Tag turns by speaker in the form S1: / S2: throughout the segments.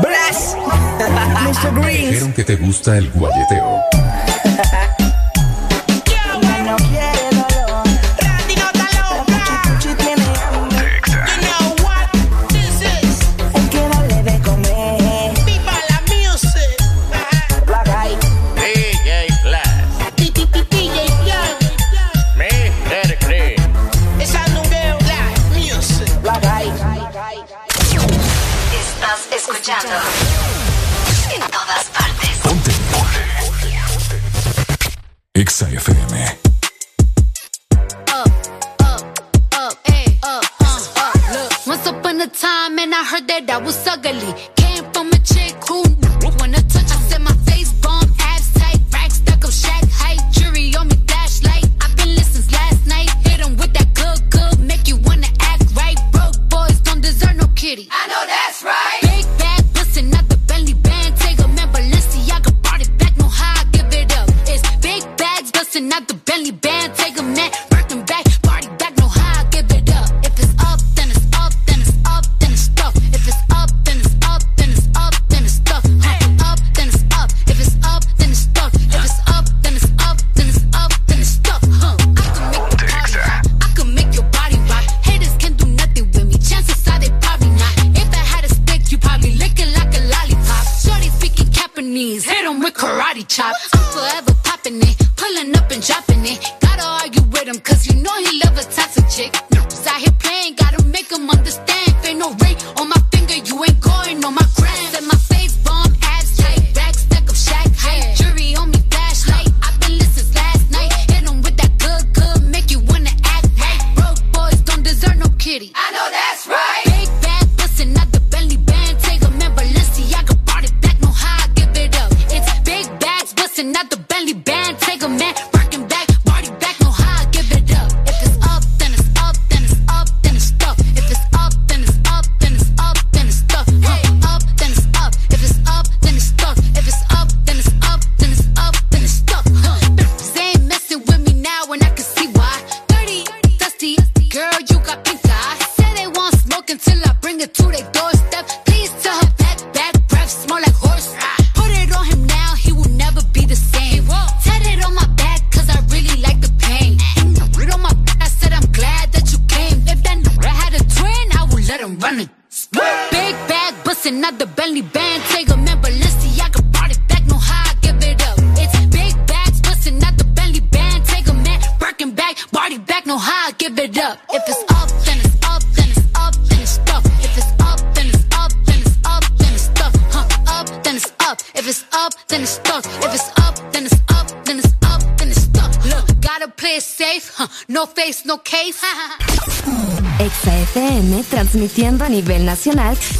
S1: Bless. Mr. Green.
S2: Dijeron que te gusta el guayeteo.
S3: A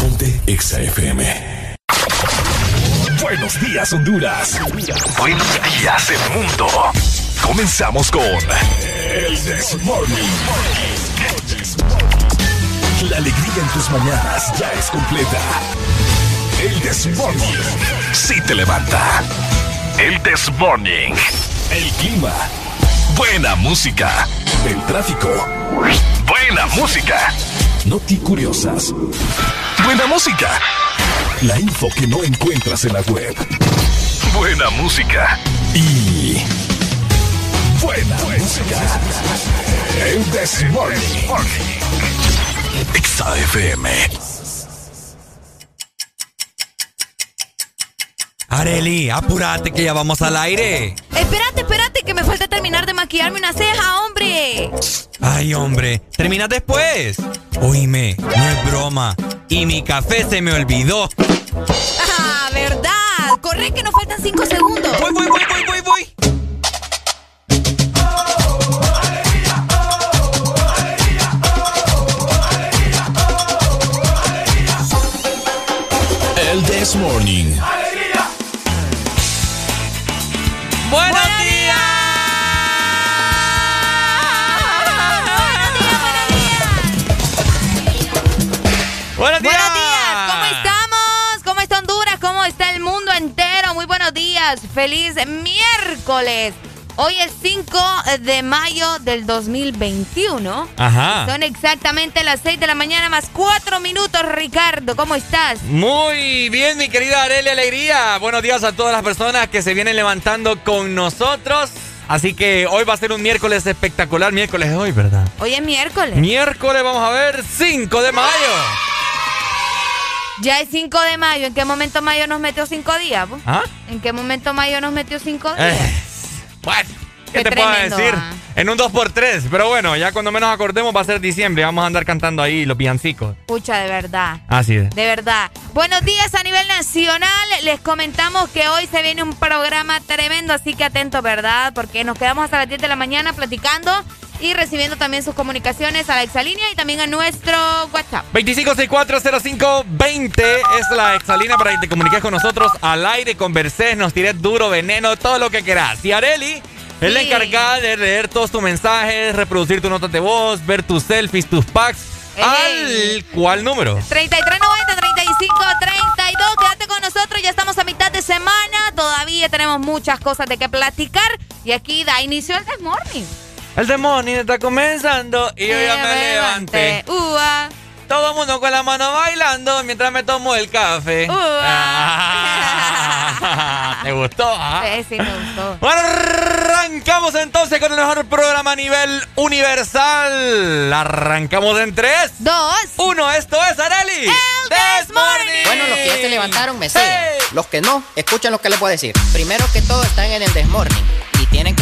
S2: Ponte Exa FM. Buenos días, Honduras. Buenos días, el mundo. Comenzamos con El Desmorning. La alegría en tus mañanas ya es completa. El Desmorning. Sí te levanta. El Desmorning. El clima Buena música. El tráfico. Buena música. Noti curiosas. Buena música. La info que no encuentras en la web. Buena música. Y. Buena, música. El This XAFM.
S4: Areli, apúrate que ya vamos al aire.
S5: Espérate, espérate, que me falta terminar de maquillarme una ceja, hombre.
S4: Ay, hombre, termina después. Oíme, no es broma. Y mi café se me olvidó.
S5: Feliz miércoles. Hoy es 5 de mayo del 2021.
S4: Ajá.
S5: Son exactamente las 6 de la mañana más 4 minutos, Ricardo. ¿Cómo estás?
S4: Muy bien, mi querida Arely Alegría. Buenos días a todas las personas que se vienen levantando con nosotros. Así que hoy va a ser un miércoles espectacular. Miércoles es hoy, ¿verdad?
S5: Hoy es miércoles.
S4: Miércoles, vamos a ver, 5 de mayo.
S5: Ya es 5 de mayo. ¿En qué momento mayo nos metió 5 días?
S4: ¿Ah?
S5: ¿En qué momento mayo nos metió 5 días?
S4: Eh, bueno, ¿qué,
S5: Qué
S4: te puedo decir?
S5: ah.
S4: En un 2x3. Pero bueno, ya cuando menos acordemos va a ser diciembre. Vamos a andar cantando ahí los villancicos.
S5: Pucha, de verdad.
S4: Así es.
S5: De verdad. Buenos días a nivel nacional. Les comentamos que hoy se viene un programa tremendo, así que atentos, ¿verdad? Porque nos quedamos hasta las 10 de la mañana platicando y recibiendo también sus comunicaciones a la exalínea y también a nuestro WhatsApp.
S4: 25640520 es la exalina para que te comuniques con nosotros al aire, converses, nos tires duro, veneno, todo lo que quieras. Y Areli es la encargada de leer todos tus mensajes, reproducir tus notas de voz, ver tus selfies, tus packs.
S5: Ey.
S4: ¿Al cuál número?
S5: 3390 3532. Quédate con nosotros, ya estamos a mitad de semana. Todavía tenemos muchas cosas de qué platicar. Y aquí da inicio el Desmorning.
S4: El demonio está comenzando y yo ya me levanté.
S5: Ua.
S4: Todo el mundo con la mano bailando mientras me tomo el café.
S5: Uh.
S4: Ah, ¿Te gustó? ah?
S5: Sí, sí, me gustó.
S4: Bueno, arrancamos entonces con el mejor programa a nivel universal. Arrancamos en 3,
S5: Dos.
S4: 1. Esto es Areli.
S5: El This Morning.
S6: Bueno, los que ya se levantaron me siguen.
S4: Hey.
S6: Los que no, escuchen lo que les voy a decir. Primero que todo están en el desmorning.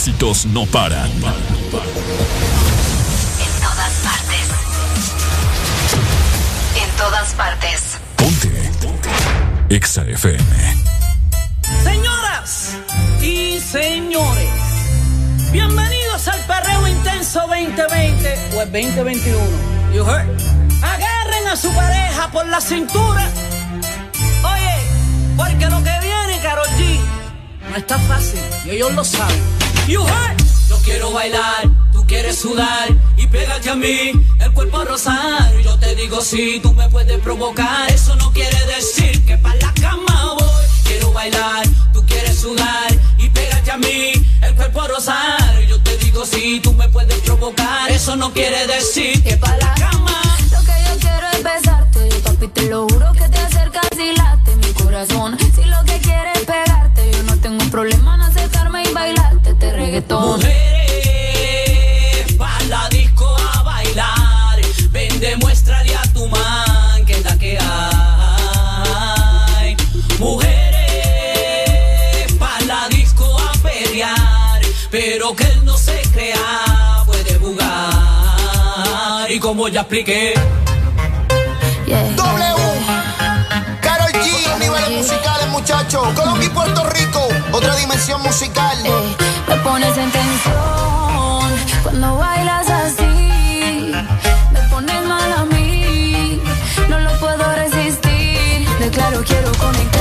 S7: Éxitos no paran. En
S8: todas partes. En todas partes.
S7: Ponte. Exa FM.
S9: Señoras y señores, bienvenidos al perreo intenso 2020 o el 2021. You heard? Agarren a su pareja por la cintura. Oye, porque lo que viene, Karol G, no está fácil y ellos lo saben. Yo quiero bailar, tú quieres sudar y pégate a mí, el cuerpo rosar. Yo te digo si tú me puedes provocar, eso no quiere decir que para la cama voy. Quiero bailar, tú quieres sudar y pégate a mí, el cuerpo rosar. Yo te digo si tú me puedes provocar, eso no quiere decir que para la cama.
S10: Lo que yo quiero es besarte, papi te lo juro que te acercas y late mi corazón. Reggaetón.
S9: Mujeres, pa' la disco a bailar. Ven, demuéstrale a tu man que es la que hay. Mujeres, pa' la disco a pelear. Pero que él no se crea, puede jugar. Y como ya expliqué.
S11: W. Karol G, niveles musicales, muchachos. Colombia y Puerto Rico, otra dimensión musical.
S10: Me pones en tensión cuando bailas así. Me pones mal a mí, no lo puedo resistir. Declaro, quiero conectarte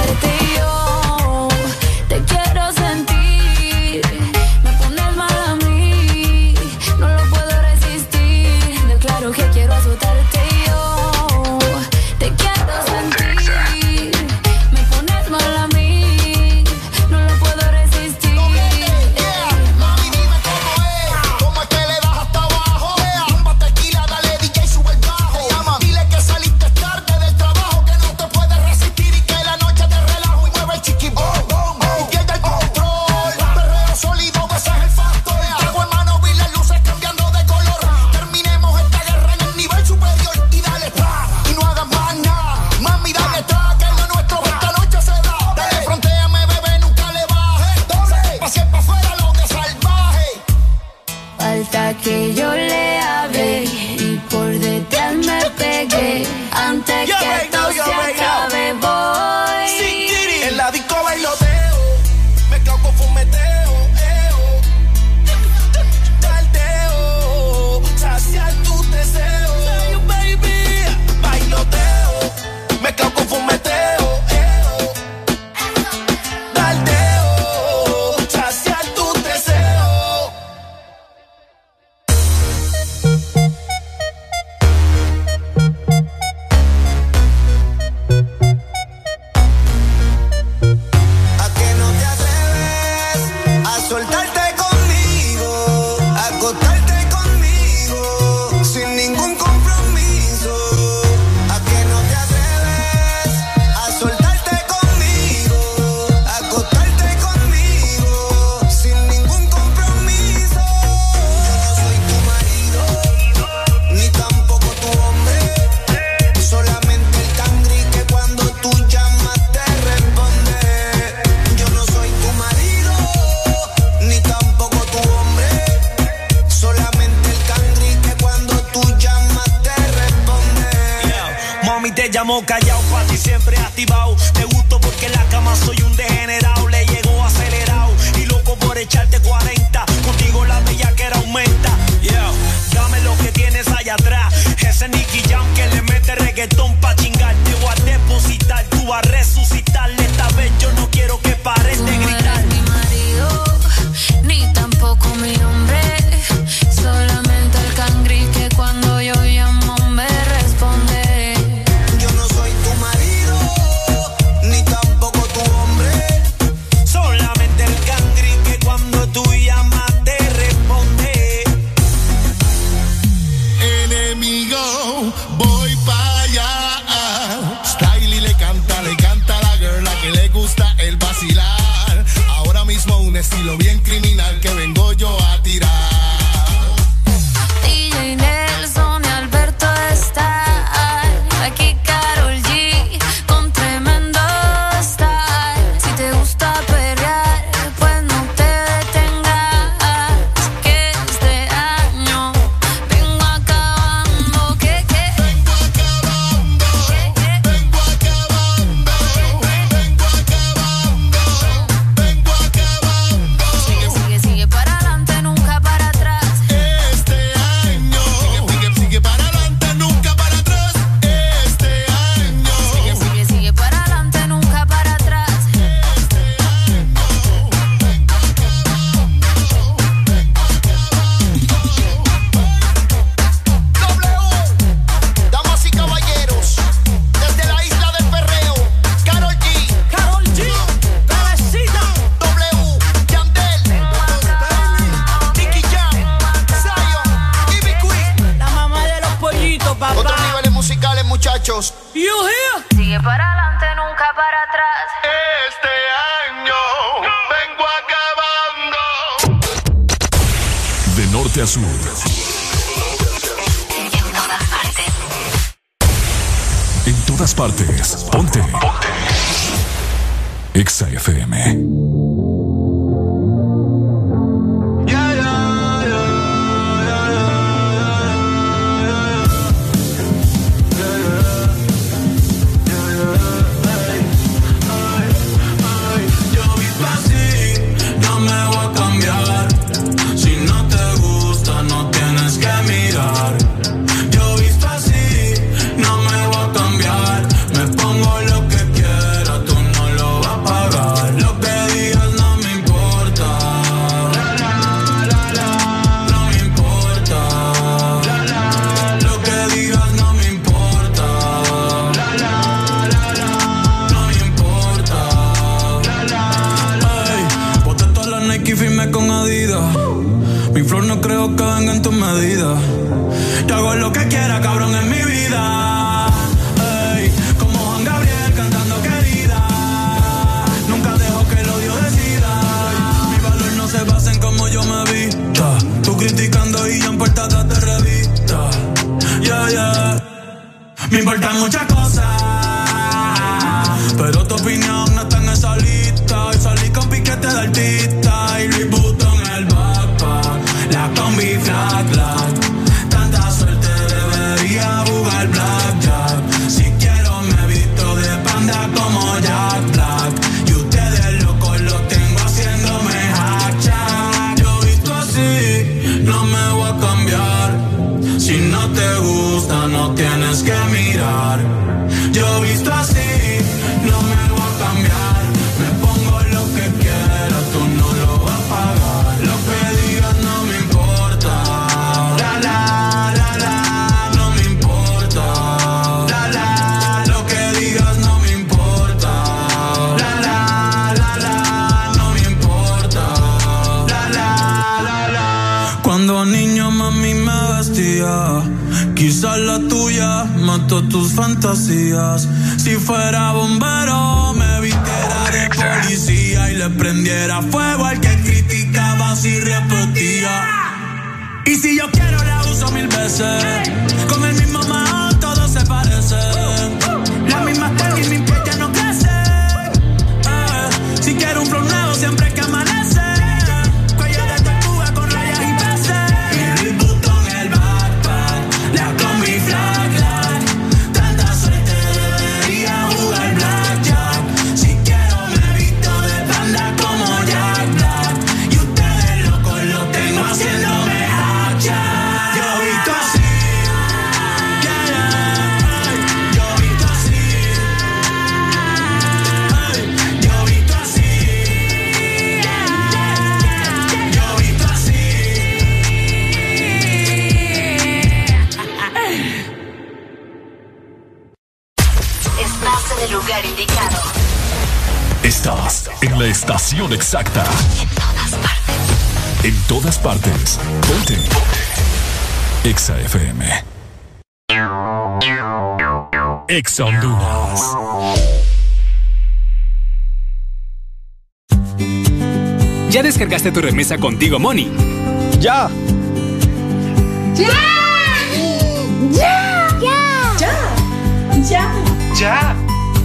S10: no me voy
S11: a cambiar. Si no te gusta, no tienes que mirar. Yo
S12: he visto fantasías. Si fuera bombero, me vistiera de policía y le prendiera fuego al que
S13: criticaba si repetía. Y si yo quiero, la uso mil veces. Con el mismo
S7: mal exacta.
S8: En todas partes.
S7: En todas partes. Ponte. Exa FM. Exa Honduras.
S14: ¿Ya descargaste tu remesa contigo, Money?
S15: ¡Ya!
S16: ¡Ya! ¡Ya! ¡Ya! ¡Ya!
S15: ¡Ya!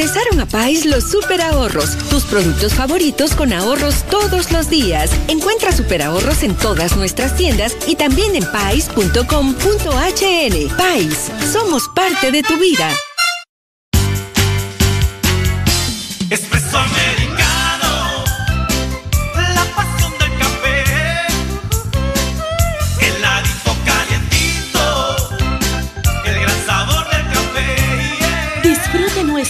S15: Regresaron a Pais los super ahorros, tus productos favoritos con ahorros todos los días. Encuentra super ahorros en todas nuestras tiendas y también en pais.com.hn. Pais, somos parte de tu vida.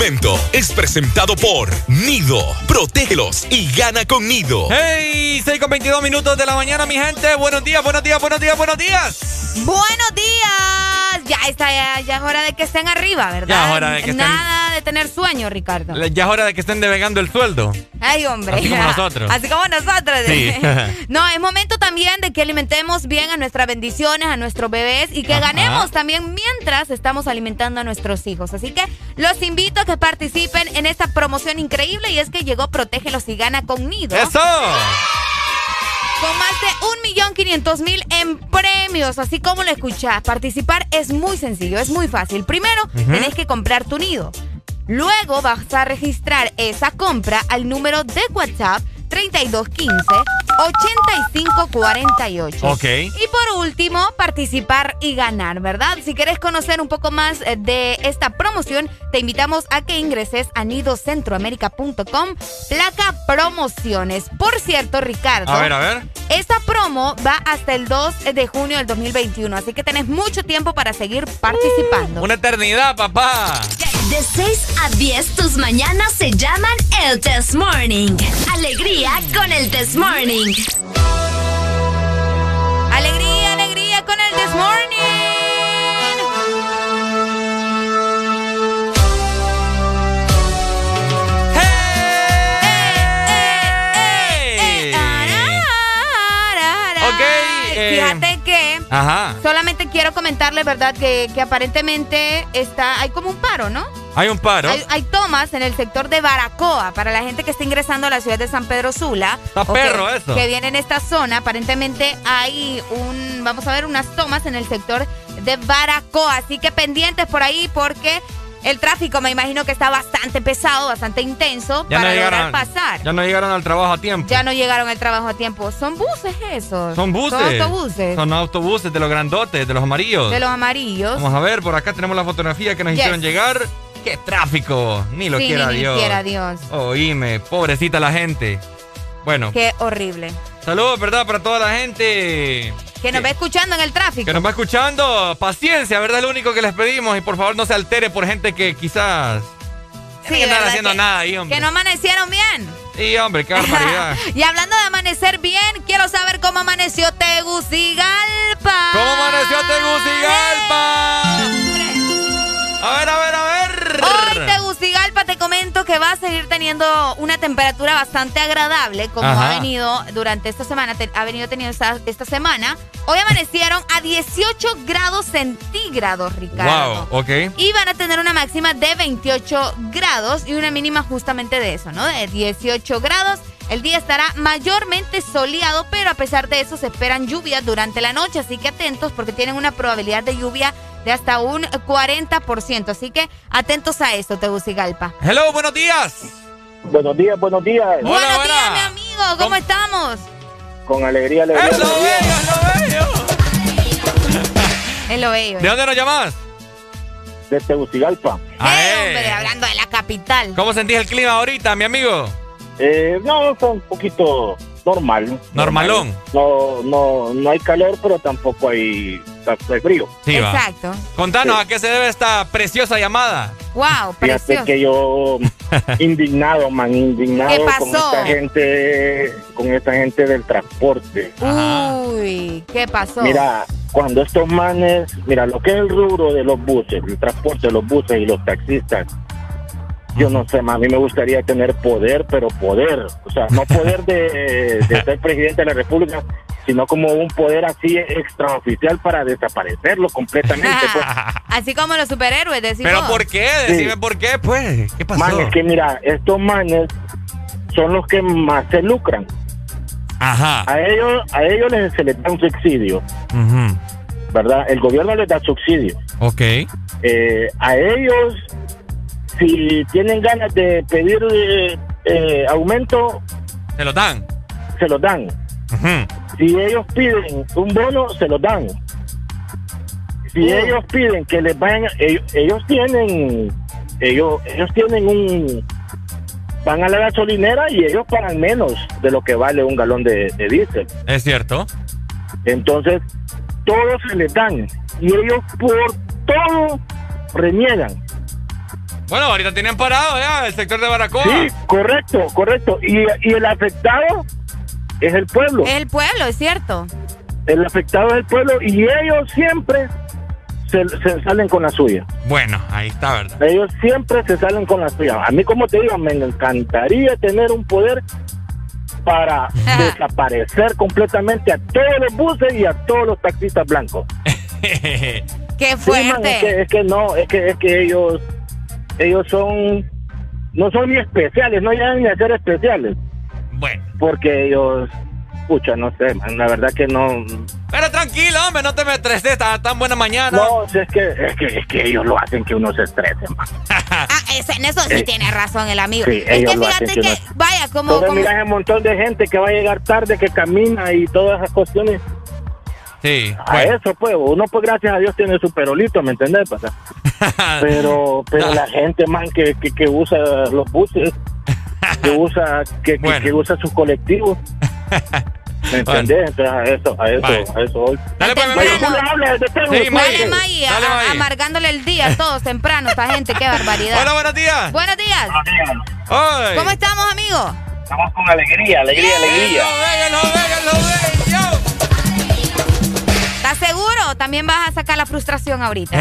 S2: Segmento es presentado por Nido. Protégelos y gana con Nido.
S4: ¡Hey! 6 con 22 minutos de la mañana, mi gente. Buenos días, buenos días, buenos días, buenos días.
S5: Buenos días. Ya está, ya, ya es hora de que estén arriba, ¿verdad?
S4: Ya es hora de que estén-
S5: Nada de tener sueño, Ricardo.
S4: Ya es hora de que estén devengando el sueldo.
S5: Ay, hombre.
S4: Así como nosotros.
S5: Así como nosotros.
S4: Sí.
S5: no, es momento también de que alimentemos bien a nuestras bendiciones, a nuestros bebés y que
S4: Ajá.
S5: ganemos también mientras estamos alimentando a nuestros hijos. Así que los invito a que participen en esta promoción increíble y es que llegó Protégelos y Gana con Nido.
S4: ¡Eso!
S5: Con más de 1.500.000 en premios, así como lo escuchás. Participar es muy sencillo, es muy fácil. Primero,
S17: Ujú.
S5: tenés que comprar tu nido. Luego vas a registrar esa compra al número de WhatsApp 3215-8548.
S4: Ok.
S5: Y por último, participar y ganar, ¿verdad? Si quieres conocer un poco más eh, de esta promoción, te invitamos a que ingreses a nidocentroamerica.com, placa promociones. Por cierto, Ricardo.
S4: A ver, a ver.
S5: Esta promo va hasta el 2 de junio del 2021, así que tenés mucho tiempo para seguir participando.
S4: Una eternidad, papá.
S8: De 6 a 10, tus mañanas se llaman el Test Morning. Alegría con el Test Morning.
S5: Alegría, alegría con el This Morning.
S4: Ok, eh,
S5: Fíjate que
S4: Ajá.
S5: solamente quiero comentarle, ¿verdad? Que, que aparentemente está, hay como un paro, ¿no?
S4: Hay un paro.
S5: Hay, hay tomas en el sector de Baracoa para la gente que está ingresando a la ciudad de San Pedro Sula.
S4: Está
S5: que-
S4: perro eso.
S5: Que viene en esta zona. Aparentemente hay un, vamos a ver, unas tomas en el sector de Baracoa. Así que pendientes por ahí porque el tráfico me imagino que está bastante pesado, bastante intenso
S4: Ya no,
S5: para
S4: llegaron,
S5: lograr pasar.
S4: ya no llegaron al trabajo a tiempo.
S5: Ya no llegaron al trabajo a tiempo. ¿Son buses esos?
S4: Son buses.
S5: Son autobuses.
S4: Son autobuses de los grandotes, de los amarillos.
S5: De los amarillos.
S4: Vamos a ver, por acá tenemos la fotografía que nos
S5: Yes.
S4: hicieron llegar. ¡Qué tráfico! Ni lo
S5: Sí,
S4: quiera
S5: ni- ni
S4: Dios.
S5: quiera Dios.
S4: Oíme, pobrecita la gente. Bueno,
S5: Qué horrible.
S4: saludos, ¿verdad? Para toda la gente
S5: Que nos va escuchando en el tráfico.
S4: que nos va escuchando. Paciencia, ¿verdad? Es lo único que les pedimos. Y por favor, no se altere por gente que quizás.
S5: Sí,
S4: no están haciendo
S5: que,
S4: nada ahí, hombre.
S5: que no amanecieron bien.
S4: Sí, hombre, qué barbaridad.
S5: Y hablando de amanecer bien, quiero saber cómo amaneció Tegucigalpa.
S4: ¿Cómo amaneció Tegucigalpa? A ver, a ver, a ver.
S5: Hoy Tegucigalpa te comento que va a seguir teniendo una temperatura bastante agradable, como
S4: Ajá.
S5: ha venido durante esta semana, te- ha venido teniendo esta, esta semana. Hoy amanecieron a 18 grados centígrados, Ricardo.
S4: Wow, ok.
S5: Y van a tener una máxima de 28 grados y una mínima justamente de eso, ¿no? De 18 grados. El día estará mayormente soleado, pero a pesar de eso se esperan lluvias durante la noche, así que atentos porque tienen una probabilidad de lluvia de hasta un 40%. Así que atentos a esto, Tegucigalpa.
S4: Hello, buenos días.
S18: Buenos días, buenos días.
S5: Buenos días, mi amigo. ¿Cómo estamos?
S18: Con alegría, alegría.
S4: ¡Es lo
S18: alegría.
S4: bello, es lo bello!
S5: Es lo bello.
S4: ¿De dónde nos llamas?
S18: de Tegucigalpa.
S4: Ah,
S5: Hombre, hablando de la capital.
S4: ¿Cómo sentís el clima ahorita, mi amigo?
S18: Eh, no, está un poquito normal.
S4: Normalón.
S18: No, no, no hay calor, pero tampoco hay, hay frío.
S4: Sí, va.
S5: Exacto.
S4: Contanos, ¿a qué se debe esta preciosa llamada?
S5: Wow,
S18: Fíjate
S5: precioso.
S18: que yo indignado, man, indignado
S5: ¿Qué
S18: con esta gente, con esta gente del transporte.
S5: Uy, ¿qué pasó?
S18: Mira, cuando estos manes, mira, lo que es el rubro de los buses, el transporte de los buses y los taxistas, yo no sé, ma, a mí me gustaría tener poder, pero poder, o sea, no poder de, de ser presidente de la República, sino como un poder así extraoficial para desaparecerlo completamente. pues.
S5: Así como los superhéroes, decimos.
S4: ¿Pero por qué? Decime por qué, pues. ¿Qué pasó?
S18: Man, es que mira, estos manes son los que más se lucran.
S4: Ajá.
S18: A ellos, a ellos les, se les da un subsidio,
S4: Ujú.
S18: ¿verdad? El gobierno les da subsidio.
S4: Ok.
S18: Eh, a ellos, si tienen ganas de pedir eh, eh, aumento,
S4: ¿Se lo dan?
S18: se los dan. Si ellos piden un bono, se los dan. Si ellos piden que les vayan, ellos, ellos tienen, ellos, ellos tienen un, van a la gasolinera y ellos pagan menos de lo que vale un galón de, de diésel.
S4: Es cierto.
S18: Entonces, todos se les dan y ellos por todo reniegan.
S4: Bueno, ahorita tienen parado ya el sector de Baracoa.
S18: Sí, correcto, correcto. Y, y el afectado es el pueblo.
S5: El pueblo, es cierto.
S18: El afectado es el pueblo y ellos siempre se, se salen con la suya.
S4: Bueno, ahí está, ¿verdad?
S18: Ellos siempre se salen con la suya. A mí, como te digo, me encantaría tener un poder para desaparecer completamente a todos los buses y a todos los taxistas blancos.
S5: Qué
S18: Sí, man,
S5: fuerte.
S18: es, que, es que no, es que, es que ellos, ellos son, no son ni especiales, no llegan ni a ser especiales.
S4: Bueno.
S18: Porque ellos, pucha, no sé, man, la verdad que no.
S4: Pero tranquilo, hombre, no te me estreses, tan, tan buena mañana.
S18: No, si es que, es que, es que ellos lo hacen que uno se estrese, man.
S5: Ah, ese- en eso sí
S18: Eh,
S5: tiene razón el amigo.
S18: sí,
S5: es
S18: ellos
S5: que fíjate
S18: que
S5: que,
S18: uno-
S5: vaya, como,
S18: Entonces
S5: como-
S18: miras ese montón de gente que va a llegar tarde, que camina y todas esas cuestiones.
S4: Sí.
S18: A eso, pues, uno, pues, gracias a Dios tiene su perolito, ¿me entendés? pasa? Pero, pero la gente, man, que, que, que usa los buses, que usa, que, que, que usa sus colectivos. ¿Me entendés? Entonces, a eso, a eso,
S4: Vale.
S18: a eso hoy.
S4: Dale, pues, Sí.
S5: Dale, May, a- amargándole el día a todos temprano, esta gente, qué barbaridad.
S4: Hola, buenos días.
S5: Buenos días.
S4: Ay.
S5: ¿Cómo estamos, amigo?
S18: Estamos con alegría, alegría, alegría.
S5: ¿Estás seguro? ¿También vas a sacar la frustración ahorita?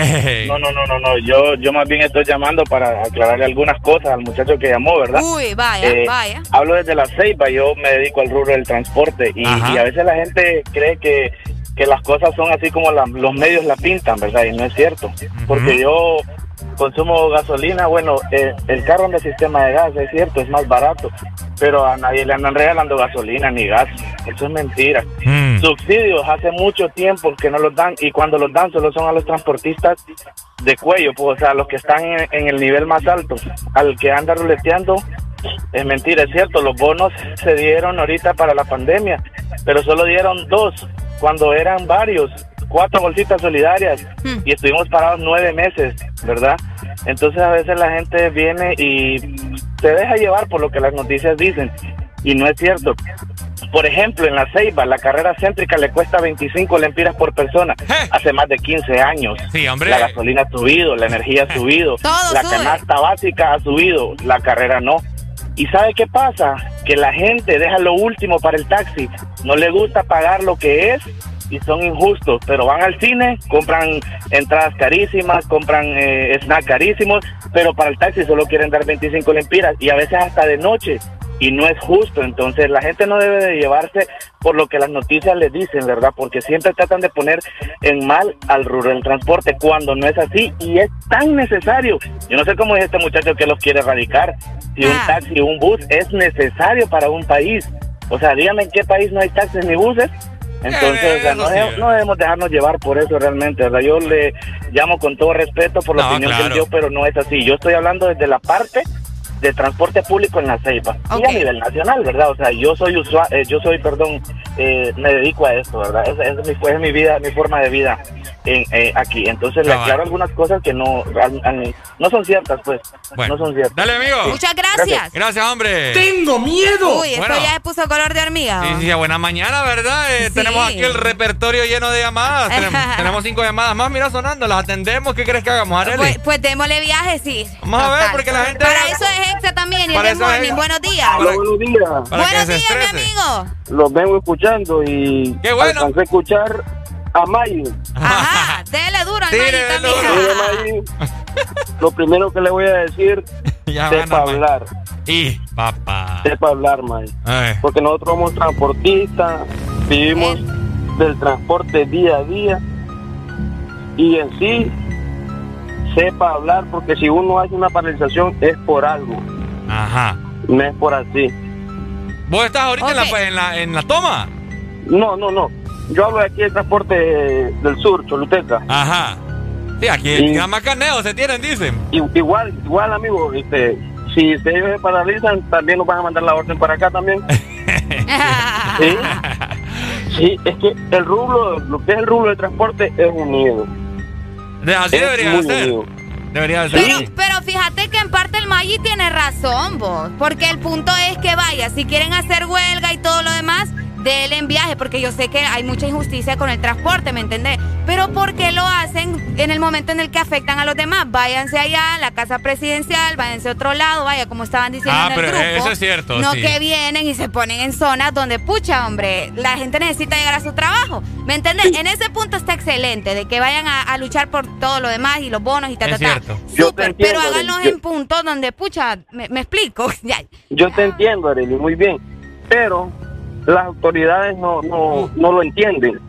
S18: No, no, no, no, no. Yo, yo más bien estoy llamando para aclararle algunas cosas al muchacho que llamó, ¿verdad?
S5: Uy, vaya,
S18: Eh,
S5: vaya.
S18: Hablo desde la Ceiba, yo me dedico al rubro del transporte y, a veces la gente cree que, que las cosas son así como la- los medios la pintan, ¿verdad? Y no es cierto. Porque yo consumo gasolina, bueno, eh, el carro anda sistema de gas, es cierto, es más barato, pero a nadie le andan regalando gasolina ni gas, eso es mentira.
S4: Mm.
S18: Subsidios hace mucho tiempo que no los dan y cuando los dan solo son a los transportistas de cuello, pues, o sea, los que están en, en el nivel más alto, al que anda ruleteando. Es mentira, es cierto, los bonos se dieron ahorita para la pandemia, pero solo dieron dos, cuando eran varios, cuatro bolsitas solidarias y estuvimos parados nueve meses, ¿verdad? Entonces a veces la gente viene y se deja llevar por lo que las noticias dicen y no es cierto. Por ejemplo, en la Ceiba, la carrera céntrica le cuesta 25 lempiras por persona. Hace más de 15 años.
S4: Sí, hombre.
S18: La gasolina ha subido, la energía ha subido,
S5: Todo
S18: la
S5: sube.
S18: canasta básica ha subido, la carrera no. ¿Y sabe qué pasa? Que la gente deja lo último para el taxi. No le gusta pagar lo que es y son injustos, pero van al cine, compran entradas carísimas, compran eh, snacks carísimos, pero para el taxi solo quieren dar 25 lempiras y a veces hasta de noche y no es justo. Entonces la gente no debe de llevarse por lo que las noticias les dicen, ¿verdad? Porque siempre tratan de poner en mal al rural transporte cuando no es así y es tan necesario. Yo no sé cómo es este muchacho que los quiere erradicar. Si un taxi o un bus es necesario para un país. O sea, dígame en qué país no hay taxis ni buses. Entonces, o sea, no,
S4: sí.
S18: debemos, no debemos dejarnos llevar por eso realmente. Yo le llamo con todo respeto por la
S4: No,
S18: opinión que él dio, pero no es así. Yo estoy hablando desde la parte de transporte público en la Ceiba y a nivel nacional, ¿verdad? O sea, yo soy usuario, yo soy, perdón, eh, me dedico a esto, ¿verdad? Esa, es, mi, es mi vida, mi forma de vida en, eh, aquí. Entonces le aclaro algunas cosas que no, al- al- no son ciertas, pues.
S4: Bueno.
S18: No son ciertas.
S4: Dale, amigo.
S5: Muchas gracias.
S4: Gracias, hombre.
S5: Uy, esto
S4: Bueno.
S5: ya se puso color de hormiga.
S4: Sí,
S5: ¿o?
S4: sí, buena mañana, ¿verdad? Eh,
S5: Sí.
S4: Tenemos aquí el repertorio lleno de llamadas. tenemos, tenemos cinco llamadas más, mira, sonando. Las atendemos. ¿Qué crees que hagamos, Arely?
S5: Pues, pues démosle viaje, sí.
S4: Vamos a ver,
S5: Total.
S4: porque la gente-
S5: Para eso es Exa también y el Morning. Buenos días.
S4: Para-
S17: buenos días.
S5: Buenos días, mi amigo.
S17: Los vengo escuchando y
S4: Qué bueno.
S17: alcancé a escuchar a Mayu.
S5: Ajá, dele duro al
S4: dele
S5: también.
S17: Mayu, lo primero que le voy a decir,
S4: Ya
S17: sepa
S4: van
S17: hablar,
S4: Y, papá.
S17: sepa hablar, Mayu.
S4: Ay.
S17: Porque nosotros somos transportistas, vivimos del transporte día a día y en sí sepa hablar porque si uno hace una paralización es por algo,
S4: Ajá.
S17: no es por así.
S4: ¿Vos estás ahorita en, la, en, la, en la toma?
S17: No, no, no. Yo hablo de aquí del transporte del sur, Choluteca.
S4: Ajá. Sí, aquí gran macaneo se tienen, dicen.
S17: Igual, igual, amigo, este, si ustedes se paralizan, también nos van a mandar la orden para acá también. sí, sí, es que el rublo, lo que es el rublo de transporte es unido.
S4: De- así
S17: Es
S4: debería
S17: muy
S4: de ser.
S17: unido.
S4: Debería de ser.
S5: Pero, pero fíjate que en parte el Maggi tiene razón, vos. Porque el punto es que vaya, si quieren hacer huelga y todo lo demás, denle en viaje, porque yo sé que hay mucha injusticia con el transporte, ¿me entendés? Pero ¿por qué lo hacen en el momento en el que afectan a los demás? Váyanse allá a la casa presidencial, váyanse a otro lado, vaya, como estaban diciendo
S4: Ah,
S5: en el
S4: pero
S5: grupo.
S4: eso es cierto,
S5: No
S4: sí.
S5: que vienen y se ponen en zonas donde, pucha, hombre, la gente necesita llegar a su trabajo. ¿Me entendés? En ese punto está excelente, de que vayan a, a luchar por todo lo demás y los bonos y ta,
S4: Es
S5: ta, ta.
S4: cierto.
S17: Yo te
S5: Súper,
S17: entiendo,
S5: pero háganlos
S17: Arely.
S5: en puntos donde, pucha, me, me explico. Ya.
S17: Yo te entiendo, Arely, muy bien, pero las autoridades no, no, no lo entienden.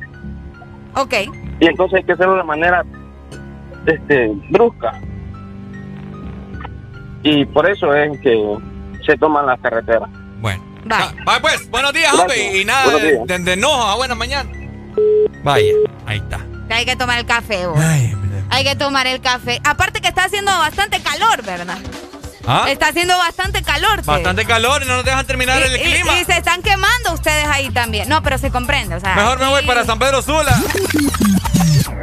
S5: Ok.
S17: Y entonces hay que hacerlo de manera este, brusca. Y por eso es que se toman las carreteras.
S4: Bueno.
S5: Vaya.
S4: Ah, pues, buenos días, hombre. Y nada
S17: Buenos
S4: de,
S17: días.
S4: de, de enojo a buena mañana. Vaya, ahí está.
S5: Hay que tomar el café, vos.
S4: Ay,
S5: Hay que tomar el café. Aparte que está haciendo bastante calor, ¿verdad?
S4: ¿Ah?
S5: Está haciendo bastante calor. te-
S4: Bastante calor y no nos dejan terminar
S5: y,
S4: el
S5: y-
S4: clima.
S5: y se están quemando ustedes ahí también. No, pero se comprende, o sea.
S4: Mejor me voy para San Pedro Sula.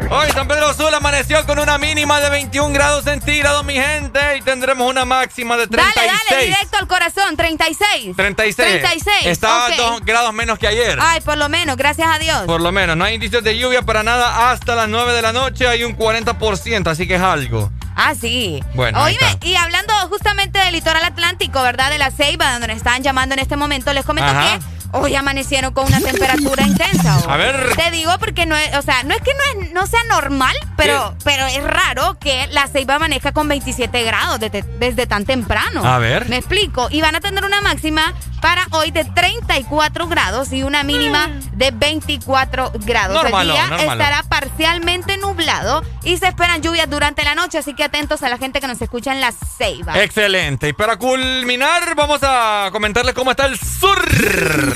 S4: Hoy San Pedro Sula amaneció con una mínima de 21 grados centígrados, mi gente, y tendremos una máxima de 36.
S5: Dale, dale, directo al corazón. 36.
S4: 36.
S5: 36.
S4: Está
S5: ok.
S4: dos grados menos que ayer.
S5: Ay, por lo menos, gracias a Dios.
S4: Por lo menos, no hay indicios de lluvia para nada hasta las 9 de la noche, hay un 40%, así que es algo.
S5: Ah, sí.
S4: Bueno,
S5: Oíme, y hablando justamente del litoral atlántico, ¿verdad? De la Ceiba, donde nos están llamando en este momento, les comento
S4: Ajá.
S5: que hoy amanecieron con una temperatura intensa. ¿o?
S4: A ver.
S5: Te digo porque no es, o sea, no es que no, es, no sea normal, pero, pero es raro que la Ceiba amanezca con 27 grados desde, desde tan temprano.
S4: A ver.
S5: Me explico. Y van a tener una máxima para hoy de 34 grados y una mínima de 24 grados.
S4: Normalo,
S5: El día
S4: normalo.
S5: estará parcialmente nublado y se esperan lluvias durante la noche, así que atentos a la gente que nos escucha en la Ceiba.
S4: Excelente. Y para culminar, vamos a comentarles cómo está el sur.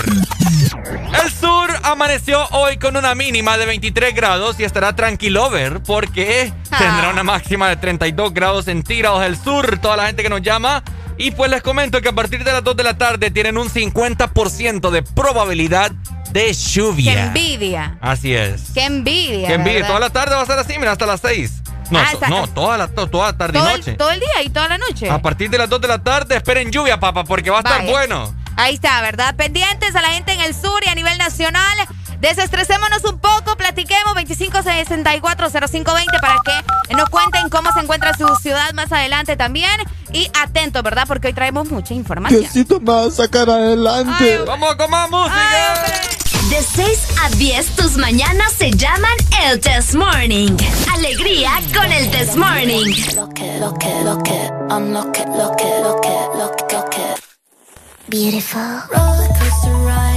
S4: El sur amaneció hoy con una mínima de 23 grados y estará tranquilover porque
S5: Ah.
S4: tendrá una máxima de 32 grados centígrados el sur. Toda la gente que nos llama. Y pues les comento que a partir de las 2 de la tarde tienen un 50% de probabilidad de
S5: ¡Qué
S4: lluvia.
S5: envidia!
S4: Así es.
S5: ¡Qué envidia!
S4: Qué envidia.
S5: ¿verdad?
S4: Toda la tarde va a ser así, mira, hasta las 6. No,
S5: Ah,
S4: no toda la, to- toda tarde
S5: todo,
S4: y
S5: el,
S4: noche.
S5: todo el día y toda la noche.
S4: A partir de las 2 de la tarde esperen lluvia, papá, porque va a estar bueno.
S5: Ahí está, ¿verdad? Pendientes a la gente en el sur y a nivel nacional. Desestresémonos un poco, platiquemos 25640520 para que nos cuenten cómo se encuentra su ciudad más adelante también. Y atentos, ¿verdad? Porque hoy traemos mucha información.
S13: Necesito más sacar adelante.
S4: Vamos con más música.
S8: De 6 a 10, tus mañanas se llaman el Test Morning. Alegría con el Test Morning.
S10: Beautiful. Roller coaster ride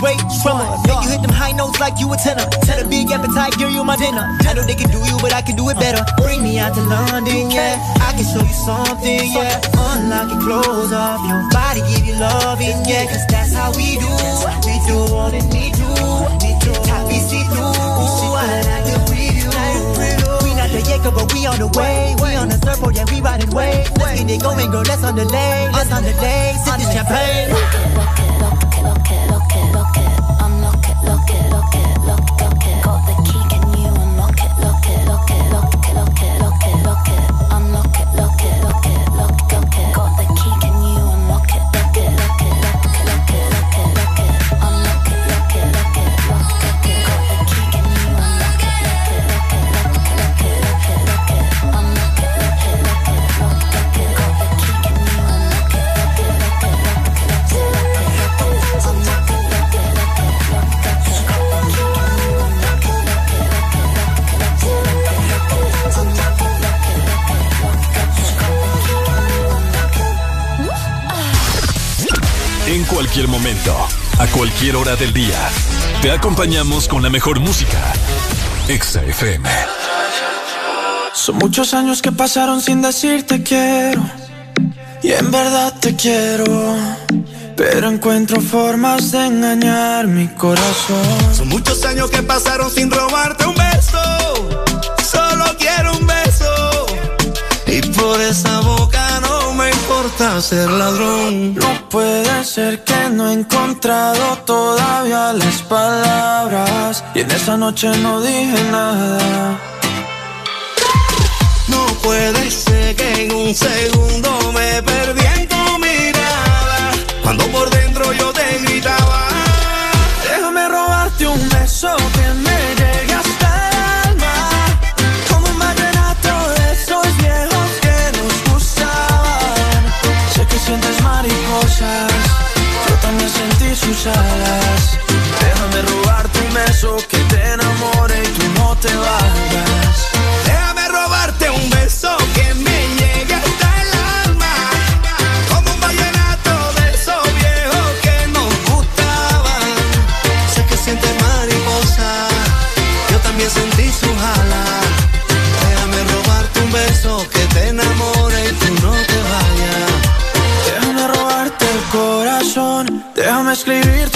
S19: great drummer. Make you hit them high notes like you a tenor. Set a big appetite, give you my dinner. I know they can do you, but I can do it better. Bring me out to London, yeah. I can show you something, yeah. Unlock your clothes off, your body give you loving, yeah. Cause that's how we do. We do all that we do. We do. Happy see through. I like to preview. We not the Jacob, but we on the way. We on the surfboard, yeah, we riding waves. Let's get it going, girl. Let's on the lane. Let's on the lane. Sip this champagne.
S2: Cualquier hora del día, te acompañamos con la mejor música. Exa FM.
S20: Son muchos años que pasaron sin decirte quiero. Y en verdad te quiero. Pero encuentro formas de engañar mi corazón.
S11: Son muchos años que pasaron sin robarte un beso. Ser ladrón.
S20: No puede ser que no he encontrado todavía las palabras. Y en esa noche no dije nada.
S11: No puede ser que en un segundo me perdí en tu mirada. Cuando por
S20: Déjame robarte un beso que te enamore y tú no te vayas.
S11: Déjame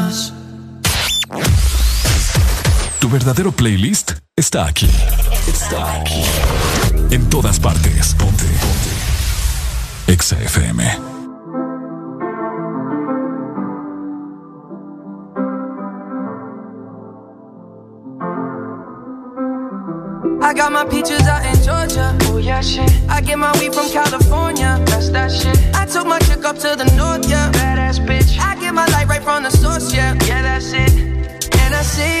S2: Verdadero playlist está aquí. Está aquí. En todas partes. Ponte. Ponte. Exa FM.
S21: I got my peaches out in Georgia. Oh yeah, shit. I get my weed from California. That's that shit. I took my chick up to the north, yeah. Badass bitch. I get my light right from the source, yeah. Yeah, that's it. And I see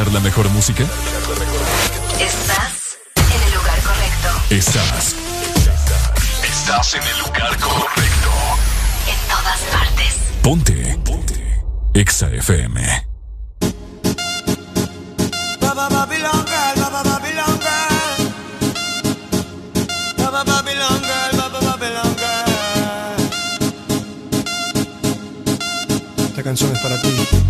S2: Escuchar la mejor música?
S22: Estás en el lugar correcto.
S2: Estás.
S23: Estás en el lugar correcto.
S22: En todas partes.
S2: Ponte. Ponte. Exa FM.
S24: Esta canción es para ti.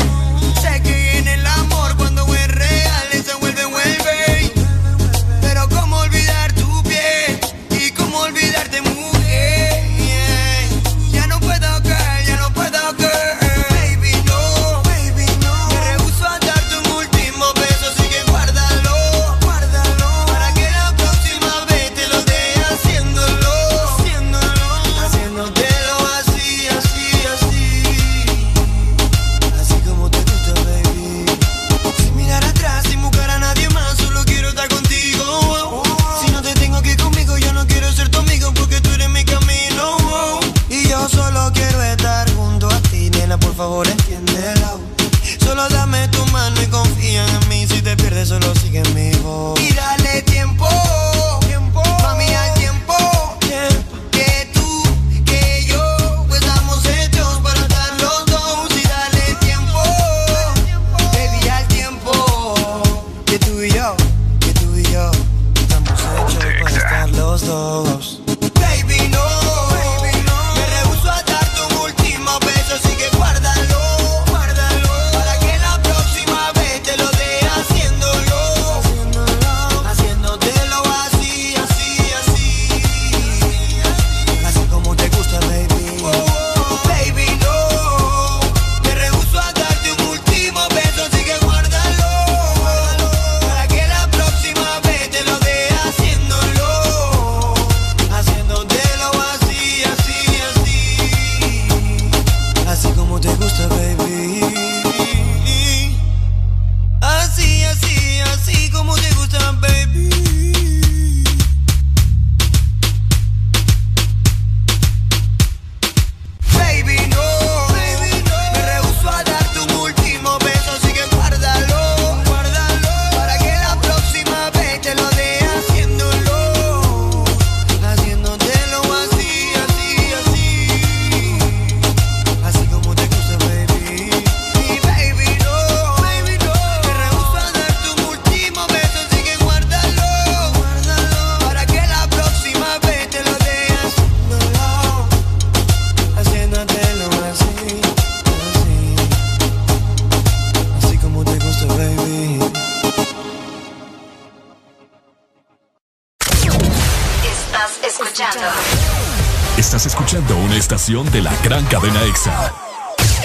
S2: Estación de la gran cadena EXA.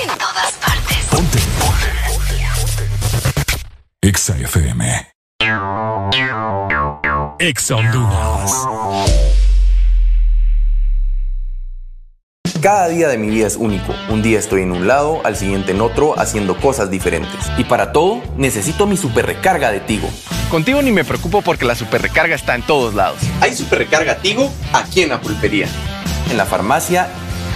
S8: En todas partes.
S2: Ponte. Ponte. EXA FM. EXA Honduras.
S25: Cada día de mi vida es único. Un día estoy en un lado, al siguiente en otro, haciendo cosas diferentes. Y para todo, necesito mi super recarga de Tigo.
S26: Contigo ni me preocupo porque la super recarga está en todos lados.
S25: Hay super recarga Tigo aquí en la pulpería, en la farmacia,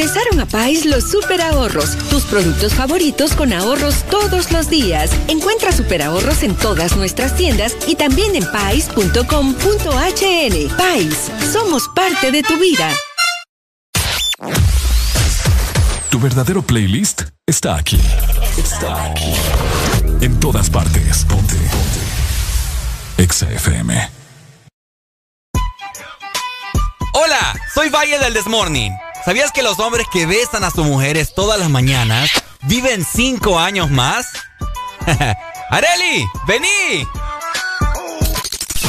S15: Regresaron a Pais los super ahorros, tus productos favoritos con ahorros todos los días. Encuentra super ahorros en todas nuestras tiendas y también en pais.com.hn. Pais, somos parte de tu vida.
S2: Tu verdadero playlist está aquí. Está aquí. En todas partes. Ponte. Ponte. EXA FM.
S4: Hola, soy Valle del Desmorning. ¿Sabías que los hombres que besan a sus mujeres todas las mañanas viven cinco años más? ¡Areli! ¡Vení!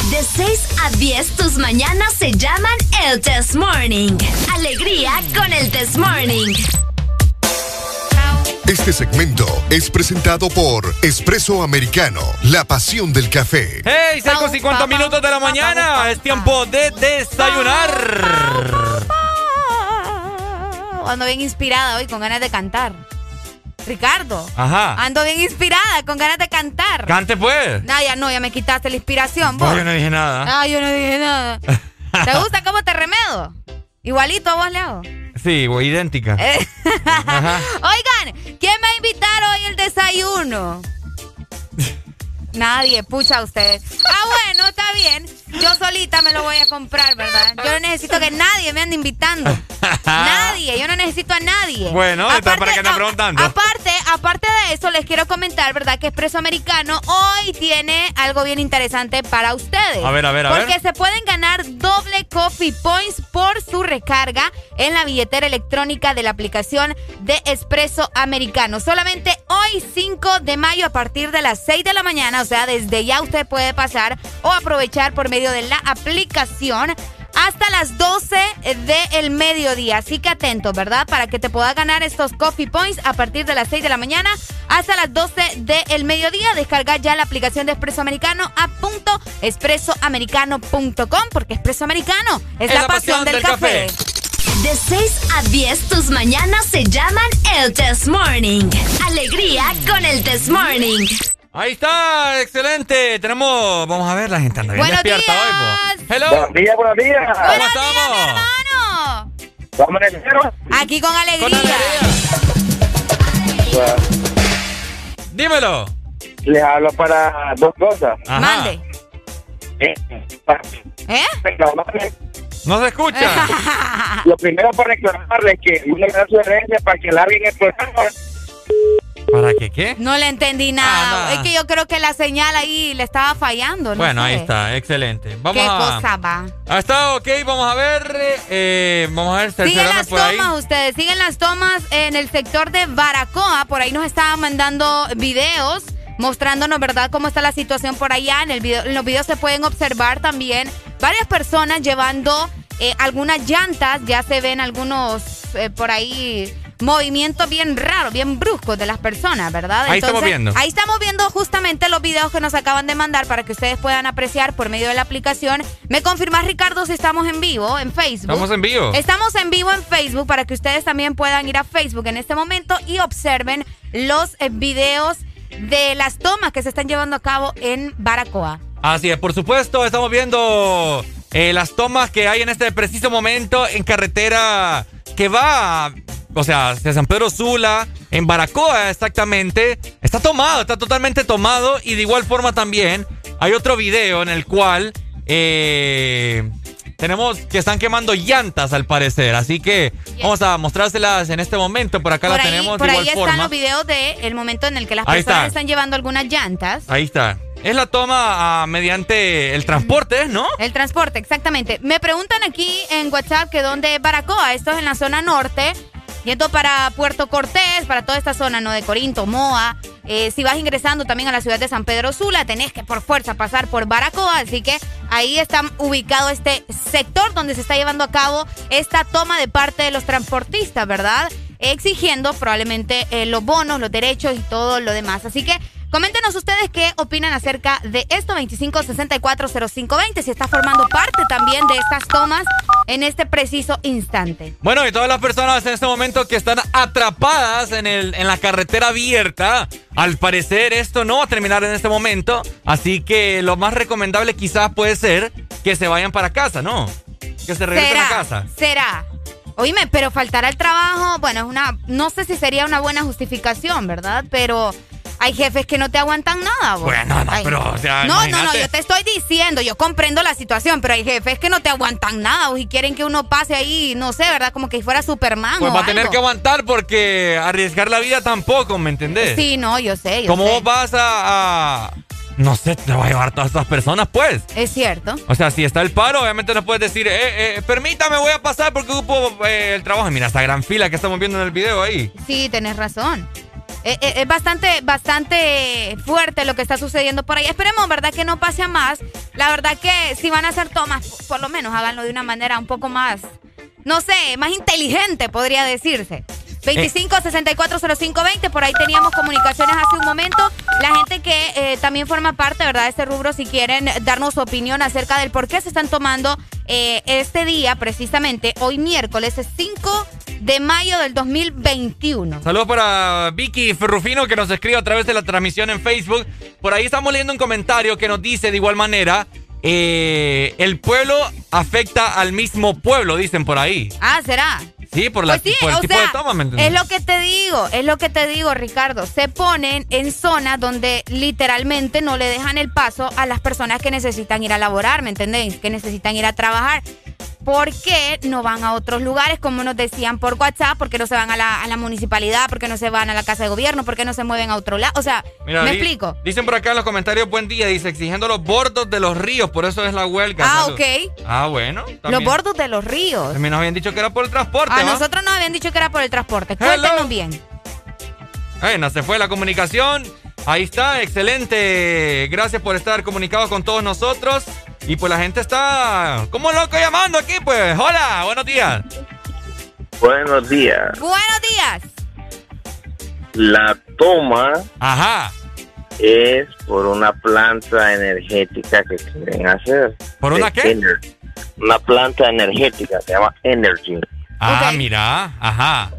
S8: De 6 a 10 tus mañanas se llaman el Test Morning. Alegría con el Test Morning.
S13: Este segmento es presentado por Espresso Americano, la pasión del café.
S4: ¡Hey! 6 con 50 minutos de la mañana. Es tiempo de desayunar.
S5: Ando bien inspirada hoy, con ganas de cantar. Ricardo.
S4: Ajá.
S5: Ando bien inspirada, con ganas de cantar.
S4: Cante pues.
S5: No, ya no, ya me quitaste la inspiración.
S4: No,
S5: vos.
S4: yo no dije nada.
S5: Ah, yo no dije nada. ¿Te gusta cómo te remedo? Igualito a vos le hago.
S4: Sí, idéntica.
S5: Eh.
S4: Ajá.
S5: Oigan, ¿quién va a invitar hoy el desayuno? Nadie, pucha ustedes. Ah, bueno, está bien. Yo solita me lo voy a comprar, ¿verdad? Yo no necesito que nadie me ande invitando. Nadie, yo no necesito a nadie.
S4: Bueno, entonces, ¿para andan
S5: a-
S4: preguntando?
S5: Aparte, aparte de eso, les quiero comentar, ¿verdad? Que Expreso Americano hoy tiene algo bien interesante para ustedes.
S4: A ver, a ver, a
S5: Porque
S4: ver.
S5: se pueden ganar doble coffee points por su recarga en la billetera electrónica de la aplicación de Expreso Americano. Solamente hoy, 5 de mayo, a partir de las 6 de la mañana, o sea, desde ya usted puede pasar o aprovechar por medio de la aplicación hasta las 12 del mediodía. Así que atento, ¿verdad? Para que te puedas ganar estos coffee points a partir de las 6 de la mañana hasta las 12 del mediodía. Descarga ya la aplicación de Expreso Americano a punto expresoamericano.com porque Expreso Americano es, la, pasión, del, café.
S8: De 6 a 10 tus mañanas se llaman el Test Morning. Alegría con el Test Morning.
S4: Ahí está, excelente. Tenemos, vamos a ver, la gente anda bien
S5: Buenos
S4: despierta hoy. po. Hello.
S18: Buenos días, buenos días.
S4: ¿Cómo estamos?
S5: hermano.
S18: Vamos en el cero.
S5: Aquí con alegría.
S4: Dímelo.
S18: Les hablo para dos cosas.
S4: Ajá.
S5: Mande.
S18: Eh,
S5: ¿Eh?
S18: reclamarles-
S4: No se escucha.
S18: Lo primero para reclamarles que una gran sugerencia para que larguen el programa.
S4: ¿Para qué qué?
S5: No le entendí nada.
S4: Ah, nada.
S5: Es que yo creo que la señal ahí le estaba fallando. no
S4: bueno, ahí está, excelente. Vamos
S5: ¿Qué
S4: a.
S5: cosa va?
S4: Ah, está ok, vamos a ver. eh, vamos a ver,
S5: Siguen las
S4: por ahí.
S5: tomas ustedes, siguen las tomas en el sector de Baracoa. Por ahí nos estaban mandando videos mostrándonos, ¿verdad?, cómo está la situación por allá. En, el video, en los videos se pueden observar también varias personas llevando eh, algunas llantas. Ya se ven algunos eh, por ahí movimientos bien raros, bien bruscos de las personas, ¿verdad?
S4: Ahí estamos viendo.
S5: Ahí estamos viendo justamente los videos que nos acaban de mandar para que ustedes puedan apreciar por medio de la aplicación. ¿Me confirmas, Ricardo, si estamos en vivo en Facebook?
S4: Estamos en vivo.
S5: Estamos en vivo en Facebook para que ustedes también puedan ir a Facebook en este momento y observen los eh, videos de las tomas que se están llevando a cabo en Baracoa.
S4: Así es, por supuesto, estamos viendo eh, las tomas que hay en este preciso momento en carretera que va, o sea, San Pedro Sula, en Baracoa exactamente. Está tomado, está totalmente tomado y de igual forma también hay otro video en el cual eh, tenemos que están quemando llantas al parecer, así que vamos a mostrárselas en este momento. Por acá
S5: Por
S4: la
S5: ahí,
S4: tenemos
S5: por
S4: de
S5: ahí
S4: igual
S5: están
S4: forma.
S5: los videos del el momento en el que las
S4: Ahí
S5: personas
S4: está.
S5: están llevando algunas llantas.
S4: Ahí está. Es la toma ah, mediante el transporte, ¿no?
S5: El transporte, exactamente. Me preguntan aquí en WhatsApp que dónde es Baracoa. Esto es en la zona norte. Yendo para Puerto Cortés, para toda esta zona, ¿no? De Corinto, Moa. Eh, si vas ingresando también a la ciudad de San Pedro Sula, tenés que por fuerza pasar por Baracoa. Así que ahí está ubicado este sector donde se está llevando a cabo esta toma de parte de los transportistas, ¿verdad? Exigiendo probablemente eh, los bonos, los derechos y todo lo demás. Así que Coméntenos ustedes qué opinan acerca de esto, 25640520, si está formando parte también de estas tomas en este preciso instante.
S4: Bueno, y todas las personas en este momento que están atrapadas en, el, en la carretera abierta, al parecer esto no va a terminar en este momento, así que lo más recomendable quizás puede ser que se vayan para casa, ¿no? Que se regresen a casa.
S5: ¿Será? Oíme, pero faltará el trabajo, bueno, es una, no sé si sería una buena justificación, ¿verdad? Pero hay jefes que no te aguantan nada, vos.
S4: Bueno, no,
S5: Ay.
S4: pero, o sea,
S5: No, no, no, yo te estoy diciendo, yo comprendo la situación, pero hay jefes que no te aguantan nada vos, y quieren que uno pase ahí, no sé, ¿verdad? Como que fuera Superman
S4: Pues
S5: o
S4: va a tener que aguantar porque arriesgar la vida tampoco, ¿me entendés?
S5: Sí, no, yo sé, yo
S4: ¿Cómo
S5: sé.
S4: vos vas a, a- No sé, te va a llevar todas estas personas, pues.
S5: Es cierto.
S4: O sea, si está el paro, obviamente no puedes decir, eh, eh, permítame, voy a pasar porque ocupo eh, el trabajo. Mira, esta gran fila que estamos viendo en el video ahí.
S5: Sí, tenés razón. Eh, eh, Es bastante, bastante fuerte lo que está sucediendo por ahí. Esperemos, ¿verdad? Que no pase a más. La verdad que si van a hacer tomas, p- por lo menos háganlo de una manera un poco más, no sé, más inteligente, podría decirse. 25640520, por ahí teníamos comunicaciones hace un momento. La gente que eh, también forma parte, ¿verdad?, de este rubro, si quieren darnos su opinión acerca del por qué se están tomando eh, este día, precisamente hoy miércoles, es 5 de mayo del 2021.
S4: Saludos para Vicky Ferrufino que nos escribe a través de la transmisión en Facebook. Por ahí estamos leyendo un comentario que nos dice de igual manera, eh, el pueblo afecta al mismo pueblo, dicen por ahí.
S5: Ah, ¿será?
S4: Sí, por, la,
S5: Pues sí,
S4: por el tipo
S5: sea,
S4: de toma, ¿me entiendes?
S5: Es lo que te digo, es lo que te digo, Ricardo. Se ponen en zonas donde literalmente no le dejan el paso a las personas que necesitan ir a laborar, ¿me entendéis? Que necesitan ir a trabajar. ¿Por qué no van a otros lugares, como nos decían por WhatsApp? ¿Por qué no se van a la, a la municipalidad? ¿Por qué no se van a la casa de gobierno? ¿Por qué no se mueven a otro lado? O sea,
S4: Mira,
S5: ¿me
S4: di-
S5: explico?
S4: Dicen por acá en los comentarios, buen día, dice, exigiendo los bordos de los ríos, por eso es la huelga.
S5: Ah,
S4: Salud.
S5: ok.
S4: Ah, bueno.
S5: Los bordos de los ríos.
S4: También nos habían dicho que era por el transporte,
S5: A
S4: ¿va?
S5: nosotros nos habían dicho que era por el transporte.
S4: Hello.
S5: Cuéntenos bien.
S4: Bueno, se fue la comunicación. Ahí está, excelente. Gracias por estar comunicados con todos nosotros. Y pues la gente está como loco llamando aquí, pues. Hola, buenos días.
S17: Buenos días.
S5: Buenos días.
S17: La toma
S4: Ajá.
S17: es por una planta energética que quieren hacer.
S4: ¿Por una qué?
S17: Ener- Una planta energética, se llama Energy.
S4: Ah, mira, ajá.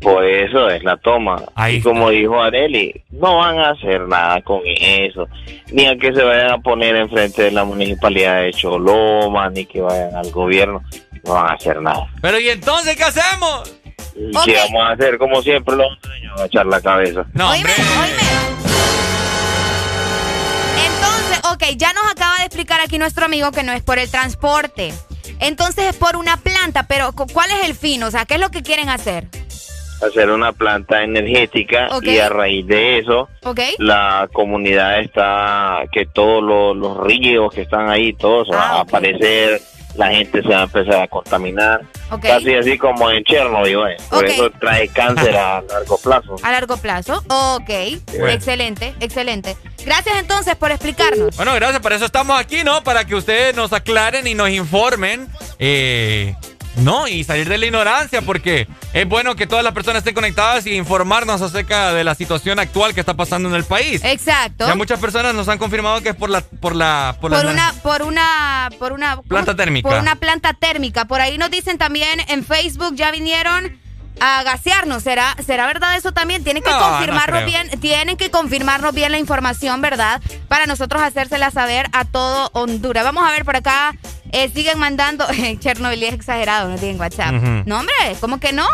S17: Por eso es la toma. y como dijo Areli, no van a hacer nada con eso. Ni a que se vayan a poner enfrente de la municipalidad de Choloma, ni que vayan al gobierno. No van a hacer nada.
S4: Pero ¿y entonces qué hacemos?
S17: ¿Y qué vamos a hacer? Como siempre, los dueños a echar la cabeza.
S4: No, hombre.
S5: Entonces, ok, ya nos acaba de explicar aquí nuestro amigo que no es por el transporte. Entonces es por una planta, pero cu- ¿cuál es el fin? O sea, ¿qué es lo que quieren hacer?
S17: Hacer una planta energética y a raíz de eso, la comunidad está, que todos los, los ríos que están ahí, todos
S5: Ah,
S17: van a aparecer, la gente se va a empezar a contaminar. Casi así como en Chernobyl, ¿eh? por eso trae cáncer a largo plazo.
S5: A largo plazo. Ok.
S4: Bueno.
S5: Excelente, excelente. Gracias entonces por explicarnos.
S4: Bueno, gracias, para eso estamos aquí, ¿no? Para que ustedes nos aclaren y nos informen. Eh, no, y salir de la ignorancia, porque es bueno que todas las personas estén conectadas y informarnos acerca de la situación actual que está pasando en el país.
S5: Exacto.
S4: Ya muchas personas nos han confirmado que es por la por la por, la
S5: Por una, por una, por una
S4: Planta térmica.
S5: Por una planta térmica. Por ahí nos dicen también en Facebook, ya vinieron a gasearnos. ¿Será, será verdad eso también? Tienen que
S4: No, no
S5: confirmarnos bien, tienen que confirmarnos bien la información, ¿verdad? Para nosotros hacérsela saber a todo Honduras. Vamos a ver por acá. eh, siguen mandando. Chernobyl es exagerado, no tienen WhatsApp. No, hombre, ¿cómo que no?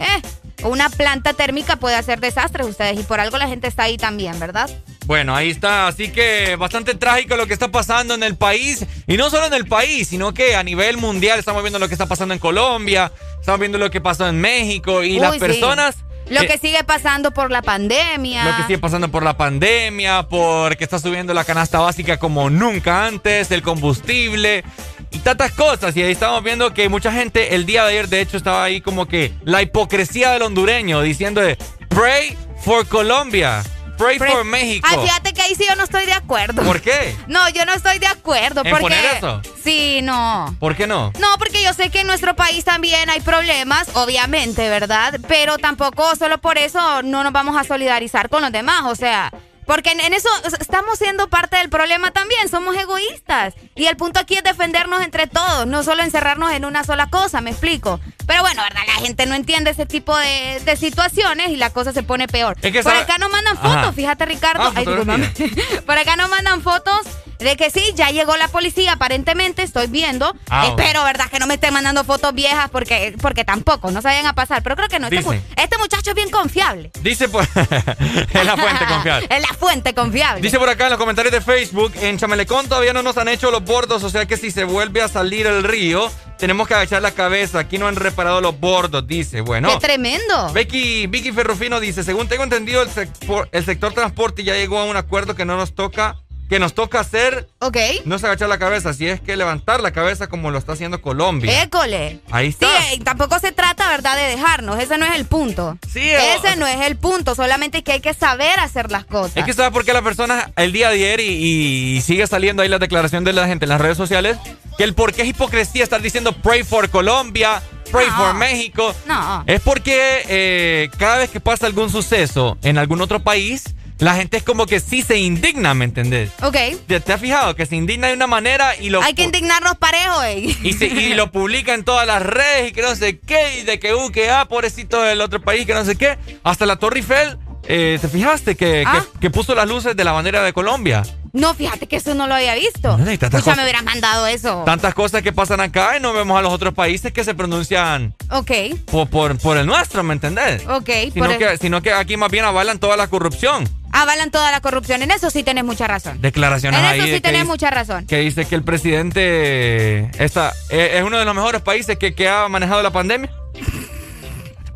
S5: Eh, una planta térmica puede hacer desastres ustedes y por algo la gente está ahí también, ¿verdad?
S4: Bueno, ahí está. Así que bastante trágico lo que está pasando en el país. Y no solo en el país, sino que a nivel mundial estamos viendo lo que está pasando en Colombia, estamos viendo lo que pasó en México y
S5: Uy,
S4: las
S5: sí.
S4: personas...
S5: Lo que sigue pasando por la pandemia.
S4: Lo que sigue pasando por la pandemia, porque está subiendo la canasta básica como nunca antes, el combustible y tantas cosas. Y ahí estamos viendo que mucha gente el día de ayer, de hecho, estaba ahí como que la hipocresía del hondureño diciendo de pray for Colombia, pray, for México.
S5: Ay, fíjate que ahí sí yo no estoy de acuerdo.
S4: ¿Por qué?
S5: No, yo no estoy de acuerdo.
S4: ¿En
S5: porque...
S4: poner eso?
S5: Sí, no.
S4: ¿Por qué no?
S5: No, porque yo sé que en nuestro país también hay problemas, obviamente, ¿verdad? Pero tampoco solo por eso no nos vamos a solidarizar con los demás, o sea, porque en, en eso estamos siendo parte del problema también, somos egoístas. Y el punto aquí es defendernos entre todos, no solo encerrarnos en una sola cosa, me explico. Pero bueno, ¿verdad? La gente no entiende ese tipo de, de situaciones y la cosa se pone peor.
S4: Es que
S5: por
S4: sabe-
S5: acá nos mandan
S4: Ajá.
S5: fotos, fíjate Ricardo.
S4: Ah,
S5: Ay,
S4: fotografía.
S5: discúlpame. por acá nos mandan fotos de que sí, ya llegó la policía, aparentemente, estoy viendo.
S4: Ah.
S5: Espero, ¿verdad? Que no me estén mandando fotos viejas porque, porque tampoco, no se vayan a pasar. Pero creo que no. Este, este muchacho es bien confiable.
S4: Dice por... es la fuente confiable.
S5: es la fuente confiable.
S4: Dice por acá en los comentarios de Facebook, en Chamelecón todavía no nos han hecho los bordos, o sea que si se vuelve a salir el río, tenemos que agachar la cabeza. Aquí no han reparado los bordos, dice. Bueno.
S5: ¡Qué tremendo!
S4: Becky, Vicky Ferrufino dice, según tengo entendido, el, sector- el sector transporte ya llegó a un acuerdo que no nos toca, que nos toca hacer,
S5: Ok.
S4: no es agachar la cabeza, si es que levantar la cabeza como lo está haciendo Colombia.
S5: École.
S4: Ahí
S5: Sí,
S4: está.
S5: eh, tampoco se trata, ¿verdad?, de dejarnos. Ese no es el punto.
S4: Sí, eh,
S5: Ese no es el punto. Solamente que hay que saber hacer las cosas.
S4: Es que sabes por qué las personas el día de ayer y, y sigue saliendo ahí la declaración de la gente en las redes sociales, que el por qué es hipocresía estar diciendo pray for Colombia, pray
S5: No.
S4: for México.
S5: No.
S4: Es porque eh, cada vez que pasa algún suceso en algún otro país, la gente es como que sí se indigna, ¿me entendés?
S5: Ok.
S4: ¿Te, te has fijado? Que se indigna de una manera y lo,
S5: Hay que indignarnos parejo, eh.
S4: y, se- y lo publica en todas las redes y que no sé qué, y de que U, que A, pobrecito del otro país, que no sé qué. Hasta la Torre Eiffel, eh, ¿te fijaste? Que,
S5: Ah.
S4: que, que puso las luces de la bandera de Colombia.
S5: No, fíjate que eso no lo había visto.
S4: No,
S5: Pucha,
S4: cosas-
S5: me hubieras mandado eso.
S4: Tantas cosas que pasan acá y no vemos a los otros países que se pronuncian
S5: Ok,
S4: por, por, por el nuestro, ¿me entendés?
S5: ok.
S4: Sino
S5: por el-
S4: que, sino que aquí más bien avalan toda la corrupción.
S5: Avalan toda la corrupción. En eso sí tenés mucha razón.
S4: Declaraciones
S5: En eso sí tenés
S4: dice-
S5: mucha razón.
S4: que dice que el presidente está, eh, es uno de los mejores países que, que ha manejado la pandemia.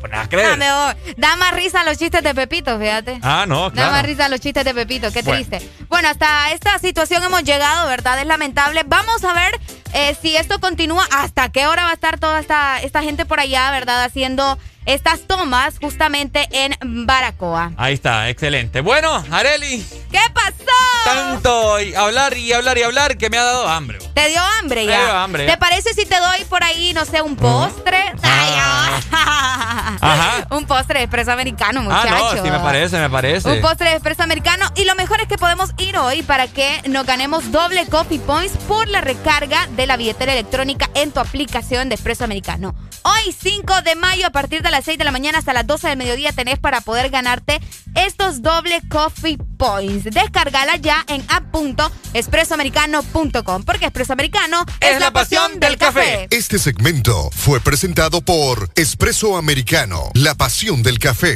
S4: Pues nada, creer.
S5: Da más risa los chistes de Pepito, fíjate.
S4: Ah, no,
S5: Da más
S4: claro.
S5: risa los chistes de Pepito, qué
S4: Bueno.
S5: triste. Bueno, hasta esta situación hemos llegado, ¿verdad? Es lamentable. Vamos a ver eh, si esto continúa, hasta qué hora va a estar toda esta, esta gente por allá, ¿verdad? Haciendo estas tomas justamente en Baracoa.
S4: Ahí está, excelente. Bueno, Areli,
S5: ¿Qué pasó?
S4: tanto y hablar y hablar y hablar que me ha dado hambre.
S5: ¿Te dio hambre
S4: Me
S5: ya?
S4: dio hambre,
S5: ¿Te parece si te doy por ahí, no sé, un postre? Ay, ah.
S4: Ajá.
S5: un postre de expreso americano,
S4: Ah,
S5: muchacho.
S4: no, sí me parece, me parece.
S5: Un postre de expreso americano. Y lo mejor es que podemos ir hoy para que nos ganemos doble coffee points por la recarga de la billetera electrónica en tu aplicación de expreso americano. Hoy, 5 de mayo, a partir de las 6 de la mañana hasta las 12 del mediodía, tenés para poder ganarte estos doble coffee points. Descárgala ya en app.expresoamericano.com porque Expreso Americano es, la pasión del café.
S13: Este segmento fue presentado por Espresso Americano, la pasión del café.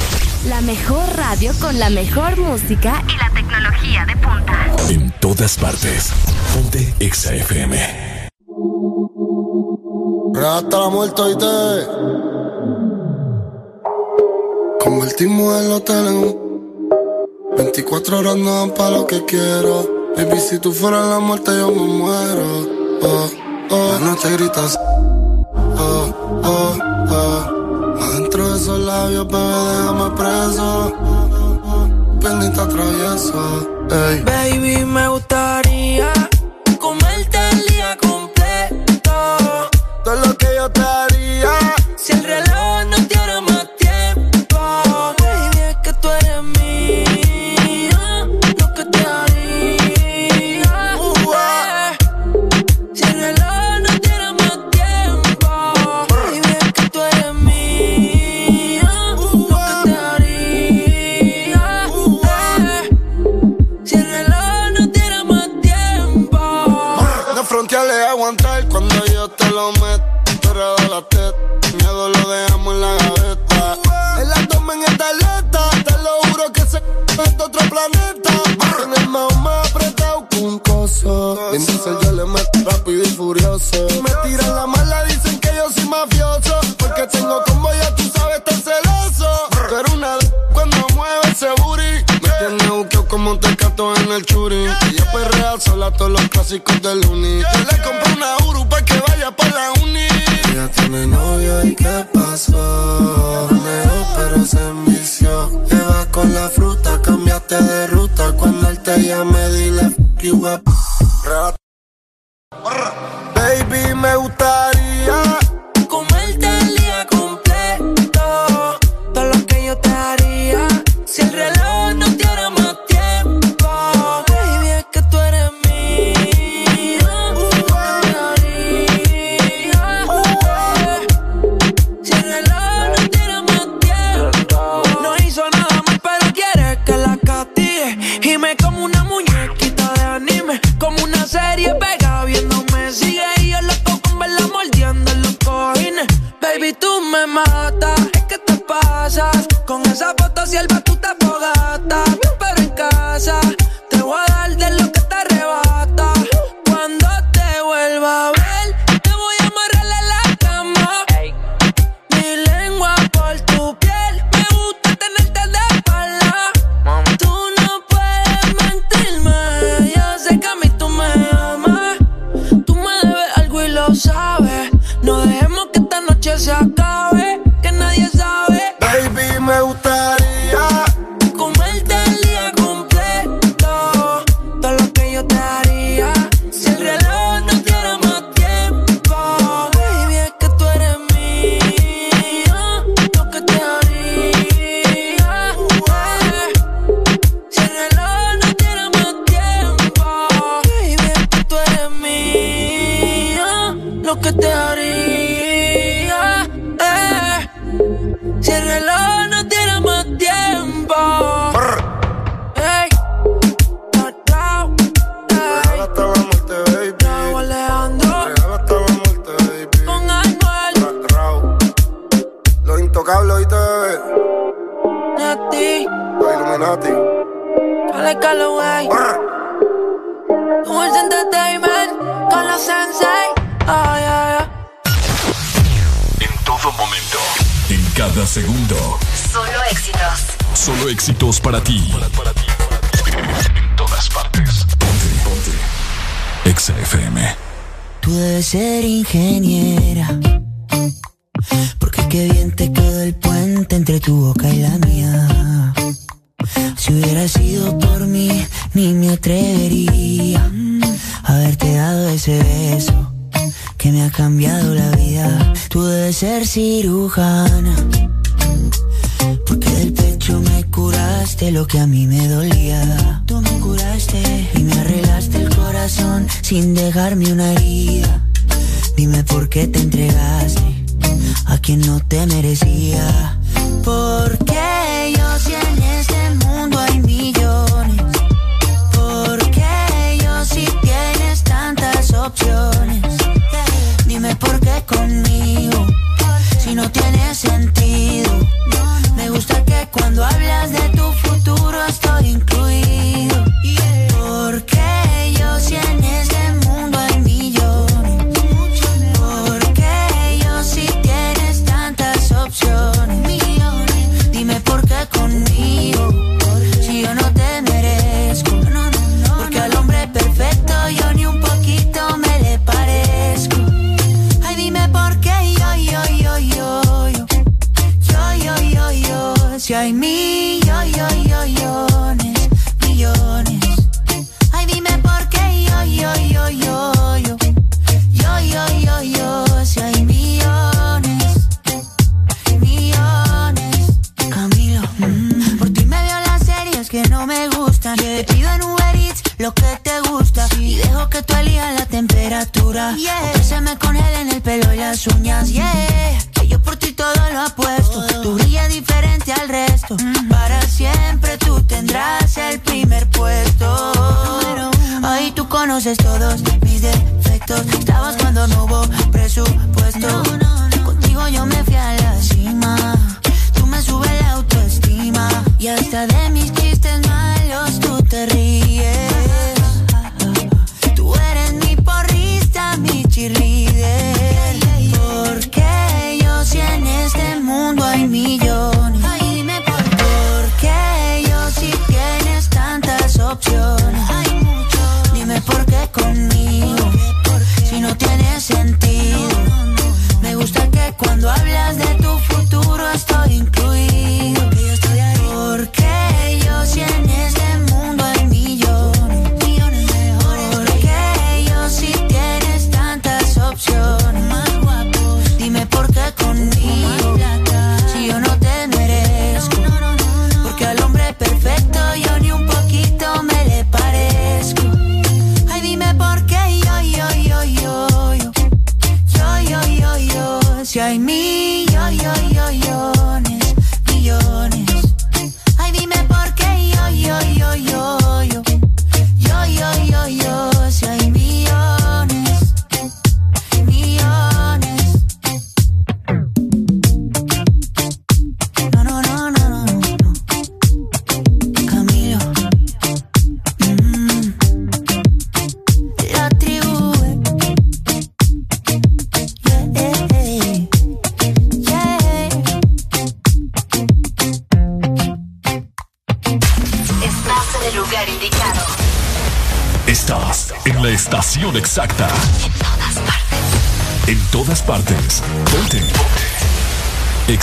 S27: La mejor radio con la mejor música y la tecnología de punta.
S2: En todas partes. Ponte Exa FM.
S28: Hasta la muerte hoy te Convertimos el hotel en un 24 horas no dan pa' lo que quiero Baby, si tú fueras la muerte yo me muero Oh, oh, no te gritas Oh, oh, labios, bebé, déjame preso Piernita travieso Ey.
S29: Baby, me gustaría
S28: furioso. Me tiran la mala, dicen que yo soy mafioso. Porque tengo como ya tú sabes, estar celoso. Pero una d- cuando mueve ese booty. Me tiene buqueo como un tecato en el churi. Y yo perrea sola todos los clásicos del uni. Yo le compré una Uru pa' que vaya pa' la uni. Ella tiene novio y qué pasó. Leo pero se envició. Lleva con la fruta, cambiaste de ruta. Cuando él te llame, dile f you up. Me gustaría
S29: me matas, es que te pasas. Con esa foto sierva tú te fogatas.
S28: Illuminati.
S29: Alex Calloway. Where's Entertainment. Con la Sensei. Oh, yeah, yeah.
S2: En todo momento. En cada segundo.
S27: Solo éxitos.
S2: Solo éxitos para ti. En todas partes. Ponte, ponte. Exa FM.
S30: Tú debes ser ingeniera. Porque qué bien te quedó el puente entre tu boca y la mía. Si hubiera sido por mí, ni me atrevería a haberte dado ese beso que me ha cambiado la vida. Tú debes ser cirujana. Porque del pecho me curaste lo que a mí me dolía. Tú me curaste y me arreglaste el corazón sin dejarme una herida. Dime por qué te entregaste a quien no te merecía. Porque yo si no tiene sentido. Me gusta que cuando hablas de tu futuro estoy incluido. Si hay millones, millones. Ay, dime por qué yo, yo, yo, yo, yo. Yo, yo, yo, yo. Si hay millones, millones. Camilo, mm, por ti me veo las series que no me gustan. Te pido en Uber Eats lo que te gusta. Y dejo que tú elijas la temperatura. Que se me congelen el pelo y las uñas. Yeah. Que yo por ti lo apuesto. Tú brillas diferente al resto. Para siempre tú tendrás el primer puesto. Ahí tú conoces todos mis defectos. Estabas cuando no hubo presupuesto. Contigo yo me fui a la cima. Tú me subes la autoestima. Y hasta de mundo hay millones. Ay, dime por qué. Porque yo si tienes tantas opciones. Hay. Dime por qué conmigo. Si no tiene sentido. Me gusta que cuando hablas de tu futuro estoy incluido.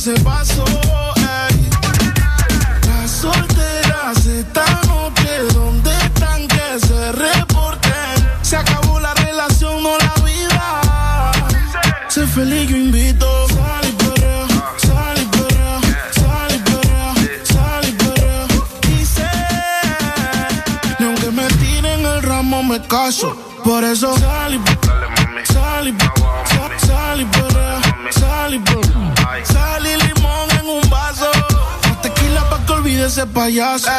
S13: Ese vaso. Ay, las solteras esta noche, ¿dónde están que se reporten? Se acabó la relación, no la vida. Sé feliz, yo invito. Sal y perrea, sal y perrea, sal y perrea, sal y ni aunque me tiren el ramo me caso. Por eso sal ese payaso.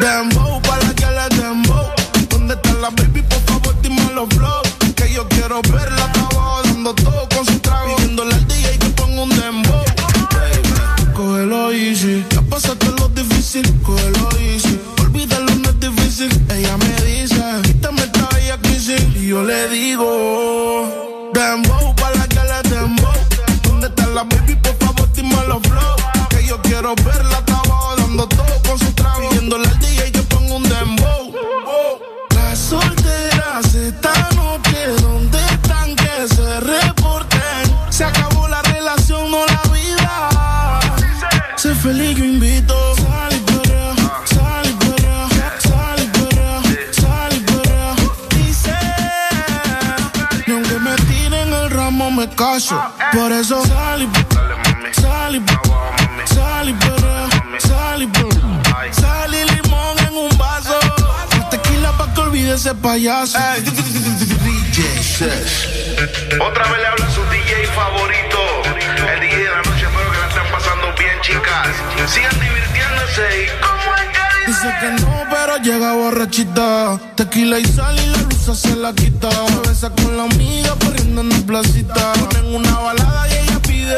S13: Dembow pa' la que le dembow. ¿Dónde está la baby? Por favor, dime los flow. Que yo quiero verla, estaba dando todo con su trago. Pidiéndole al DJ que ponga un dembow. Baby, Cógelo easy, ya pasaste lo difícil, cógelo easy. Olvídalo, no es difícil. Ella me dice, quítame esta bella crisis. Y yo le digo, dembow, para la que le dembow. ¿Dónde está la baby? Por favor, dime los flow. Que yo quiero verla, Por eso sal y sal y sal y sal y. Sal y limón en un vaso. Tequila pa' que olvide ese payaso.
S31: Otra vez le habla su DJ favorito. El DJ de la noche, espero que la estén pasando bien, chicas. Sigan divirtiéndose y como
S13: Dice que no, pero llega borrachita. Tequila y sal y la luz se la quita. Se besa con la amiga corriendo en la placita. Ponen una balada y ella pide.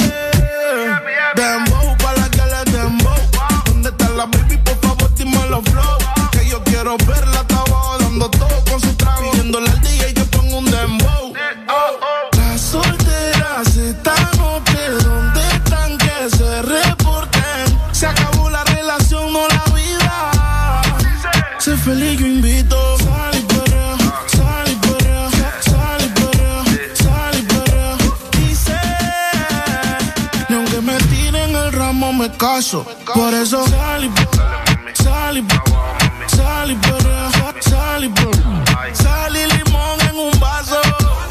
S13: Dembow pa' la que le dembow. ¿Dónde está la baby? Por favor, dime los flow. Que yo quiero verla, estaba dando todo con su trago. Pidiéndole al DJ me caso. Por eso sal y sal y sal y perrea, sal y. Sal y limón en un vaso.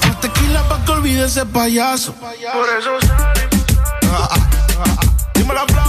S13: Más tequila pa' que olvide ese payaso. Por eso sal y Dímelo, flow,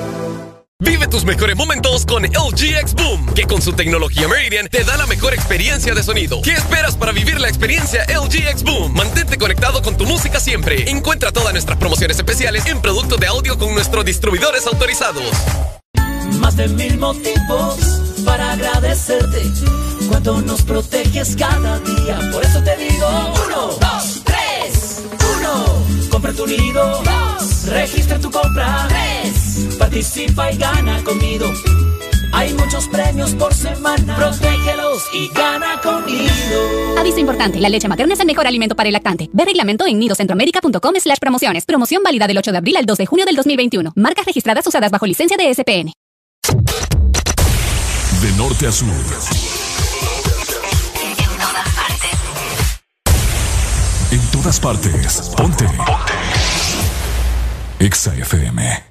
S32: Vive tus mejores momentos con LG X Boom, que con su tecnología Meridian te da la mejor experiencia de sonido. ¿Qué esperas para vivir la experiencia LG X Boom? Mantente conectado con tu música siempre. Encuentra todas nuestras promociones especiales en productos de audio con nuestros distribuidores autorizados.
S33: Más de mil motivos para agradecerte. Cuando nos proteges cada día. Por eso te digo: uno, dos, tres. Uno, compra tu nido. Dos, registra tu compra. Tres, participa y gana conmigo. Hay muchos premios por semana. Protégelos y gana con Nido.
S34: Aviso importante, la leche materna es el mejor alimento para el lactante. Ve reglamento en nidocentroamerica.com slash promociones. Promoción válida del 8 de abril al 2 de junio del 2021. Marcas registradas usadas bajo licencia de SPN.
S2: De norte a sur. En todas partes. Ponte. Ponte. Exa FM.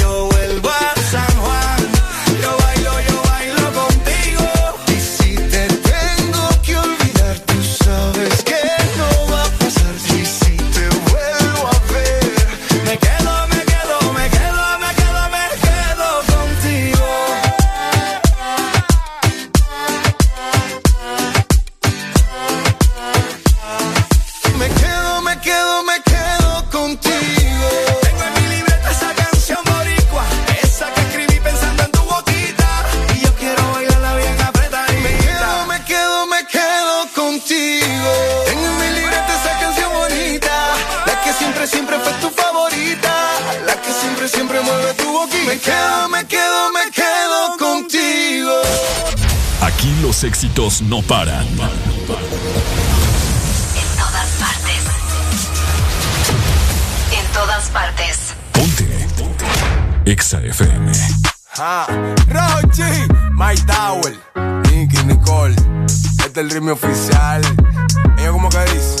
S2: los éxitos no paran.
S35: En todas partes. En todas partes.
S2: Exa FM.
S28: Ah, Rochi, My Tower, Nicky, Nicole, este es el ritmo oficial. Ella como que dice.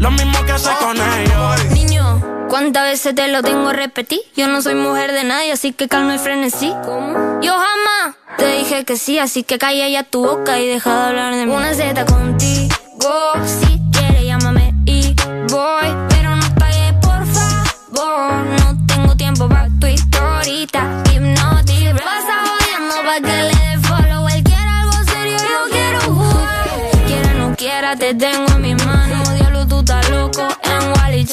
S36: Lo mismo que hace con ellos.
S37: Niño, ¿cuántas veces te lo tengo a repetir? Yo no soy mujer de nadie, así que calma el frenesí. ¿Cómo? Yo jamás te dije que sí, así que calla ya tu boca y deja de hablar de mí. Una Z contigo, si quieres llámame y voy, pero no pagues por favor. No tengo tiempo para tu historita, hipnotic. Pasa jodiendo pa' que le dé follow. Él quiere algo serio, yo quiero jugar. Quiera no quiera, te tengo en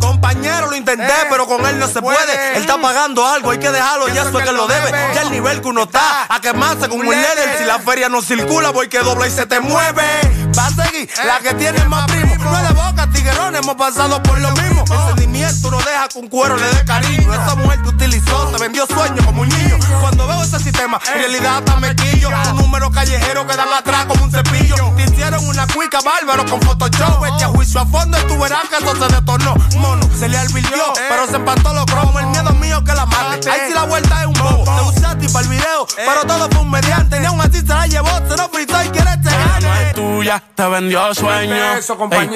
S38: Compañero, lo intenté, pero con él no se puede. Él está pagando algo, hay que dejarlo, ya eso es que lo debe. Ya el nivel que uno está, a quemarse con un líder. Si la feria no circula, voy que dobla y se te mueve. Va a seguir la que tiene más primo.
S28: No es de boca, tiguerón, hemos pasado por lo mismo. El sentimiento no deja un cuero le dé cariño. Esa mujer te utilizó, te vendió sueños como un niño. Cuando veo ese sistema, en realidad está mequillo. Un número callejero que dan atrás como un cepillo. Te hicieron una cuica bárbaro con Photoshop. Eche a juicio a fondo y tú verás que eso se detonó. Mono, se le alvirtió, pero se empató los cromos. El miedo mío que la mate. Ahí sí la vuelta es un bobo. Te usaste para el video, pero todo fue un mediante. Ni aún así se la llevó, se lo fritó y quiere este
S36: es tuya, te vendió sueño.
S28: Eso, compañero,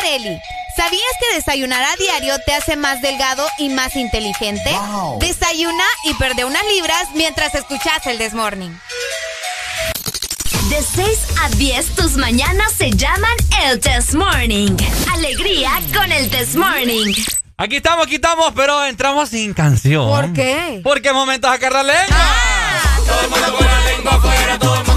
S5: Areli. ¿Sabías que desayunar a diario te hace más delgado y más inteligente? Desayuna y perde unas libras mientras escuchas el Desmorning.
S8: De 6 a 10, tus mañanas se llaman el Test Morning. Alegría con el Test Morning.
S4: Aquí estamos, aquí estamos, pero entramos sin canción.
S5: ¿Por qué?
S4: Porque es momento de sacar la lengua.
S11: Todo el mundo con la lengua afuera, todo el mundo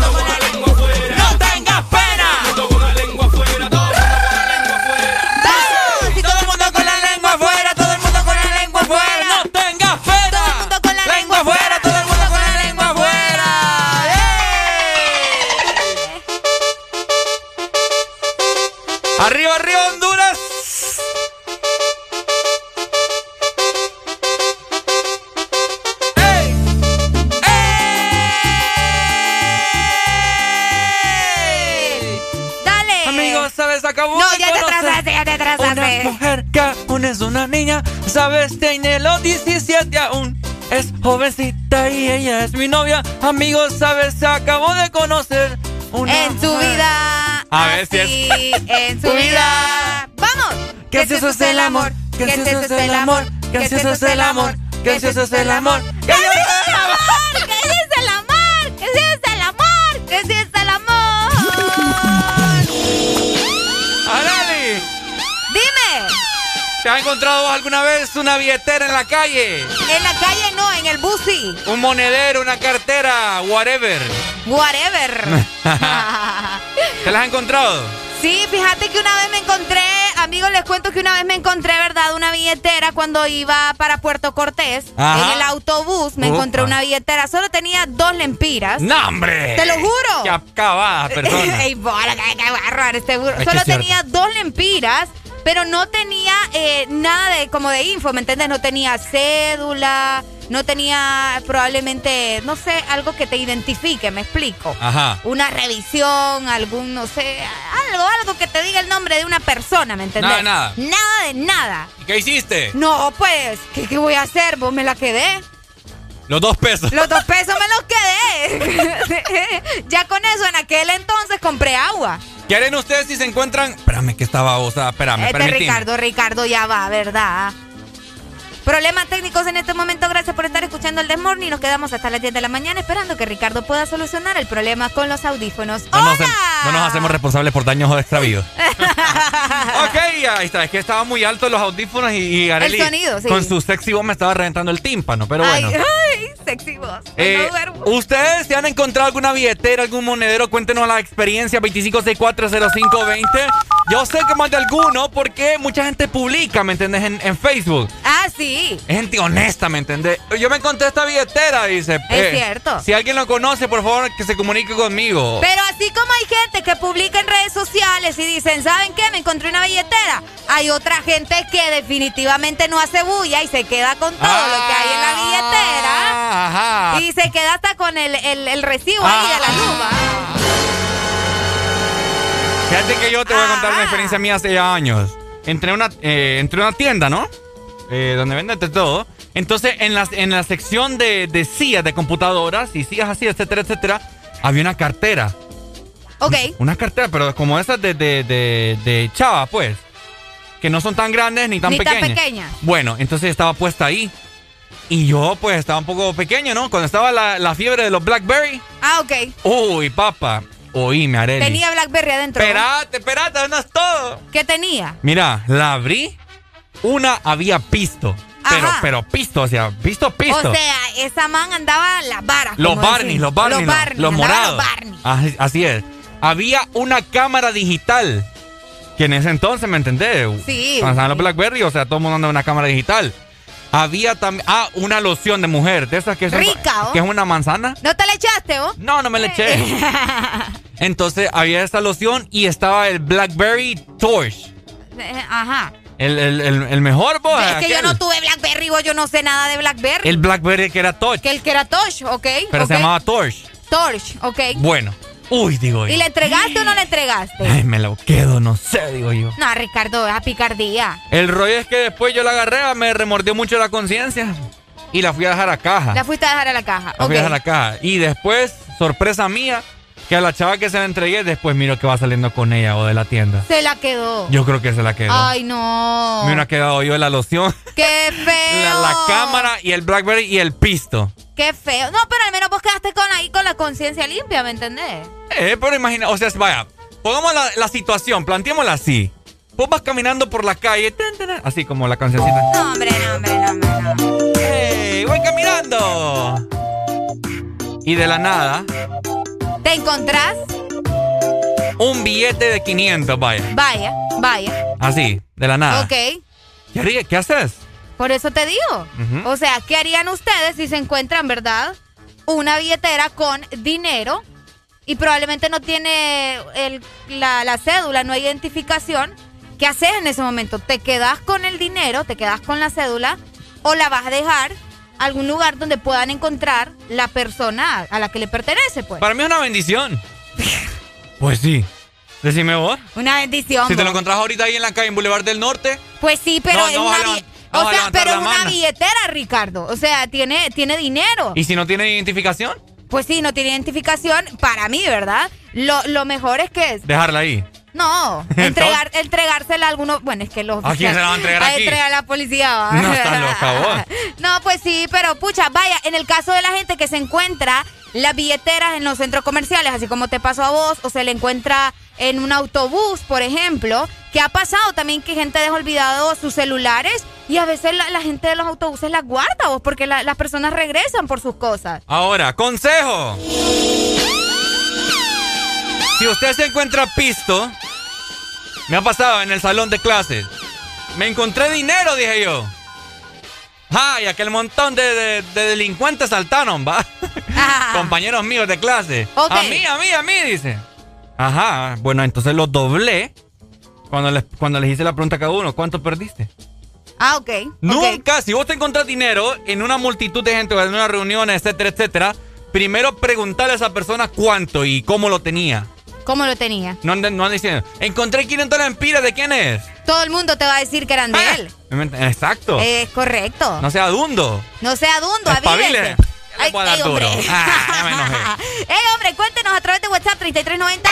S4: Una mujer que aún es una niña, ¿sabes? Tiene los 17 aún. Es jovencita y ella es mi novia. Amigos, ¿sabes? Se acabó de conocer una
S5: En su
S4: mujer.
S5: vida.
S4: A ver si es-
S5: En su vida. ¡Vamos!
S4: Que si eso es el amor, que si eso es el amor, que si eso es el amor, que si eso es el amor.
S5: ¡Que si es el amor! ¡Que si es el amor! ¡Que si es el amor!
S4: ¿Te has encontrado vos alguna vez una billetera en la calle?
S5: En la calle no, en el bus sí.
S4: Un monedero, una cartera, whatever.
S5: Whatever.
S4: ¿Te las has encontrado?
S5: Sí, fíjate que una vez me encontré, amigos, les cuento que una vez me encontré, ¿verdad? Una billetera cuando iba para Puerto Cortés.
S4: Ajá.
S5: En el autobús me
S4: Upa.
S5: encontré una billetera. Solo tenía dos lempiras.
S4: ¡No, hombre!
S5: ¡Te lo juro!
S4: ¡Qué acabada persona!
S5: Ey, bola, va a robar este burro.
S4: Es
S5: Solo tenía dos lempiras, pero no tenía eh, nada de como de info, ¿me entiendes? No tenía cédula, no tenía probablemente, no sé, algo que te identifique, me explico.
S4: Ajá.
S5: Una revisión, algún, no sé, algo, algo que te diga el nombre de una persona, ¿me entendés?
S4: Nada, nada.
S5: Nada de nada.
S4: ¿Y qué hiciste?
S5: No, pues, ¿qué, qué voy a hacer? Vos me la quedé.
S4: Los dos pesos.
S5: Los dos pesos me los quedé. ya con eso, en aquel entonces compré agua.
S4: ¿Qué harán ustedes si se encuentran? Espérame, que estaba, o sea, espérame,
S5: Este
S4: permitime.
S5: Ricardo, Ricardo ya va, ¿verdad? Problemas técnicos en este momento. Gracias por estar escuchando el Desmorning. Nos quedamos hasta las 10 de la mañana esperando que Ricardo pueda solucionar el problema con los audífonos.
S4: No nos,
S5: ¡Hola!
S4: no nos hacemos responsables por daños o extravíos. ok, ahí está. Es que estaban muy altos los audífonos y, y Arely
S5: El sonido, sí.
S4: con su sexy voz me estaba reventando el tímpano, pero bueno.
S5: ay, sexy voz.
S4: Eh,
S5: no.
S4: ¿Ustedes se han encontrado alguna billetera, algún monedero? Cuéntenos la experiencia 25640520. Yo sé que más de alguno porque mucha gente publica, ¿me entiendes? En, en Facebook.
S5: Ah, sí.
S4: Es gente honesta, ¿me entiendes? Yo me encontré esta billetera, dice.
S5: Es cierto.
S4: Si alguien lo conoce, por favor, que se comunique conmigo.
S5: Pero así como hay gente que publica en redes sociales y dicen, ¿saben qué? Me encontré una billetera. Hay otra gente que definitivamente no hace bulla y se queda con todo lo que hay en la billetera.
S4: Ajá.
S5: Y se queda hasta con el, el- el recibo ahí de la luz. ¿va?
S4: Fíjate que yo te voy a contar una experiencia mía hace ya años. Entré a una, eh, entré a una tienda, ¿no? Eh, donde venden de todo. Entonces, en la, en la sección de, de sillas de computadoras y sillas así, etcétera, etcétera, había una cartera.
S5: Ok.
S4: Una cartera, pero como esas de, de, de, de chava, pues. Que no son tan grandes ni tan
S5: Ni tan
S4: pequeñas.
S5: pequeñas.
S4: Bueno, entonces estaba puesta ahí. Y yo, pues, estaba un poco pequeño, ¿no? Cuando estaba la, la fiebre de los Blackberry.
S5: Ah, ok.
S4: Uy, papá. Oíme, Arely.
S5: Tenía Blackberry adentro.
S4: Espérate, espérate, no es todo.
S5: ¿Qué tenía?
S4: Mira, la abrí. Una había pisto. Pero,
S5: Ajá.
S4: pero pisto, o sea, pisto, pisto.
S5: O sea, esa man andaba las varas.
S4: los Barney, los Barney,
S5: Los Barney.
S4: los morados.
S5: Los Barney.
S4: Así, es. Había una cámara digital. Que en ese entonces, ¿me entendés?
S5: Sí.
S4: Cuando los Blackberry, o sea, todo el mundo andaba en una cámara digital. Había también. Ah, una loción de mujer. De esas que, son-
S5: Rica, ¿oh?
S4: que es una manzana.
S5: ¿No te la echaste, vos?
S4: No, no me le eché. Entonces había esta loción y estaba el Blackberry Torch.
S5: Eh, Ajá.
S4: El, el, el, el mejor, vos.
S5: es que yo no tuve Blackberry, vos yo no sé nada de Blackberry.
S4: El Blackberry que era Torch.
S5: Que el que era Torch, ¿ok?
S4: Pero se llamaba Torch.
S5: Torch, ¿ok?
S4: Bueno. Uy, digo yo.
S5: ¿Y le entregaste o no le entregaste?
S4: Ay, me lo quedo, no sé, digo yo.
S5: No, Ricardo, esa picardía.
S4: El rollo es que después yo la agarré, me remordió mucho la conciencia y la fui a dejar a caja.
S5: La fuiste a dejar a la caja.
S4: La fui a dejar a caja. Y después, sorpresa mía, que a la chava que se la entregué, después miro que va saliendo con ella o de la tienda.
S5: Se la quedó.
S4: Yo creo que se la quedó.
S5: Ay, no.
S4: Me hubiera quedado yo la loción,
S5: Qué feo.
S4: la, la cámara y el Blackberry y el pisto.
S5: Qué feo. No, pero al menos vos quedaste con ahí con la conciencia limpia, ¿me entendés?
S4: Eh, pero imagina, o sea, vaya, pongamos la, la situación, planteémosla así. Vos vas caminando por la calle, tan, tan, así como la cancioncita.
S5: No, hombre, no, hombre, no, hombre, no.
S4: ¡Ey, voy caminando! Y de la nada,
S5: ¿Te encontrás?
S4: un billete de 500, vaya.
S5: Vaya, vaya.
S4: Así, de la nada.
S5: Ok.
S4: ¿Qué, haría- qué haces?
S5: Por eso te digo. O sea, ¿qué harían ustedes si se encuentran, verdad? Una billetera con dinero y probablemente no tiene el- la, la cédula, no hay identificación. ¿Qué haces en ese momento? ¿Te quedas con el dinero, te quedas con la cédula o la vas a dejar algún lugar donde puedan encontrar la persona a la que le pertenece, pues?
S4: Para mí es una bendición. Pues sí. Decime vos.
S5: Una bendición.
S4: Si te lo encontrás ahorita ahí en la calle, en Boulevard del Norte,
S5: Pues sí, pero
S4: No,
S5: es
S4: no
S5: una, o sea, pero es una
S4: mano.
S5: billetera, Ricardo. O sea, tiene, tiene dinero.
S4: y si no tiene identificación,
S5: Pues sí, no tiene identificación. Para mí, ¿verdad? Lo, lo mejor es que...
S4: dejarla ahí.
S5: No, entregar, entregársela a alguno... Bueno, es que los...
S4: ¿A quién se la va a entregar
S5: a
S4: aquí?
S5: entregar a la policía. ¿va?
S4: No estás loca vos.
S5: No, pues sí, pero pucha, vaya, en el caso de la gente que se encuentra las billeteras en los centros comerciales, así como te pasó a vos, o se le encuentra en un autobús, por ejemplo, que ha pasado también que gente deja olvidado sus celulares y a veces la, la gente de los autobuses las guarda, vos, porque la- las personas regresan por sus cosas.
S4: Ahora, consejo. Si usted se encuentra pisto, me ha pasado en el salón de clases. Me encontré dinero, dije yo. ¡Ay! aquel montón de, de- de delincuentes saltaron, va. Compañeros míos de clase. A mí, a mí, a mí, dice. Ajá, bueno, entonces los doblé. Cuando les, cuando les hice la pregunta a cada uno, ¿cuánto perdiste?
S5: Ah, ok.
S4: Nunca, si vos te encontrás dinero en una multitud de gente o en una reunión, etcétera, etcétera, primero preguntarle a esa persona cuánto y cómo lo tenía.
S5: ¿Cómo lo tenía?
S4: No no anden diciendo, encontré 500 lempiras, ¿de quién es?
S5: Todo el mundo te va a decir que eran de él.
S4: Exacto.
S5: Es correcto.
S4: No sea dundo.
S5: No sea dundo,
S4: puedo dar
S5: ey, hombre.
S4: Ah.
S5: Ey, hombre, cuéntenos a través de WhatsApp 3390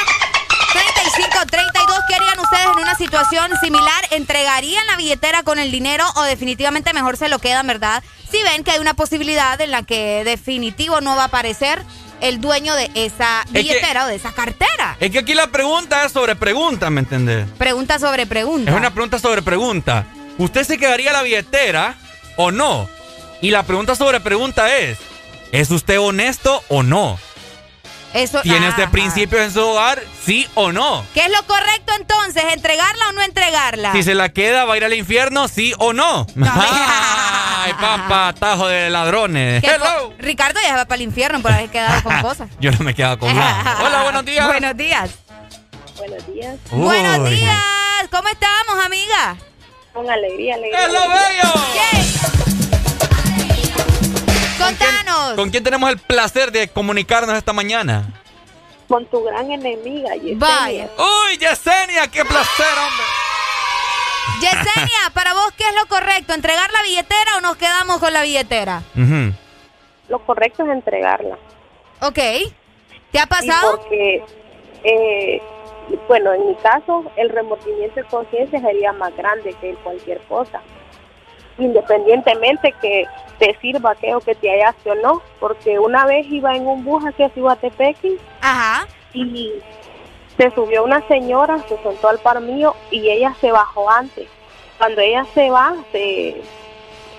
S5: 3532 qué harían ustedes en una situación similar. ¿Entregarían la billetera con el dinero o definitivamente mejor se lo quedan, verdad? Si ven que hay una posibilidad en la que definitivo no va a aparecer el dueño de esa
S4: que-
S5: billetera o de esa cartera.
S4: Es que aquí la pregunta es sobre pregunta, ¿me entendés?
S5: Pregunta sobre pregunta.
S4: Es una pregunta sobre pregunta. ¿Usted se quedaría la billetera o no? Y la pregunta sobre pregunta es, ¿es usted honesto o no?
S5: Eso,
S4: ¿Tiene este
S5: Ajá.
S4: principio en su hogar? ¿Sí o no?
S5: ¿Qué es lo correcto entonces? ¿Entregarla o no entregarla?
S4: Si se la queda, ¿va a ir al infierno? ¿Sí o no? Ay, papá, tajo de ladrones.
S5: ¿Qué
S4: Hello.
S5: Ricardo ya va para el infierno por haber quedado con cosas.
S4: Yo no me he quedado con nada. Hola, buenos días.
S5: Buenos días.
S39: Buenos días.
S4: Uy.
S5: Buenos días. ¿Cómo estamos, amiga?
S39: Con alegría, alegría.
S4: ¡Es lo bello!
S5: Contanos.
S4: ¿Con quién tenemos el placer de comunicarnos esta mañana?
S39: Con tu gran enemiga, Yesenia.
S5: Vaya.
S4: ¡Uy, Yesenia! ¡Qué placer, hombre!
S5: Yesenia, para vos, ¿qué es lo correcto? ¿Entregar la billetera o nos quedamos con la billetera?
S4: Ujú.
S39: Lo correcto es entregarla.
S5: Ok. ¿Te ha pasado?
S39: porque, eh, bueno, en mi caso, el remordimiento de conciencia sería más grande que cualquier cosa. Independientemente que te sirva aquello que te hallaste o no. Porque una vez iba en un bus hacia Cihuatepeque
S5: Ajá.
S39: y se subió una señora, se sentó al par mío y ella se bajó antes. Cuando ella se va, se,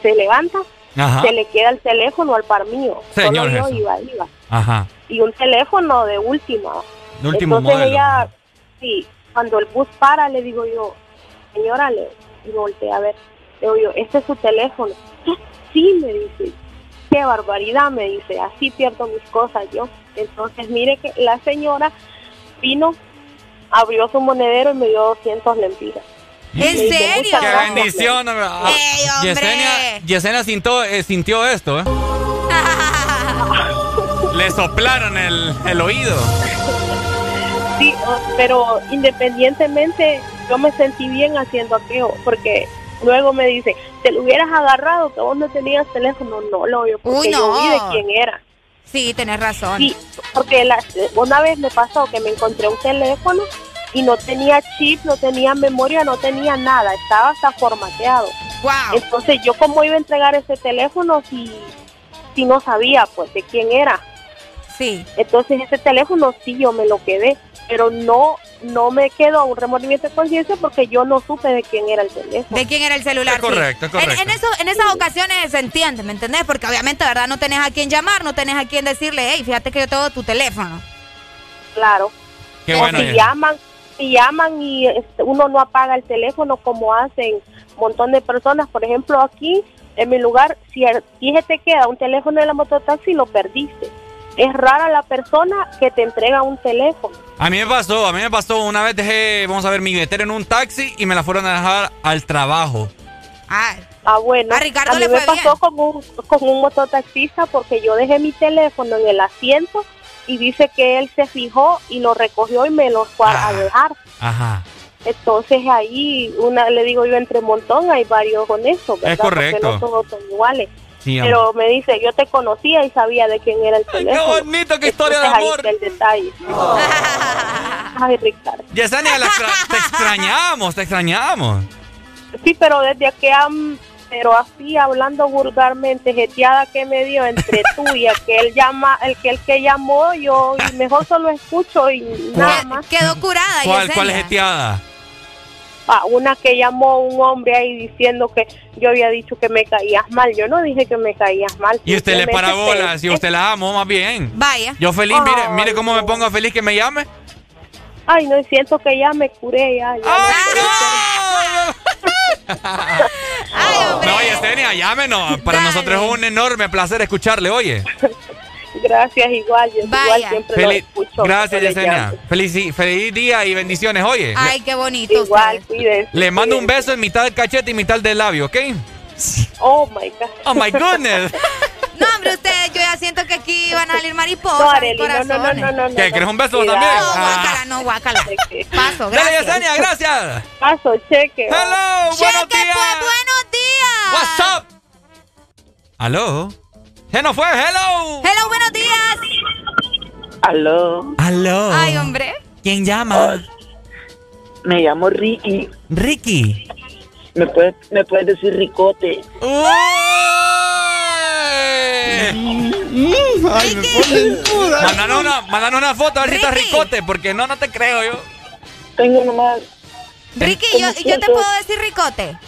S39: se levanta,
S4: Ajá.
S39: se le queda el teléfono al par mío. Solo
S4: Señor
S39: yo
S4: Jesús.
S39: iba, iba.
S4: Ajá.
S39: Y un teléfono de última.
S4: De último
S39: Entonces
S4: modelo.
S39: ella, sí, cuando el bus para, le digo yo, señora, le y volteé a ver, le digo yo, este es su teléfono. Sí, me dice, qué barbaridad, me dice, así pierdo mis cosas yo. Entonces, mire que la señora vino, abrió su monedero y me dio 200 lempiras.
S5: ¿En
S39: Me
S5: serio?
S39: "Muchas
S4: Qué
S39: gracias".
S4: bendición. Ah. Yesenia, Yesenia sintió, eh, sintió esto, ¿eh? Le soplaron el, el oído.
S39: Sí, pero independientemente, yo me sentí bien haciendo aquello, porque luego me dice, te lo hubieras agarrado, que vos no tenías teléfono. No, lo yo, porque
S5: Uy,
S39: yo
S5: no.
S39: vi de quién era.
S5: Sí, tenés razón.
S39: Sí, porque la- una vez me pasó que me encontré un teléfono y no tenía chip, no tenía memoria, no tenía nada, estaba hasta formateado.
S5: Wow.
S39: Entonces, yo cómo iba a entregar ese teléfono si, si no sabía pues de quién era.
S5: Sí.
S39: Entonces, ese teléfono sí yo me lo quedé, pero no no me quedó un remordimiento de conciencia porque yo no supe de quién era el teléfono.
S5: ¿De quién era el celular?
S4: Correcto,
S5: sí.
S4: correcto.
S5: En, en eso, en esas ocasiones se entiende, ¿me entendés? Porque obviamente, ¿verdad? No tenés a quién llamar, no tenés a quién decirle, hey, fíjate que yo tengo tu teléfono.
S39: Claro.
S4: Qué
S39: o
S4: bueno.
S39: si llaman, si llaman y este, uno no apaga el teléfono como hacen un montón de personas, por ejemplo aquí en mi lugar, si, el- si se te queda un teléfono en la mototaxi, lo perdiste. Es rara la persona que te entrega un teléfono.
S4: A mí me pasó, a mí me pasó una vez dejé, vamos a ver, mi billetera en un taxi y me la fueron a dejar al trabajo.
S5: Ah,
S39: Ah, bueno.
S5: A Ricardo
S39: mí
S5: le
S39: me pasó con un, con un mototaxista porque yo dejé mi teléfono en el asiento y dice que él se fijó y lo recogió y me lo fue a- a dejar.
S4: Ajá.
S39: Entonces ahí, una le digo yo entre montón, hay varios con eso, ¿verdad?
S4: Es correcto.
S39: Porque no todos son iguales.
S4: Sí,
S39: Pero me dice, yo te conocía y sabía de quién era el teléfono.
S4: qué bonito, qué historia de
S39: ahí
S4: amor.
S39: está el detalle. Ay, Ricardo.
S4: Yesenia, la extra- te extrañamos, te extrañamos.
S39: Sí, pero desde que han, pero así hablando vulgarmente, jeteada que me dio entre tú y el que él llama, el que el que llamó, yo y mejor solo escucho y nada más.
S5: Quedó curada,
S4: ¿Cuál,
S5: Yesenia.
S4: cuál es jeteada?
S39: Una que llamó un hombre ahí diciendo que yo había dicho que me caías mal. Yo no dije que me caías mal.
S4: Y usted le para bolas, y usted la amo más bien.
S5: Vaya.
S4: Yo feliz, mire,
S39: Ay,
S4: mire cómo me pongo feliz que me llame.
S39: Ay, no, siento que ya me curé, ya. ya
S4: No, Yesenia, llámenos. Para nosotros es un enorme placer escucharle, oye.
S39: Gracias, igual. Yo igual siempre
S4: Feliz-
S39: lo escucho.
S4: Gracias, Yesenia. Feliz, feliz día y bendiciones, oye.
S5: Ay, qué bonito.
S39: Igual, cuídense.
S4: Le mando un beso en mitad del cachete y mitad del labio, ¿ok?
S39: Oh, my God.
S4: Oh, my goodness.
S5: No, hombre, usted, yo ya siento que aquí van a salir mariposas
S39: No,
S5: y
S39: Arely, no, no, no,
S5: corazones.
S39: no, no,
S4: ¿Qué? ¿Querés un beso también?
S5: No,
S4: Ah.
S5: guácala, no, guácala. Paso,
S4: Dale,
S5: gracias.
S4: Yesenia, gracias.
S39: Paso, cheque.
S4: Hello, buenos
S5: Cheque,
S4: días.
S5: pues, buenos días.
S4: What's up? ¿Aló? ¿Qué no fue? Hello.
S5: Hello, buenos días.
S40: Aló.
S4: Aló.
S5: Ay, hombre.
S4: ¿Quién llama?
S40: Me llamo Ricky.
S4: Ricky.
S40: ¿Me puedes, me puedes decir ricote?
S4: Ay, me ponen. Mándanos una, mándanos una foto a ver si ricote, porque no, no te creo yo.
S40: Tengo nomás.
S5: Ricky,
S40: ¿Cómo
S5: yo, yo te puedo decir ricote.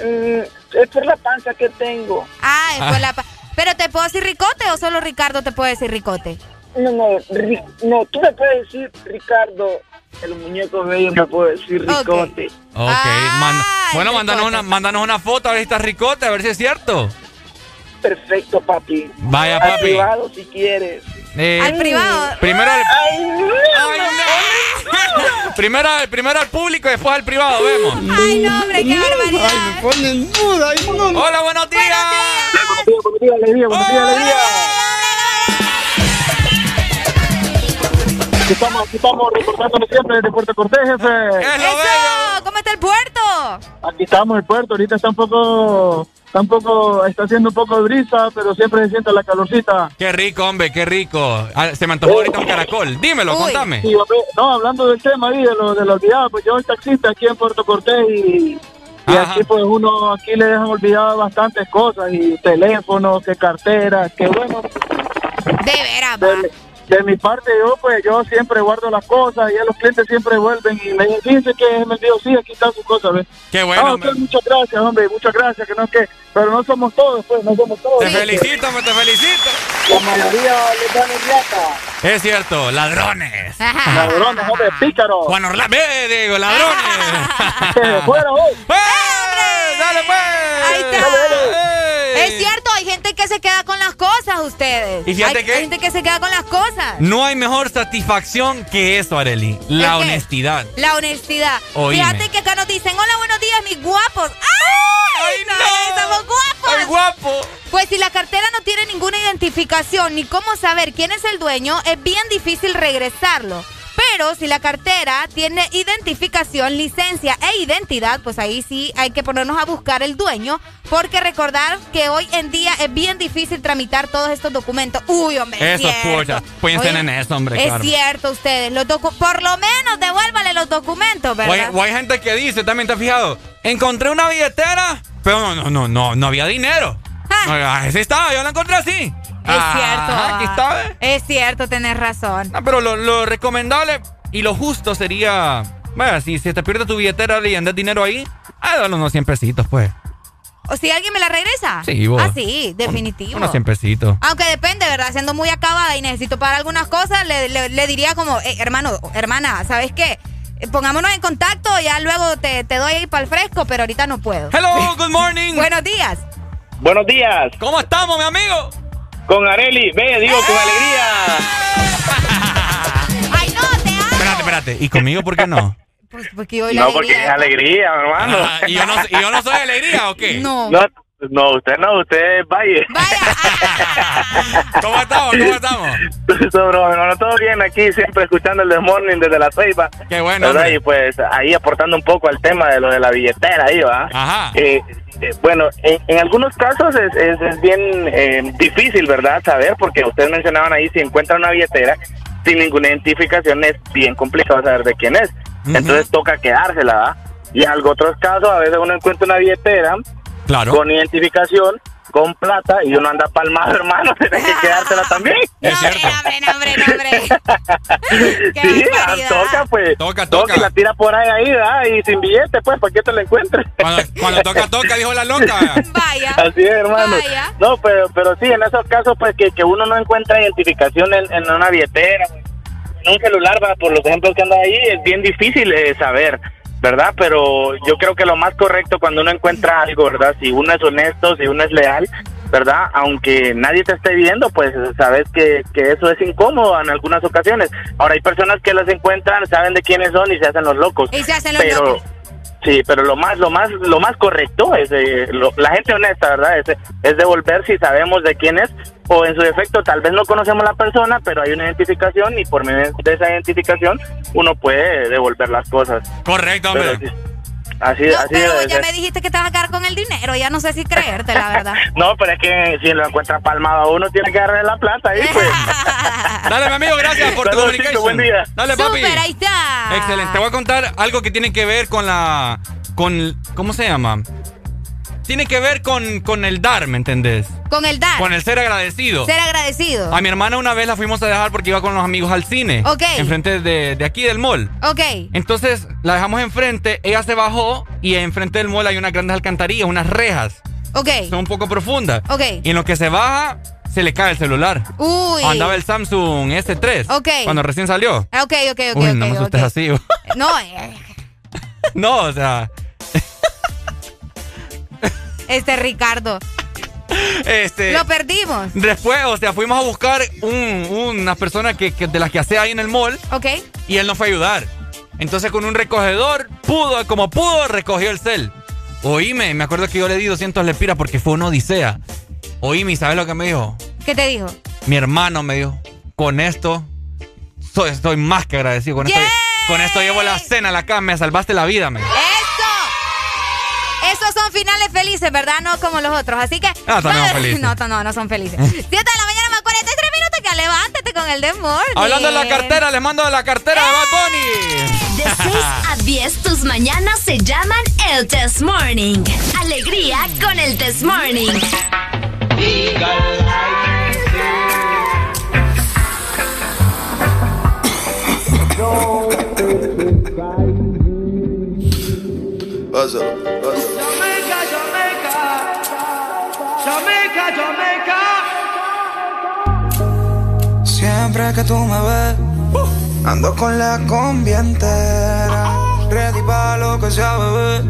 S40: Mm, es por la panza que tengo.
S5: Ah, es
S40: Ah.
S5: por la pa- Pero te puedo decir ricote o solo Ricardo te puede decir ricote.
S40: No, no, Ri- no, tú me puedes decir Ricardo. El muñeco bello me puede decir ricote.
S4: Ok, man- bueno, mándanos una, mándanos una foto a ver si ricote, a ver si es cierto.
S40: Perfecto, papi.
S4: Vaya, papi.
S40: privado, si quieres.
S4: Eh,
S5: Al privado.
S4: Primero al,
S40: Ay, no,
S4: primero, al- primero al público y después al privado, vemos.
S5: Ay, no, hombre, qué barbaridad.
S4: Ay, me ponen duda. Hola, buenos días.
S40: Buenos días, alegría, buenos días, alegría. Aquí estamos, aquí estamos reportándole siempre desde Puerto Cortés, jefe.
S5: Eso, ¿cómo está el puerto?
S40: Aquí estamos el puerto, ahorita está un poco, está un poco, está haciendo un poco de brisa, pero siempre se siente la calorcita.
S4: Qué rico, hombre, qué rico. Ah, Se me antojó ahorita un caracol. Dímelo, contame.
S40: Sí, hombre, no, hablando del tema ahí, de lo, de lo olvidado, pues yo soy taxista aquí en Puerto Cortés y, y aquí pues uno, aquí le dejan olvidado bastantes cosas, y teléfonos, que carteras, que bueno.
S5: De veras, va.
S40: De mi parte yo pues yo siempre guardo las cosas y a los clientes siempre vuelven y me dicen, dice que me digo, sí, aquí está su cosa, ¿ves?
S4: Qué bueno.
S40: Ah, muchas gracias, hombre, muchas gracias, que no es que, pero no somos todos, pues, no somos todos.
S4: Te felicito, me te felicito.
S40: La mayoría les dan el
S4: Es cierto, ladrones.
S40: ladrones, hombre, pícaros.
S4: Juan Orlando, ve, digo, ladrones.
S40: Fuera, hoy.
S4: ¡Dale, pues!
S5: Ahí está. Es cierto, hay gente que se queda con las cosas, ustedes.
S4: ¿Y fíjate
S5: hay,
S4: qué?
S5: hay gente que se queda con las cosas.
S4: No hay mejor satisfacción que eso, Areli. La honestidad.
S5: La honestidad.
S4: Oíme.
S5: Fíjate que acá nos dicen, hola, buenos días, mis guapos. ¡Ay! no, ¡Estamos guapos!
S4: ¡Ay, guapo!
S5: Pues si la cartera no tiene ninguna identificación ni cómo saber quién es el dueño, es bien difícil regresarlo. Pero si la cartera tiene identificación, licencia e identidad, pues ahí sí hay que ponernos a buscar el dueño, porque recordar que hoy en día es bien difícil tramitar todos estos documentos. Uy, hombre, es
S4: Eso,
S5: cierto.
S4: pucha. Piensen
S5: Oye,
S4: en eso, hombre,
S5: Es
S4: claro.
S5: cierto, ustedes. Los por lo menos devuélvale los documentos,
S4: O hay,
S5: ¿verdad?
S4: o hay gente que dice, también te has fijado, encontré una billetera, pero no, no, no, no, no había dinero. No, ah, estaba, yo la encontré así.
S5: Es cierto.
S4: Aquí está, ¿eh?
S5: Es cierto, tenés razón.
S4: Ah, pero lo, lo recomendable y lo justo sería, bueno, si, si te pierdes tu billetera y andas dinero ahí, ah, dale unos 100 pesitos, pues.
S5: ¿O si alguien me la regresa?
S4: Sí, vos.
S5: Ah, sí, definitivo.
S4: Unos 100 pesitos.
S5: Aunque depende, ¿verdad? Siendo muy acabada y necesito pagar algunas cosas, le, le- le diría como, "Eh, hermano, hermana, ¿sabes qué? Eh, Pongámonos en contacto, ya luego te, te doy ahí para el fresco, pero ahorita no puedo.
S4: Hello, good morning.
S5: Buenos días.
S18: Buenos días.
S4: ¿Cómo estamos, mi amigo?
S18: Con Areli, ve, digo, con alegría.
S5: ¡Ay, no, te amo!
S4: Espérate, espérate. ¿Y conmigo por qué no?
S5: Pues porque hoy la
S18: No, porque es alegría, hermano.
S4: Ah, ¿y, yo no, ¿Y yo no soy alegría o qué?
S5: No.
S18: No, no, usted no, usted es Valle.
S4: ¿Cómo estamos? ¿Cómo estamos?
S18: Eso, bro, hermano, todo bien aquí, siempre escuchando el The Morning desde la ceiba.
S4: Qué bueno.
S18: Y pues ahí aportando un poco al tema de lo de la billetera, ahí, ¿va?
S4: Ajá.
S18: Eh, eh, bueno, en, en algunos casos es, es, es bien eh, difícil, ¿verdad? Saber, porque ustedes mencionaban ahí, si encuentran una billetera sin ninguna identificación, es bien complicado saber de quién es. Entonces toca quedársela, ¿va? Y en algunos otros casos, a veces uno encuentra una billetera
S4: Claro.
S18: con identificación, con plata, y uno anda palmado, hermano, tiene que quedársela también.
S4: Es cierto.
S18: sí, ah, toca, pues.
S4: Toca,
S18: toca. y la tira por ahí, ahí, ¿verdad? Y sin billete, pues, ¿para qué te la encuentres?
S4: Cuando, cuando toca, toca, dijo la loca.
S5: Vaya.
S18: Así es, hermano.
S5: Vaya.
S18: No, pero, pero sí, en esos casos, pues, que, que uno no encuentra identificación en, en una billetera, en un celular, va, por los ejemplos que andan ahí, es bien difícil eh, saber, ¿verdad? Pero yo creo que lo más correcto cuando uno encuentra algo, ¿verdad? Si uno es honesto, si uno es leal, ¿verdad? Aunque nadie te esté viendo, pues sabes que, que eso es incómodo en algunas ocasiones. Ahora, hay personas que las encuentran, saben de quiénes son y se hacen los locos.
S5: Y se hacen los
S18: pero,
S5: locos.
S18: Sí, pero lo más, lo más, lo más correcto es eh, lo- la gente honesta, ¿verdad? Es, es devolver si sabemos de quién es o en su defecto tal vez no conocemos la persona, pero hay una identificación y por medio de esa identificación uno puede devolver las cosas.
S4: Correcto, hombre.
S18: Así,
S5: No,
S18: así
S5: pero ya me dijiste que te vas a quedar con el dinero, ya no sé si creerte, la verdad.
S18: No, pero es que si lo encuentra palmado a uno tiene que agarrarle la plata ahí, pues.
S4: Dale, mi amigo, gracias por tu comunicación.
S18: chicos, buen día.
S4: Dale, papi.
S5: Súper, ahí está.
S4: Excelente. Te voy a contar algo que tiene que ver con la. con ¿Cómo se llama? Tiene que ver con, con el dar, ¿me entendés?
S5: Con el dar.
S4: Con el ser agradecido.
S5: Ser agradecido.
S4: A mi hermana una vez la fuimos a dejar porque iba con los amigos al cine.
S5: Ok.
S4: Enfrente de, de aquí del mall.
S5: Ok.
S4: Entonces la dejamos enfrente, ella se bajó y enfrente del mall hay unas grandes alcantarillas, unas rejas.
S5: Ok.
S4: Son un poco profundas.
S5: Ok.
S4: Y en lo que se baja, se le cae el celular.
S5: Uy.
S4: Andaba el Samsung S3.
S5: Ok.
S4: Cuando recién salió.
S5: Ah, Ok, ok, ok,
S4: Uy, no me así.
S5: No, eh,
S4: no, o sea.
S5: Este Ricardo.
S4: Este.
S5: Lo perdimos.
S4: Después, o sea, fuimos a buscar un, unas personas que, que- de las que hace ahí en el mall.
S5: Ok.
S4: Y él nos fue a ayudar. Entonces, con un recogedor, pudo, como pudo, recogió el cel. Oíme, me acuerdo que yo le di 200 lepiras porque fue una odisea. Oíme, ¿y ¿sabes lo que me dijo?
S5: ¿Qué te dijo?
S4: Mi hermano me dijo, con esto soy, estoy más que agradecido. Con, esto, con esto llevo la cena a la cama, me salvaste la vida, me.
S5: Esos finales felices, ¿verdad? No como los otros. Así que.
S4: Ah, no,
S5: no, no, no son felices. 7 de la mañana más 43 minutos que levántate con el desmorning.
S4: Hablando de la cartera, les mando de la cartera ¡Eh! de Bad Bunny.
S8: De a 10, tus mañanas se llaman el Test Morning. Alegría con el Test Morning.
S41: Hustle. Que tú me ves, ando con la combi entera. Ready para lo que sea, bebé.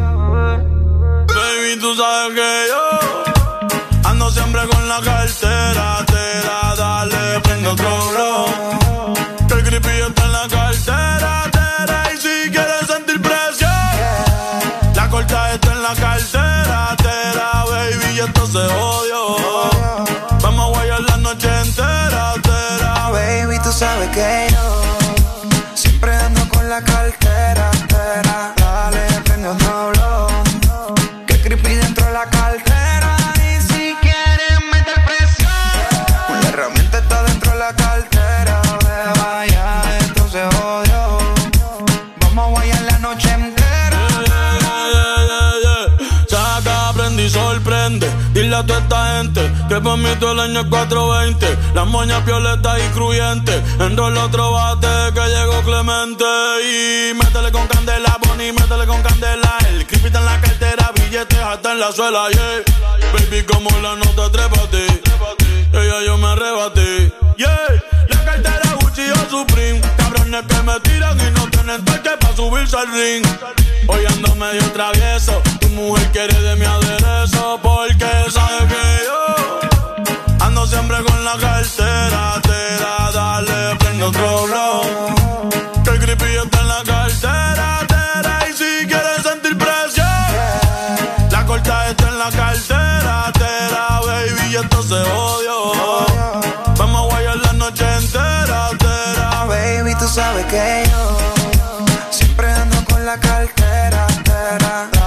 S7: Baby, tú sabes que yo ando siempre con la cartera. Te da, dale, prendo otro blow. Que el creepy está en la cartera. Tera, y si quieres sentir presión, la corta está en la cartera. Tera, baby, y esto se odio. Mí todo el año es 420. Las moñas violetas y cruyentes. Enrola otro bate que llegó Clemente. Y métele con candela, Bonnie, métele con candela. El creepy en la cartera, billetes hasta en la suela, yeah. Baby, como la nota, trépate. Ella yo me arrebaté, yeah. La cartera Gucci o Supreme. Cabrones que me tiran y no tienen toque para subirse al ring. Hoy ando medio travieso. Tu mujer quiere de mi aderezo porque sabe que yo siempre con la cartera. Te da, dale, prendo otro blow. Que el creepy está en la cartera. Tera, y si quieres sentir presión, la corta está en la cartera. Tera, baby, y esto se odio. Vamos a guayar la noche entera. Tera,
S41: Baby, tú sabes que yo siempre ando con la cartera. Tera.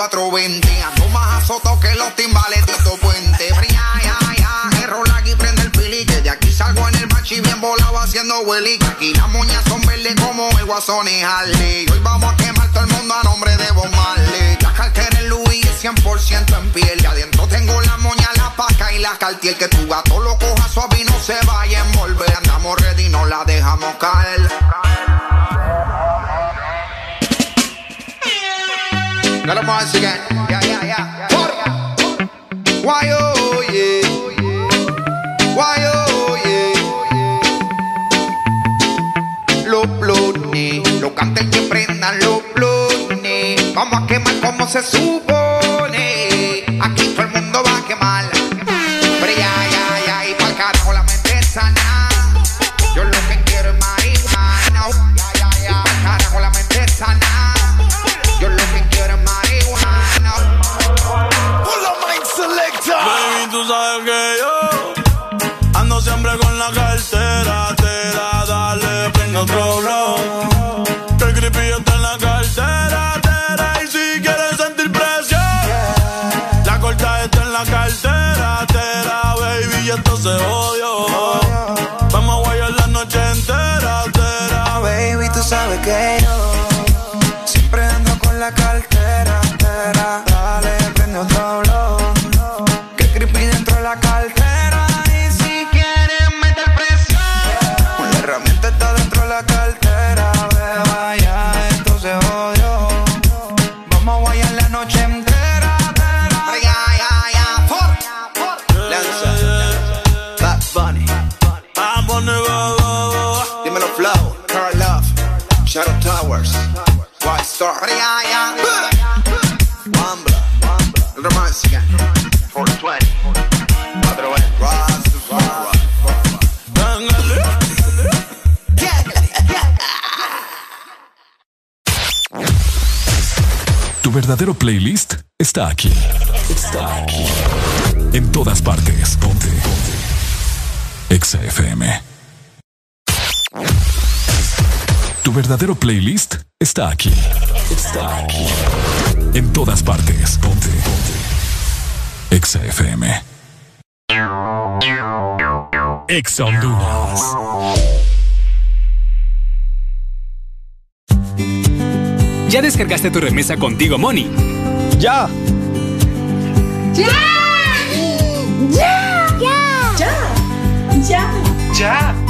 S42: 420, ando más azotado que los timbales Tito Puente. Pero ya, ya, ya, error aquí prende el pili, que de aquí salgo en el machi bien volado haciendo hueli. Aquí las moñas son verdes como el guasón y Harley. Hoy vamos a quemar todo el mundo a nombre de Bob Marley. La cartera en Louis es 100% en piel. Y adentro tengo la moña, la paca y la cartier. Que tu gato lo coja suave y no se vaya a envolver. Andamos ready, no la dejamos caer. Got a voice again. Yeah, yeah, yeah. Why, oh, yeah. Why, oh, yeah. Los blones, los cantes que prendan los blones. Vamos a quemar como se supone. White Star. Pero ya, ya. Wambla, el romance again. 420. Cuatro veces. Rastafari.
S2: Tu verdadero playlist está aquí. Está aquí. En todas partes. Ponte. Ponte. Exa FM. Tu verdadero playlist está aquí. Está aquí. En todas partes. Ponte. Ponte. Exa FM. Ex Honduras.
S43: ¿Ya descargaste tu remesa contigo, Money?
S28: ¡Ya!
S43: ¡Ya!
S33: ¡Ya! ¡Ya! ¡Ya!
S43: ¡Ya!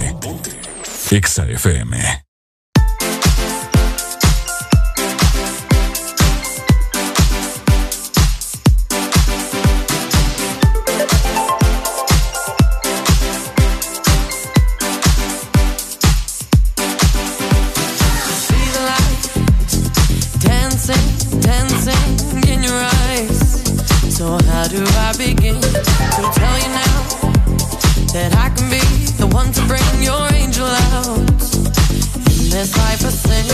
S44: Your eyes. So how do I begin to tell you now that I can be one to bring your angel out in this life of sin?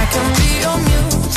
S44: I can be your muse,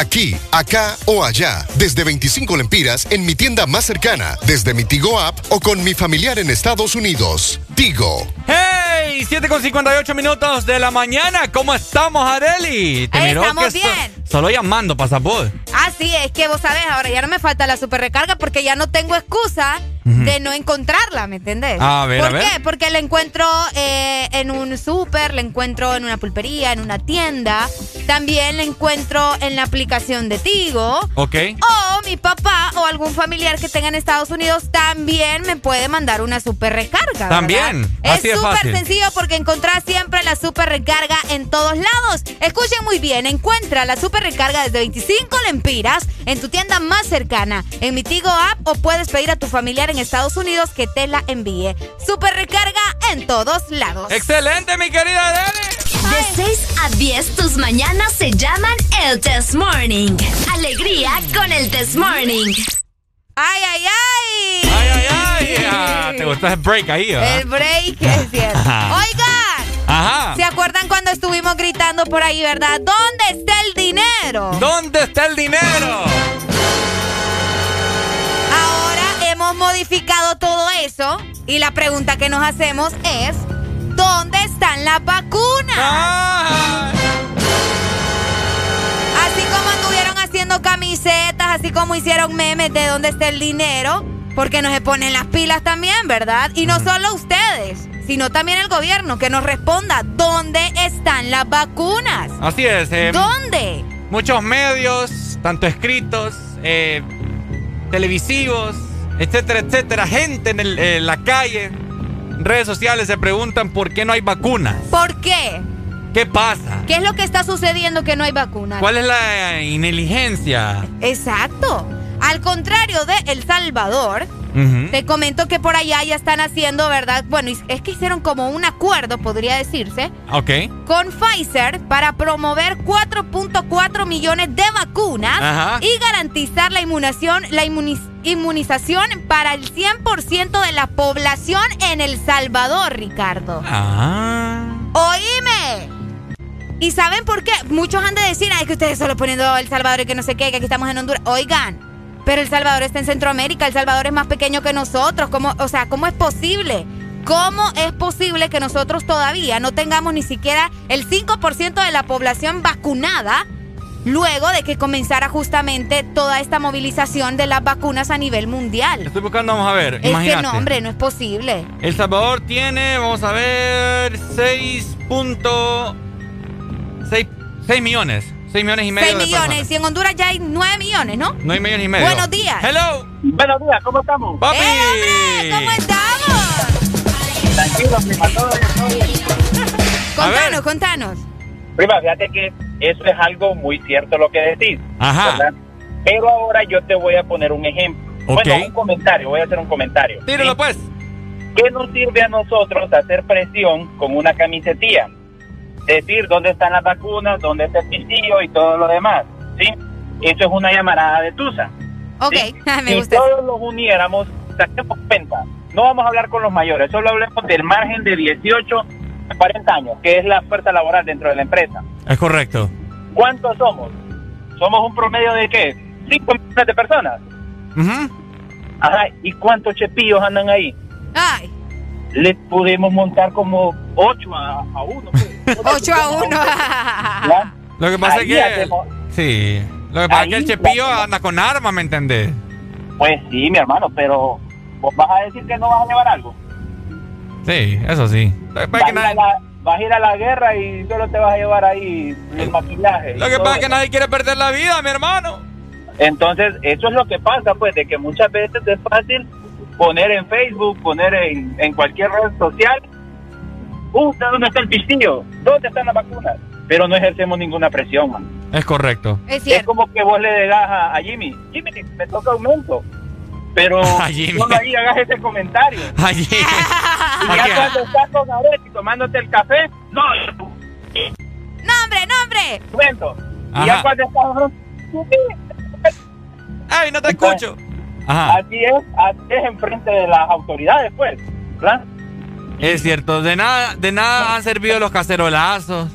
S45: aquí, acá o allá. Desde 25 lempiras en mi tienda más cercana, desde mi Tigo app o con mi familiar en Estados Unidos. Tigo.
S4: ¡Hey! 7 con 58 minutos de la mañana. ¿Cómo estamos, Areli?
S5: Te estamos bien.
S4: solo llamando, pasaport.
S5: Ah, sí, es que vos sabés, ahora ya no me falta la super recarga porque ya no tengo excusa de no encontrarla, ¿me entendés?
S4: A ver,
S5: ¿Por qué? Porque la encuentro eh, en un súper, la encuentro en una pulpería, en una tienda. También la encuentro en la aplicación de Tigo.
S4: Ok.
S5: O mi papá o algún familiar que tenga en Estados Unidos también me puede mandar una super recarga.
S4: También.
S5: Es súper sencillo porque encontrás siempre la super recarga en todos lados. Escuchen muy bien, encuentra la super recarga desde 25 lempiras en tu tienda más cercana, en mi Tigo app o puedes pedir a tu familiar en Estados Unidos que te la envíe. Super recarga en todos lados.
S4: Excelente, mi querida Dani.
S8: De 6 a 10, tus mañanas se llaman el Test Morning. Alegría con el Test Morning.
S5: ¡Ay, ay, ay!
S4: ¡Ay, ay, ay! Ah, ¿Te gustó el break ahí,
S5: El break, es cierto. Oigan.
S4: Ajá.
S5: ¿Se acuerdan cuando estuvimos gritando por ahí, verdad? ¿Dónde está el dinero?
S4: ¿Dónde está el dinero?
S5: Ahora hemos modificado todo eso y la pregunta que nos hacemos es, ¿dónde están las vacunas? Así como anduvieron haciendo camisetas, así como hicieron memes de dónde está el dinero, porque nos ponen las pilas también, ¿verdad? Y no solo ustedes, sino también el gobierno, que nos responda, ¿dónde están las vacunas?
S4: Así es. eh,
S5: ¿Dónde?
S4: Muchos medios, tanto escritos, eh, televisivos, etcétera, etcétera, gente en, el- en la calle, redes sociales se preguntan por qué no hay vacunas.
S5: ¿Por qué?
S4: ¿Qué pasa?
S5: ¿Qué es lo que está sucediendo que no hay vacunas?
S4: ¿Cuál es la ineligencia?
S5: Exacto. Al contrario de El Salvador, te comento que por allá ya están haciendo, ¿verdad? Bueno, es que hicieron como un acuerdo, podría decirse,
S4: Ok.
S5: con Pfizer para promover 4.4 millones de vacunas
S4: Ajá.
S5: y garantizar la inmunización, la inmuniz- inmunización para el 100% de la población en El Salvador, Ricardo.
S4: Ah.
S5: ¿Y saben por qué? Muchos han de decir, ay, que ustedes solo poniendo El Salvador y que no sé qué, que aquí estamos en Honduras. Oigan, pero El Salvador está en Centroamérica, El Salvador es más pequeño que nosotros. ¿Cómo, o sea, ¿cómo es posible? ¿Cómo es posible que nosotros todavía no tengamos ni siquiera el 5% de la población vacunada luego de que comenzara justamente toda esta movilización de las vacunas a nivel mundial?
S4: Estoy buscando, vamos a ver.
S5: Es que no, hombre, no es posible.
S4: El Salvador tiene, vamos a ver, 6.6 6 millones. 6 millones y medio
S5: 6
S4: de
S5: millones.
S4: personas.
S5: Y en Honduras ya hay 9 millones, ¿no?
S4: No hay millones y medio.
S5: Buenos días.
S4: Hello.
S46: Buenos días, ¿cómo estamos?
S4: Papi.
S5: ¡Eh, ¿Cómo estamos?
S46: Tranquilo, prima, todo bien, todo bien.
S5: Contanos, contanos.
S46: Prima, fíjate que eso es algo muy cierto lo que decís.
S4: Ajá.
S46: ¿verdad? Pero ahora yo te voy a poner un ejemplo.
S4: Ok.
S46: Bueno, un comentario, voy a hacer un comentario.
S4: Tíralo
S46: ¿sí?
S4: pues.
S46: ¿Qué nos sirve a nosotros hacer presión con una camisetilla? Decir dónde están las vacunas, dónde está el pistillo y todo lo demás. ¿sí? Eso es una llamarada de tusa.
S5: Ok, me
S46: si
S5: gusta.
S46: todos los uniéramos, saquemos cuenta. No vamos a hablar con los mayores, solo hablemos del margen de 18 a 40 años, que es la fuerza laboral dentro de la empresa.
S4: Es correcto.
S46: ¿Cuántos somos? ¿Somos un promedio de qué? 5 millones de personas. Ajá, ¿y cuántos chepillos andan ahí?
S5: Ay,
S46: Le pudimos montar como 8 a, a 1.
S5: 8 a 1.
S4: Lo que pasa
S46: Ahí
S4: es que.
S46: hacemos-
S4: Sí. Lo que pasa es que el Chepillo
S46: hacemos-
S4: anda con armas, ¿me entendés?
S46: Pues sí, mi hermano, pero ¿vos vas a decir que no vas a llevar algo?
S4: Sí, eso sí.
S46: Vas a,
S4: que
S46: la, vas a ir a la guerra y solo te vas a llevar ahí el maquillaje. y
S4: lo que, pasa es que nadie quiere perder la vida, mi hermano.
S46: Entonces, eso es lo que pasa, pues, de que muchas veces es fácil poner en Facebook, poner en, en cualquier red social, ¿usted dónde está el pistillo? ¿Dónde están las vacunas? Pero no ejercemos ninguna presión, man.
S4: Es correcto.
S5: Es
S46: Es como que vos le digas a, a Jimmy, Jimmy, me toca aumento. Pero
S4: A Jimmy.
S46: solo ahí hagas ese comentario.
S4: Allí.
S46: Y ya cuando estás con Areti tomándote el café, no,
S5: ¡Nombre, nombre!
S46: aumento. Y ya cuando estás
S4: ¡Ay, no te escucho! Ajá.
S46: Así es, así es enfrente de las autoridades, pues. ¿verdad?
S4: Es cierto, de nada, de nada han servido los cacerolazos.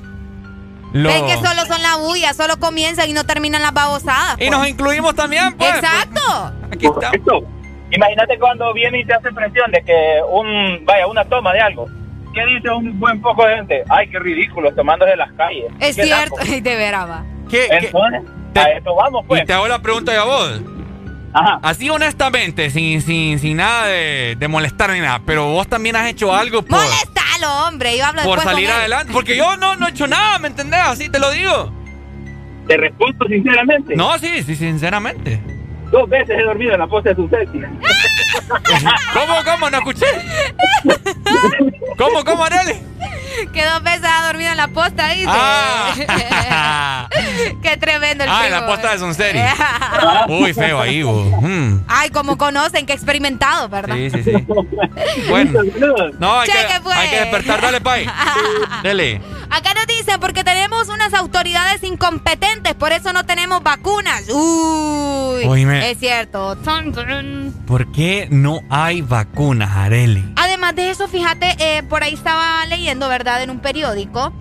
S5: Es que solo son la bulla, solo comienzan y no terminan las babosadas.
S4: Y
S5: pues.
S4: nos incluimos también, pues.
S5: Exacto.
S4: Aquí está.
S46: Correcto. Imagínate cuando viene y te hace presión de que un, vaya, una toma de algo. ¿Qué dice un buen poco de gente? Ay, qué ridículo, tomándose las calles.
S5: Es cierto. Ay, de veras, va.
S4: ¿Qué, qué-
S46: Entonces, a eso vamos, pues.
S4: Y te hago la pregunta yo a vos.
S46: Ajá.
S4: Así honestamente, sin, sin, sin nada de, de molestar ni nada, pero vos también has hecho algo por,
S5: Molestalo, hombre. Yo hablo
S4: por salir
S5: con él.
S4: adelante. Porque yo no, no he hecho nada, ¿me entendés? Así te lo digo.
S46: Te respondo sinceramente.
S4: No, sí, sí, sinceramente.
S46: Dos veces he dormido en la posta de tu sexy.
S4: ¿Cómo, cómo? No escuché. ¿Cómo, cómo, Arely?
S5: Que dos veces ha dormido en la posta, dice.
S4: Ah.
S5: Qué tremendo. el
S4: Ah, en la posta de Sunsteady. Uy, feo ahí, vos. Mm.
S5: Ay, como conocen, que experimentados, ¿verdad?
S4: Sí, sí, sí. Bueno. No, hay,
S5: Cheque,
S4: que,
S5: pues.
S4: hay que despertar. Dale, pay. Dele.
S5: Acá nos dicen porque tenemos unas autoridades incompetentes, por eso no tenemos vacunas. Uy,
S4: Oíme.
S5: Es cierto.
S4: ¿Por qué no hay vacunas, Areli?
S5: Además de eso, fíjate, eh, por ahí estaba leyendo, ¿verdad?, en un periódico,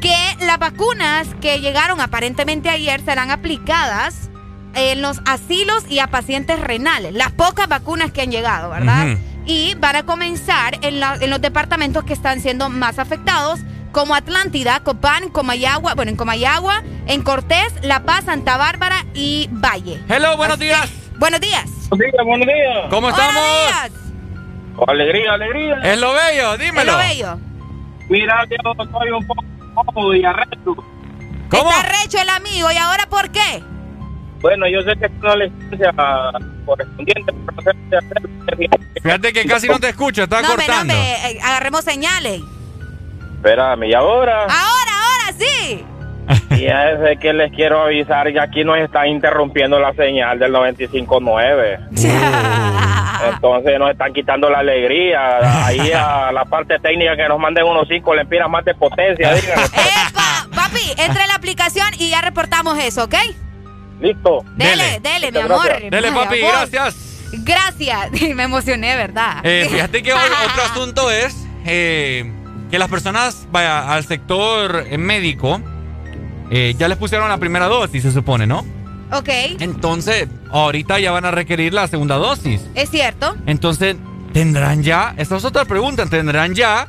S5: que las vacunas que llegaron aparentemente ayer serán aplicadas en los asilos y a pacientes renales. Las pocas vacunas que han llegado, ¿verdad? Y van a comenzar en, la- en los departamentos que están siendo más afectados, como Atlántida, Copán, Comayagua, bueno, en Comayagua, en Cortés, La Paz, Santa Bárbara y Valle.
S4: Hello, buenos días.
S5: Buenos días.
S46: Buenos días, buenos días.
S4: ¿Cómo estamos?
S5: Buenos días.
S46: Alegría, alegría.
S4: Es lo bello, dímelo.
S5: Es lo bello.
S46: Mira, yo soy un poco cómodo y arresto.
S4: ¿Cómo?
S5: Está recho el amigo, ¿y ahora por qué?
S46: Bueno, yo sé que es una licencia correspondiente, pero no sé qué hacer.
S4: Fíjate que casi no te escucho, está
S5: no, no,
S4: cortando.
S5: hombre, eh, agarremos señales.
S46: Espérame, y ahora,
S5: Ahora, ahora sí.
S46: y a ese que les quiero avisar, que aquí nos están interrumpiendo la señal del 95.9. Entonces nos están quitando la alegría. Ahí a la parte técnica que nos manden unos 5 lempiras más de potencia.
S5: Epa, papi, entre en la aplicación y ya reportamos eso, ¿ok?
S46: Listo.
S5: Dele, dele, mi amor.
S46: gracias.
S4: Dele, papi, gracias.
S5: Gracias. Me emocioné, ¿verdad?
S4: Eh, fíjate que otro asunto es eh, que las personas, vaya, al sector eh, médico, eh, ya les pusieron la primera dosis, se supone, ¿no?
S5: Ok,
S4: Entonces, ahorita ya van a requerir la segunda dosis.
S5: es cierto.
S4: Entonces, ¿tendrán ya? Esta es otra pregunta. ¿Tendrán ya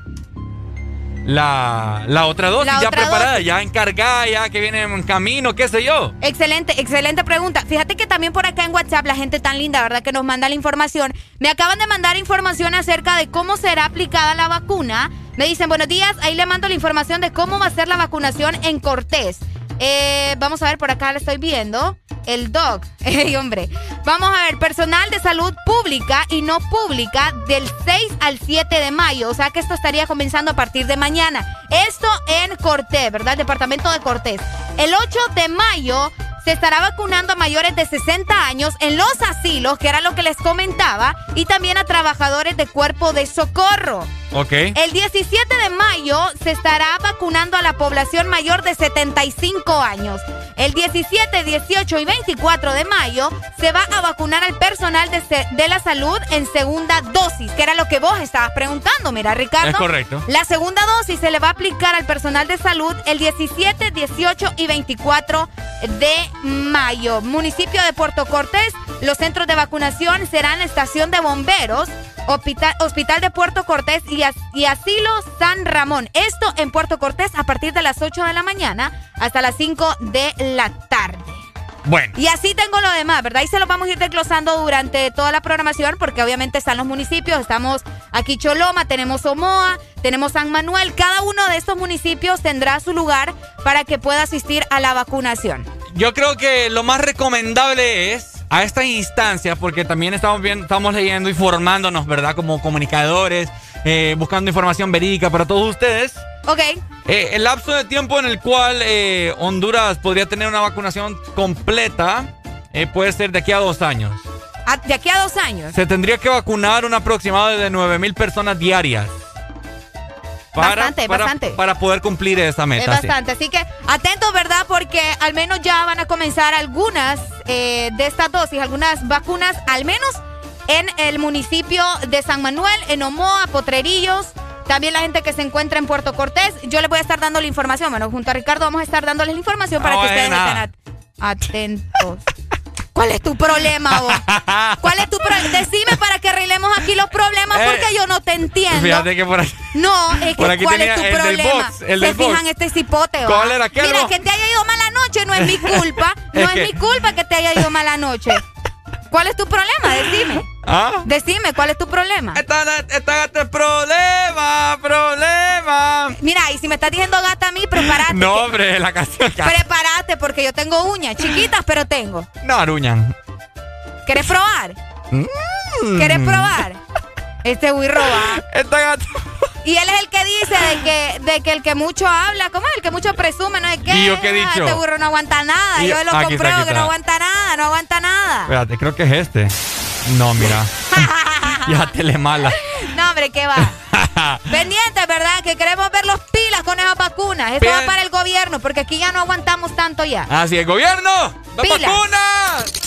S4: la, la otra dosis
S5: La
S4: ya
S5: otra
S4: preparada,
S5: dosis.
S4: ya encargada, ya que viene en camino, qué sé yo?
S5: Excelente, excelente pregunta. Fíjate que también por acá en WhatsApp la gente tan linda, ¿verdad? Que nos manda la información. Me acaban de mandar información acerca de cómo será aplicada la vacuna. Me dicen, buenos días, ahí le mando la información de cómo va a ser la vacunación en Cortés. Eh, vamos a ver, por acá la estoy viendo. El DOC. Ey, hombre. Vamos a ver, personal de salud pública y no pública del 6 al 7 de mayo. O sea que esto estaría comenzando a partir de mañana. Esto en Cortés, ¿verdad? Departamento de Cortés. El 8 de mayo se estará vacunando a mayores de 60 años en los asilos, que era lo que les comentaba, y también a trabajadores de cuerpo de socorro.
S4: Ok.
S5: El 17 de mayo se estará vacunando a la población mayor de 75 años. El 17, 18 y 24 de mayo se va a vacunar al personal de, la salud en segunda dosis, que era lo que vos estabas preguntando, mira, Ricardo.
S4: Es correcto.
S5: La segunda dosis se le va a aplicar al personal de salud el 17, 18 y 24 de mayo. Municipio de Puerto Cortés, los centros de vacunación serán estación de bomberos, hospital, hospital de Puerto Cortés y, as- y asilo San Ramón. Esto en Puerto Cortés a partir de las 8 de la mañana hasta las 5 de la tarde.
S4: Bueno.
S5: Y así tengo lo demás, ¿verdad? Y se lo vamos a ir desglosando durante toda la programación porque obviamente están los municipios. Estamos aquí Choloma, tenemos Omoa, tenemos San Manuel. Cada uno de estos municipios tendrá su lugar para que pueda asistir a la vacunación.
S4: Yo creo que lo más recomendable es a esta instancia, porque también estamos viendo, estamos leyendo y formándonos, ¿verdad? Como comunicadores, eh, buscando información verídica para todos ustedes.
S5: Ok.
S4: Eh, el lapso de tiempo en el cual eh, Honduras podría tener una vacunación completa puede ser de aquí a dos años.
S5: A- de aquí a dos años.
S4: Se tendría que vacunar un aproximado de 9 mil personas diarias.
S5: Bastante,
S4: para,
S5: bastante.
S4: Para poder cumplir esa meta.
S5: Es
S4: sí.
S5: bastante, así que atentos, ¿verdad? Porque al menos ya van a comenzar algunas eh, de estas dosis, algunas vacunas, al menos en el municipio de San Manuel, en Omoa, Potrerillos. También la gente que se encuentra en Puerto Cortés. Yo les voy a estar dando la información. Bueno, junto a Ricardo vamos a estar dándoles la información para
S4: Ah,
S5: que ustedes
S4: buena.
S5: estén at- atentos. ¿Cuál es tu problema vos? ¿Cuál es tu problema? Decime para que arreglemos aquí los problemas
S4: Eh,
S5: porque yo no te entiendo.
S4: Fíjate que por aquí.
S5: No, es que
S4: Por aquí
S5: ¿cuál
S4: tenía
S5: es tu
S4: el del
S5: problema?
S4: box, el
S5: Se
S4: del box.
S5: fijan este cipote, ¿va?
S4: ¿Cuál era? ¿Qué
S5: Mira, que te haya ido mala noche no es mi culpa. No
S4: Es
S5: es,
S4: que-
S5: mi culpa que te haya ido mala noche. ¿Cuál es tu problema? Decime.
S4: ¿Ah?
S5: Decime, ¿cuál es tu problema?
S4: Esta, esta, este problema, problema.
S5: Mira, y si me estás diciendo gata a mí, prepárate.
S4: No,
S5: que-
S4: hombre, la canción.
S5: Prepárate porque yo tengo uñas, chiquitas, pero tengo.
S4: No, Aruñan.
S5: ¿Quieres probar?
S4: Mm.
S5: ¿Quieres probar? Este voy robar.
S4: Esta gata.
S5: Y él es el que dice de que, de que el que mucho habla, ¿cómo es? El que mucho presume, no es que.
S4: ¿Y yo qué he ah, dicho?
S5: Este burro no aguanta nada.
S4: Yo,
S5: yo lo que no aguanta nada, no aguanta nada.
S4: Espérate, creo que es este. No, mira. ya te le mala.
S5: No, hombre, ¿qué va? pendiente ¿verdad? Que queremos ver los pilas con esas vacunas. Eso va para el gobierno, porque aquí ya no aguantamos tanto ya.
S4: Así, el gobierno,
S5: las
S4: vacunas.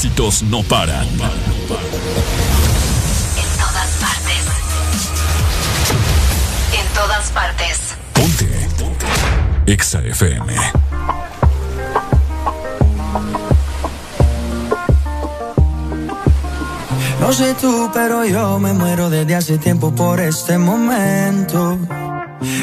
S2: éxitos no paran.
S8: En todas partes. En todas partes. Ponte. Ponte.
S2: Exa FM.
S20: No sé tú, pero yo me muero desde hace tiempo por este momento.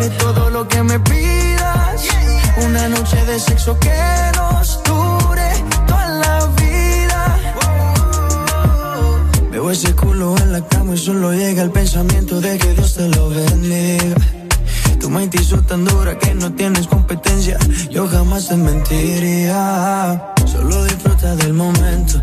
S20: Haré todo lo que me pidas. Una noche de sexo que nos dure toda la vida. Veo ese culo en la cama y solo llega el pensamiento de que Dios te lo bendiga. Tu mente hizo tan dura que no tienes competencia. Yo jamás te mentiría. Solo disfruta del momento.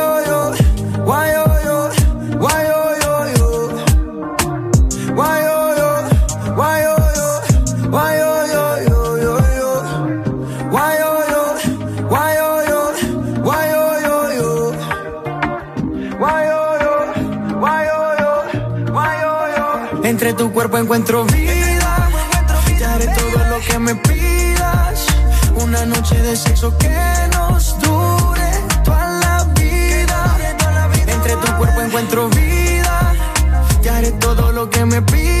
S20: tu cuerpo encuentro vida. Te haré todo lo que me pidas. Una noche de sexo que nos dure toda la vida. Entre tu cuerpo encuentro vida. Te haré todo lo que me pidas.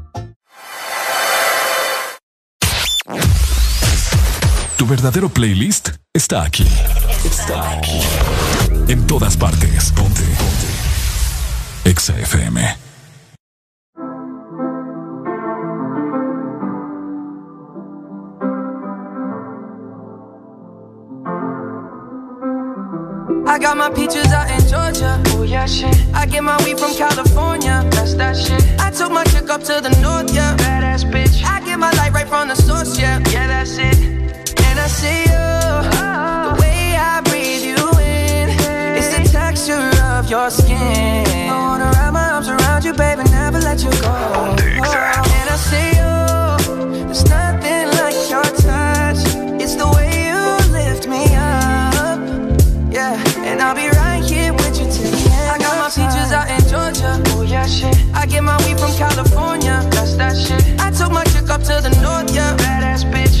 S2: Tu verdadero playlist está aquí. Está aquí. En todas partes. Ponte. Ponte. Exa FM.
S44: I got my peaches out in Georgia. Oh yeah, shit. I get my weed from California. That's that shit. I took my chick up to the north, yeah. Badass bitch. I get my light right from the source, yeah. Yeah, that's it. I see you, the way I breathe you in. It's the texture of your skin. I wanna wrap my arms around you, baby, never let you go. And I see you, there's nothing like your touch. It's the way you lift me up. Yeah, and I'll be right here with you till the end. I got my peaches out in Georgia. Oh yeah, shit. I get my weed from California. That's that shit. I took my chick up to the north, yeah. Badass bitch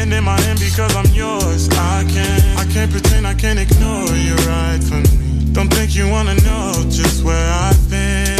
S47: And in my hand because I'm yours. I can't, I can't pretend, I can't ignore you right from me. Don't think you wanna know just where I've been.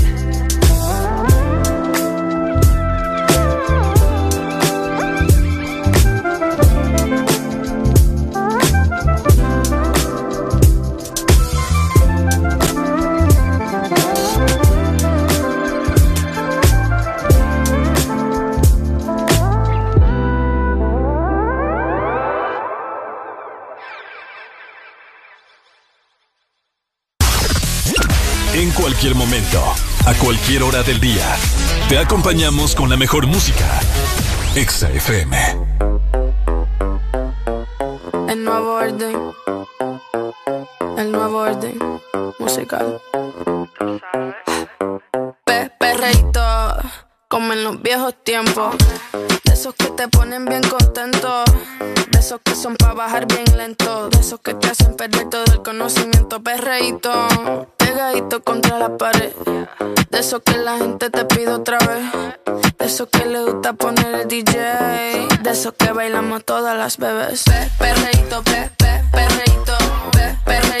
S2: A cualquier hora del día, te acompañamos con la mejor música. Exa FM.
S21: El nuevo orden. El nuevo orden musical. Pe perreíto, como en los viejos tiempos. De esos que te ponen bien contento. De esos que son para bajar bien lento. De esos que te hacen perder todo el conocimiento. Perreíto, pegadito contra la pared. De esos que la gente te pide otra vez. De esos que le gusta poner el DJ. De esos que bailamos todas las bebés. Pe perreíto, pe, pe, perreíto, pe, perreíto,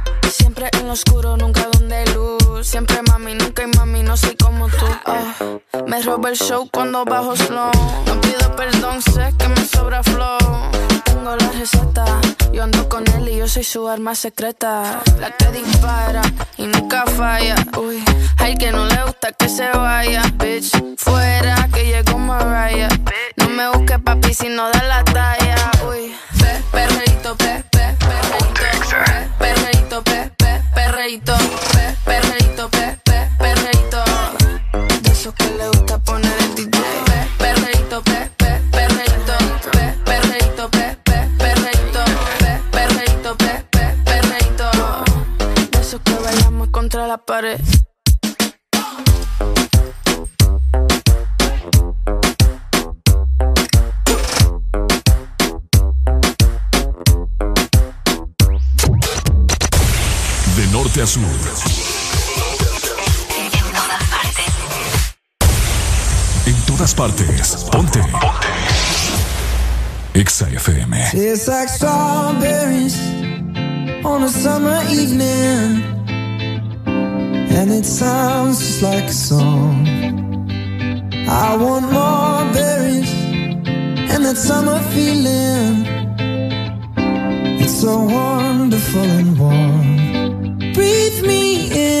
S21: Siempre en lo oscuro, nunca donde hay luz. Siempre mami, nunca hay mami, no soy como tú. ah. Me roba el show cuando bajo slow. No pido perdón, sé que me sobra flow. Tengo la receta, yo ando con él y yo soy su arma secreta. La que dispara y nunca falla. Uy, al que no le gusta que se vaya. Bitch, fuera que llegó Mariah. No me busques papi si no da la talla. Uy, pe, perreíto, pe, pe, perreíto. Pe, perreíto, pe, pe, perreíto. Pe, perreíto, pe, pe, perreíto. De esos que le gusta poner el DJ. Pe, perreíto, pe, pe, perreíto. Pe, perreíto, pe, pe, perreíto. Pe, perreíto, pe, pe, perreíto. De esos que bailamos contra la pared.
S2: Norte a sur. En todas partes. Ponte. Exa FM.
S48: Tastes like strawberries on a summer evening. And it sounds just like a song. I want more berries and that summer feeling. It's so wonderful and warm. Breathe me in,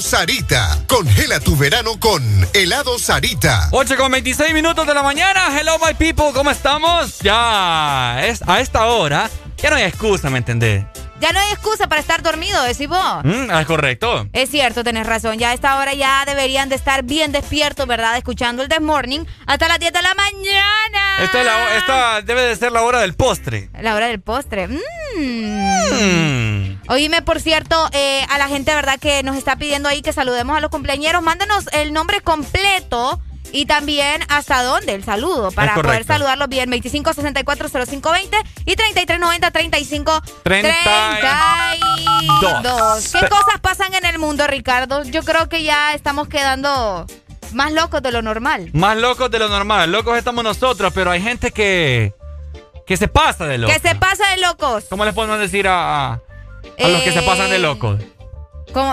S45: Sarita. Congela tu verano con helado Sarita.
S4: 8 con 26 minutos de la mañana. Hello, my people. ¿Cómo estamos? Ya es a esta hora. Ya no hay excusa, ¿me entendés?
S5: Ya no hay excusa para estar dormido, decís vos.
S4: Mm, es correcto.
S5: Es cierto, tenés razón. Ya a esta hora ya deberían de estar bien despiertos, ¿verdad? Escuchando el This Morning hasta las 10 de la mañana.
S4: Esta, debe de ser la hora del postre.
S5: La hora del postre. Mmm. Oíme, por cierto, eh, a la gente, ¿verdad? Que nos está pidiendo ahí que saludemos a los cumpleañeros. Mándanos el nombre completo y también hasta dónde el saludo para poder saludarlos bien. 25640520 y 3390-3532. ¿Qué cosas pasan en el mundo, Ricardo? Yo creo que ya estamos quedando más locos de lo normal.
S4: Más locos de lo normal. Locos estamos nosotros, pero hay gente que... Que se pasa de locos.
S5: Que se pasa de locos.
S4: ¿Cómo les podemos decir a, a los que se pasan de eh,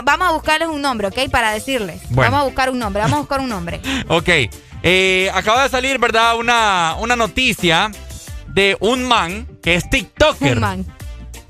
S5: vamos a buscarles un nombre, ¿ok? Para decirles. Vamos a buscar un nombre, vamos a buscar un nombre.
S4: ok. Eh, acaba de salir, ¿verdad? Una, una noticia de un man que es TikToker. Un man.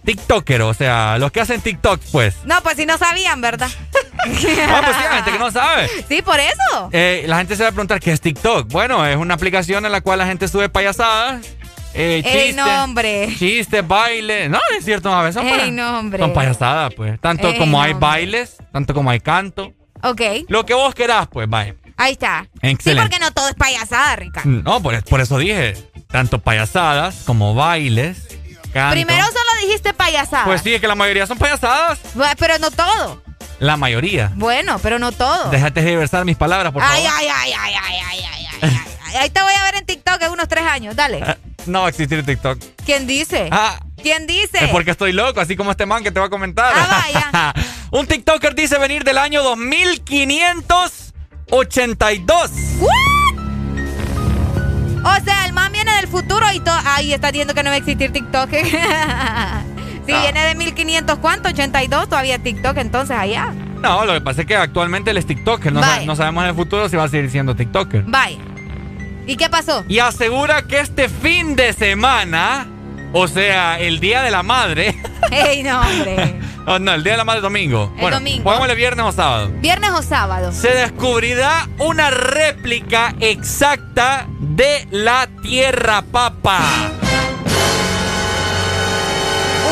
S4: TikToker, o sea, los que hacen TikTok, pues.
S5: No, pues si no sabían, ¿verdad?
S4: no, pues sí, hay gente que no sabe.
S5: Sí, por eso.
S4: Eh, la gente se va a preguntar qué es TikTok. Bueno, es una aplicación en la cual la gente sube payasadas eh, chiste,
S5: nombre.
S4: Chiste, baile. No, es cierto, a veces
S5: son, nombre.
S4: son payasadas, pues. Tanto como hay bailes, tanto como hay canto.
S5: Ok.
S4: Lo que vos querás, pues, vaya.
S5: Ahí está. Sí, porque no todo es payasada, Ricardo.
S4: No, por, por eso dije, tanto payasadas como bailes. Canto.
S5: Primero solo dijiste payasadas.
S4: Pues sí, es que la mayoría son payasadas.
S5: Pero no todo.
S4: La mayoría.
S5: Bueno, pero no todo.
S4: Déjate de diversar mis palabras, por
S5: favor.
S4: Ay,
S5: ay, ay, ay, ay, ay, ay, ay. Ahí te voy a ver en TikTok en unos tres años, dale. Ah,
S4: no va a existir TikTok.
S5: ¿Quién dice?
S4: Ah.
S5: ¿Quién dice?
S4: Es porque estoy loco, así como este man que te va a comentar.
S5: Ah, vaya.
S4: Un TikToker dice venir del año 2582. ¿What?
S5: O sea, el man viene del futuro y todo. Ay, está diciendo que no va a existir TikTok. si viene de 1500, ¿cuánto? 82, todavía TikTok, entonces allá.
S4: No, lo que pasa es que actualmente él es TikToker. No, no sabemos en el futuro si va a seguir siendo TikToker.
S5: Bye. ¿Y qué pasó?
S4: Y asegura que este fin de semana, o sea, el Día de la Madre.
S5: ¡Ey, no, hombre!
S4: oh, no, el Día de la Madre domingo.
S5: El domingo.
S4: Pongámosle viernes o sábado.
S5: Viernes o sábado.
S4: Se descubrirá una réplica exacta de la Tierra Papa.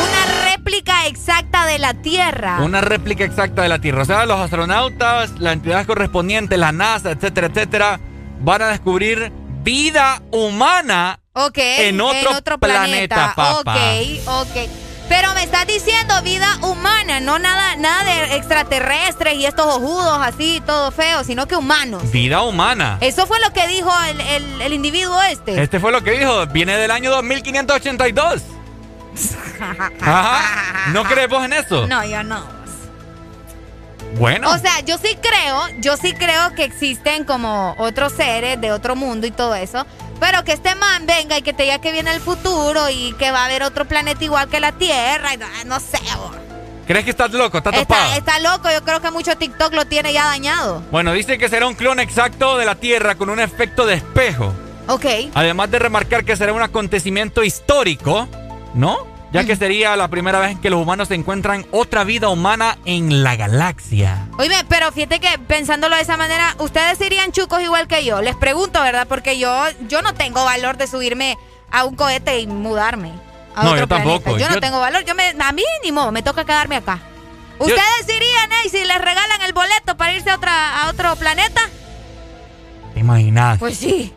S5: Una réplica exacta de la Tierra.
S4: Una réplica exacta de la Tierra. O sea, los astronautas, la entidad correspondiente, la NASA, etcétera, etcétera, van a descubrir vida humana en, otro planeta, papá.
S5: Ok, ok. Pero me estás diciendo vida humana, no nada, nada de extraterrestres y estos ojudos así, todo feo, sino que humanos.
S4: Vida humana.
S5: Eso fue lo que dijo el, el individuo este.
S4: Este fue lo que dijo. Viene del año 2582. Ajá. ¿No crees vos en eso?
S5: No, yo no.
S4: Bueno.
S5: O sea, yo sí creo, yo sí creo que existen como otros seres de otro mundo y todo eso. Pero que este man venga y que te diga que viene el futuro y que va a haber otro planeta igual que la Tierra. Y no, sé,
S4: ¿Crees que estás loco? ¿Estás
S5: está, Está loco, yo creo que mucho TikTok lo tiene ya dañado.
S4: Bueno, dice que será un clon exacto de la Tierra con un efecto de espejo.
S5: Ok.
S4: Además de remarcar que será un acontecimiento histórico, ¿no? Ya que sería la primera vez que los humanos encuentran otra vida humana en la galaxia.
S5: Oye, pero fíjate que pensándolo de esa manera, ustedes serían chucos igual que yo. Les pregunto, ¿verdad? Porque yo, yo no tengo valor de subirme a un cohete y mudarme. A
S4: no,
S5: otro
S4: yo tampoco.
S5: Yo, no tengo valor. Yo me, a mí ni modo, me toca quedarme acá. ¿Ustedes irían, eh? Si les regalan el boleto para irse a, otra, a otro planeta.
S4: ¿Te imaginas?
S5: Pues sí.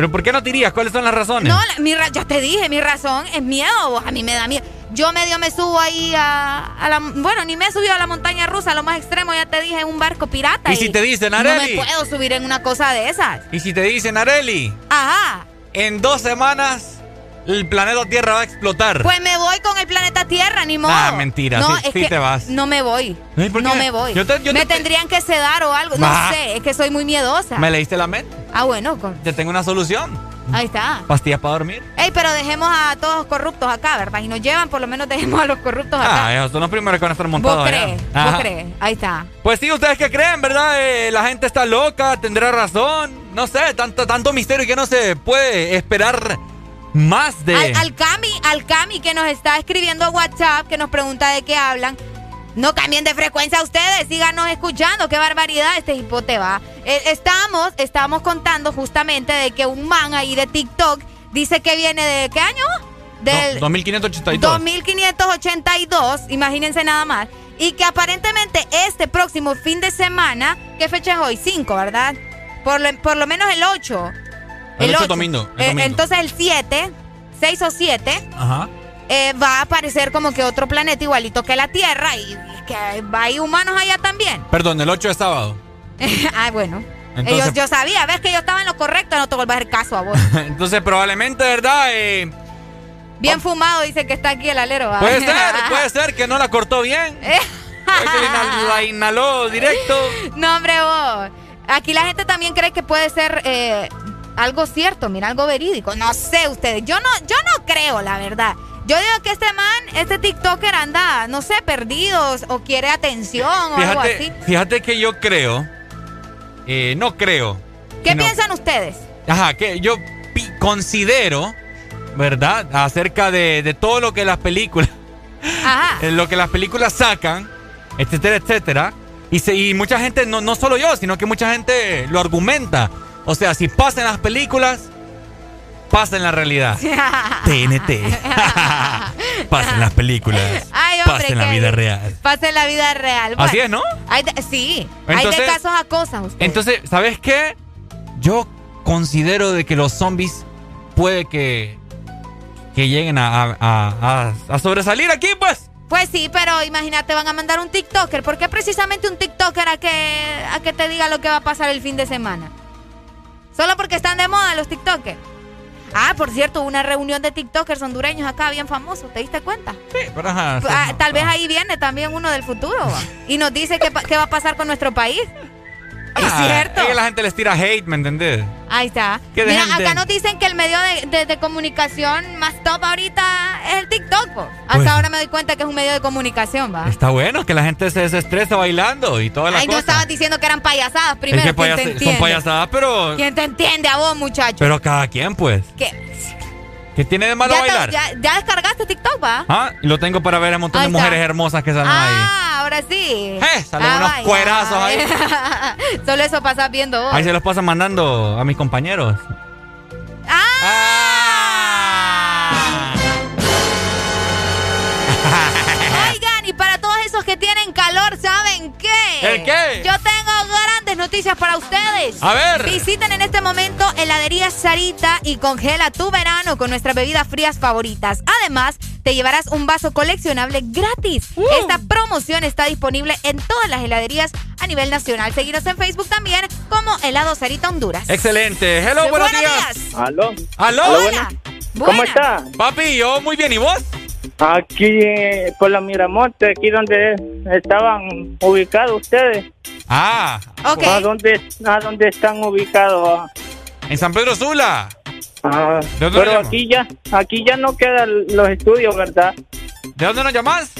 S4: ¿Pero por qué no te irías? ¿Cuáles son las razones?
S5: No, mi ya te dije, mi razón es miedo. A mí me da miedo. Yo medio me subo ahí a, la... Bueno, ni me he subido a la montaña rusa, lo más extremo, ya te dije, en un barco pirata.
S4: ¿Y, si te dicen, Areli?
S5: No me puedo subir en una cosa de esas.
S4: ¿Y si te dicen, Areli?
S5: Ajá.
S4: En dos semanas el planeta Tierra va a explotar.
S5: Pues me voy con el planeta Tierra, ni modo.
S4: Ah, mentira, no, sí, es que te vas.
S5: No me voy. no me voy. me tendrían que sedar o algo. No ah. sé, es que soy muy miedosa.
S4: ¿Me leíste la mente?
S5: Ah, bueno.
S4: Te tengo una solución.
S5: Ahí está.
S4: Pastillas para dormir.
S5: Ey, pero dejemos a todos los corruptos acá, ¿verdad? Y nos llevan, por lo menos dejemos a los corruptos acá.
S4: Ah, esos son los primeros que van a estar montados
S5: ¿Vos crees? ¿Vos crees? Ahí está.
S4: Pues sí, ustedes que creen, ¿verdad? Eh, la gente está loca, tendrá razón. No sé, tanto, tanto misterio que no se puede esperar más de...
S5: Al, al Cami, al Cami que nos está escribiendo a WhatsApp, que nos pregunta de qué hablan. No cambien de frecuencia ustedes, síganos escuchando. Qué barbaridad este hipote va. Eh, estamos, estamos contando justamente de que un man ahí de TikTok dice que viene de ¿qué año?
S4: Del 2582.
S5: 2582, imagínense nada más. Y que aparentemente este próximo fin de semana, ¿qué fecha es hoy? 5, ¿verdad? Por lo, por lo menos el 8.
S4: El, 8, domingo,
S5: eh, entonces el 7, 6 o 7.
S4: Ajá
S5: eh, va a aparecer como que otro planeta igualito que la Tierra y, que va a ir humanos allá también.
S4: Perdón, el 8 de sábado.
S5: ah, bueno. Entonces, yo, sabía, ves que yo estaba en lo correcto, no te vuelvas a hacer caso a vos.
S4: Entonces, probablemente, ¿verdad? Eh,
S5: bien oh. fumado, dice que está aquí el alero.
S4: Puede ser, puede ser que no la cortó bien. que la inhaló directo.
S5: No, hombre, vos. Aquí la gente también cree que puede ser eh, algo cierto, mira, algo verídico. No sé ustedes, yo no, yo no creo, la verdad. Yo digo que este man, este TikToker anda, no sé, perdidos o quiere atención o algo así.
S4: Fíjate que yo creo, eh, no creo.
S5: ¿Qué piensan ustedes?
S4: Ajá, que yo considero, ¿verdad? Acerca de, todo lo que las películas, Ajá. lo que las películas sacan, etcétera, etcétera. Y, y mucha gente, no, no solo yo, sino que mucha gente lo argumenta. O sea, si pasan las películas, pasa en la realidad. TNT. pasa en las películas. pasa en la vida real.
S5: Pasa en la vida real.
S4: Así es, ¿no?
S5: sí. hay de casos a cosas.
S4: Entonces, ¿sabes qué? Yo considero de que los zombies puede que, que lleguen a, a, sobresalir aquí, pues.
S5: Pues sí, pero imagínate, van a mandar un TikToker. ¿Por qué precisamente un TikToker a que, a que te diga lo que va a pasar el fin de semana? Solo porque están de moda los TikTokers. Ah, por cierto, una reunión de TikTokers hondureños acá bien famosos, ¿te diste cuenta?
S4: Sí, pero ajá,
S5: ah, Tal vez ahí viene también uno del futuro y nos dice qué, qué va a pasar con nuestro país. Es ah, cierto.
S4: Es que la gente les tira hate, ¿me entendés?
S5: Ahí está. Mira, acá nos dicen que el medio de, comunicación más top ahorita es el TikTok. Hasta pues ahora me doy cuenta que es un medio de comunicación, ¿va?
S4: Está bueno que la gente se desestresa bailando y toda la
S5: Ay, no estabas diciendo que eran payasadas primero. Es que te
S4: son payasadas, pero.
S5: ¿Quién te entiende a vos, muchacho?
S4: Pero cada quien, pues.
S5: ¿Qué?
S4: ¿Qué tiene de malo bailar?
S5: ya, descargaste TikTok, va?
S4: Ah, lo tengo para ver a un montón de mujeres hermosas que salen ahí.
S5: Ah, ahora sí.
S4: Eh, salen ah, unos cuerazos ahí.
S5: Solo eso pasas viendo vos.
S4: Ahí se los pasan mandando a mis compañeros.
S5: ¡Ah! ah. Oigan, y para todos
S4: ¿El qué?
S5: Yo tengo grandes noticias para ustedes.
S4: A ver.
S5: Visiten en este momento heladería Sarita y congela tu verano con nuestras bebidas frías favoritas. Además, te llevarás un vaso coleccionable gratis.
S4: Uh.
S5: Esta promoción está disponible en todas las heladerías a nivel nacional. Seguinos en Facebook también como Helado Sarita Honduras.
S4: Excelente. Hello, buenos,
S5: buenos
S4: días.
S49: Aló.
S4: Aló.
S5: Hola.
S49: ¿Cómo está?
S4: Papi, yo muy bien. ¿Y vos?
S49: Aquí eh, por la Miramonte, aquí donde estaban ubicados ustedes.
S4: Ah.
S5: Ok.
S49: ¿A dónde, a dónde están ubicados?
S4: En San Pedro Sula.
S49: Ah,
S4: ¿De dónde
S49: pero aquí ya, aquí ya no quedan los estudios, ¿verdad?
S4: ¿De dónde nos llamás?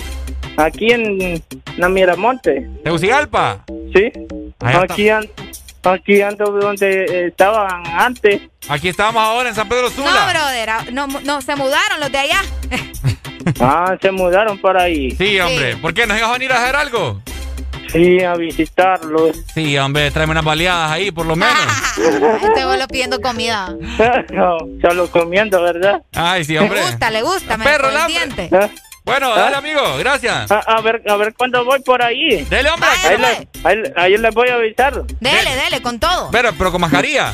S49: Aquí en la Miramonte.
S4: ¿Tegucigalpa?
S49: Sí.
S4: Allá
S49: Aquí, an- aquí ando donde estaban antes.
S4: Aquí estamos ahora en San Pedro
S5: No,
S4: Sula.
S5: brother, ah, no, no, se mudaron los de allá.
S49: Ah, se mudaron para ahí.
S4: Sí, hombre. ¿Por qué? ¿Nos ibas a venir a hacer algo?
S49: Sí, a visitarlos.
S4: Sí, hombre. Tráeme unas baleadas ahí, por lo menos.
S5: Este vuelo pidiendo comida.
S49: no, solo comiendo, ¿verdad?
S4: Ay, sí,
S5: Le
S4: hombre.
S5: gusta, le gusta, me
S4: Perro,
S5: el.
S49: ¿Ah?
S4: Bueno, dale, amigo. Gracias.
S49: A, a ver, a ver cuándo voy por ahí.
S4: Dele, hombre.
S49: Ahí, le- ahí, ahí les voy a avisar.
S5: Dele, dele, con todo.
S4: Pero, pero con mascarilla.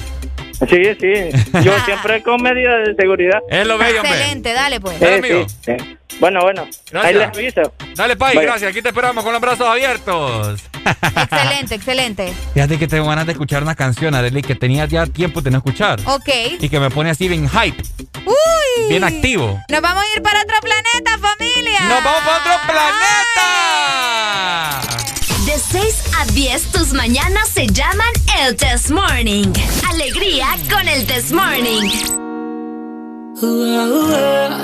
S49: Sí, sí. Yo siempre con medidas de seguridad.
S4: Es lo bello, hombre.
S5: Excelente, dale pues.
S4: Dale,
S49: Sí,
S4: amigo.
S49: sí, sí. Bueno, bueno.
S4: Gracias.
S49: Ahí les aviso.
S4: Dale, Pai,
S49: Vaya.
S4: gracias. Aquí te esperamos con los brazos abiertos.
S5: Excelente, excelente.
S4: Fíjate que tengo ganas de escuchar una canción, Arely, que tenía ya tiempo de no escuchar.
S5: Ok.
S4: Y que me pone así bien hype,
S5: Uy.
S4: bien activo.
S5: Nos vamos a ir para otro planeta, familia.
S4: ¡Nos vamos para otro planeta!
S8: De 6 a 10, tus mañanas se llaman el Test Morning. Alegría con el Test Morning.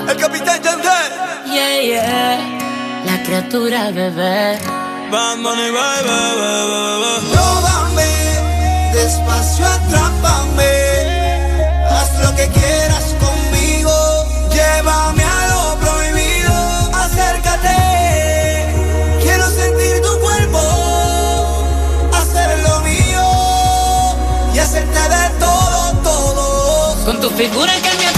S50: El capitán Yandel.
S51: Yeah, yeah. La criatura bebé.
S50: Bye, bye, bye, bye. Róbame, despacio atrápame.
S51: Figura que me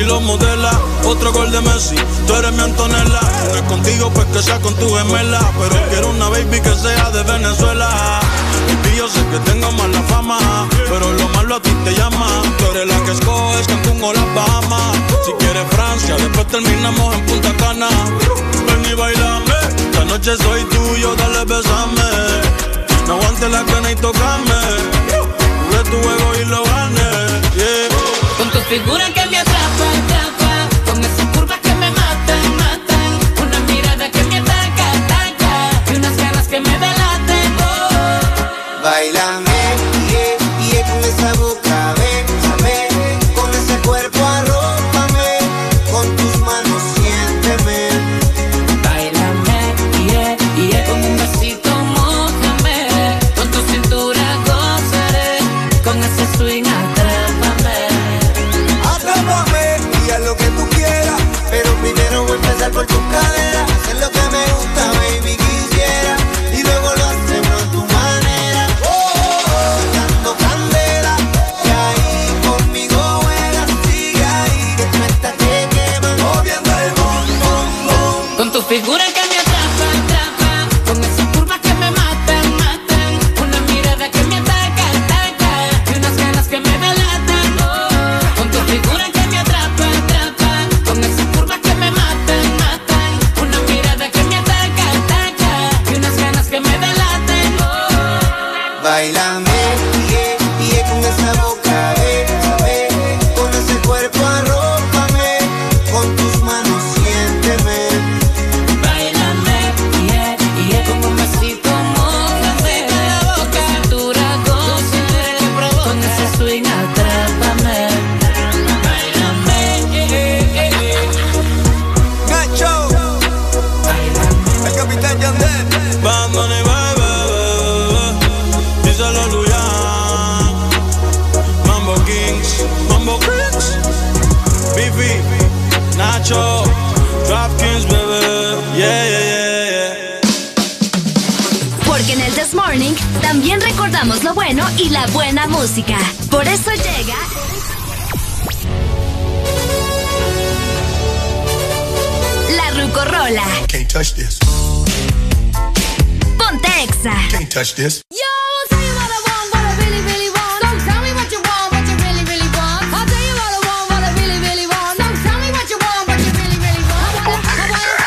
S7: si lo modela. Otro gol de Messi, tú eres mi Antonella. No es contigo, pues que sea con tu gemela. Pero quiero una baby que sea de Venezuela. Y yo sé que tengo mala fama, pero lo malo a ti te llama. Tú eres la que escoges Cancún o las Bahamas. Si quieres Francia, después terminamos en Punta Cana. Ven y bailame, esta noche soy tuyo, dale besame. No aguantes la cana y tocame. Jugué tu juego y lo gané.
S51: Con tu figura que me atrapa, oh.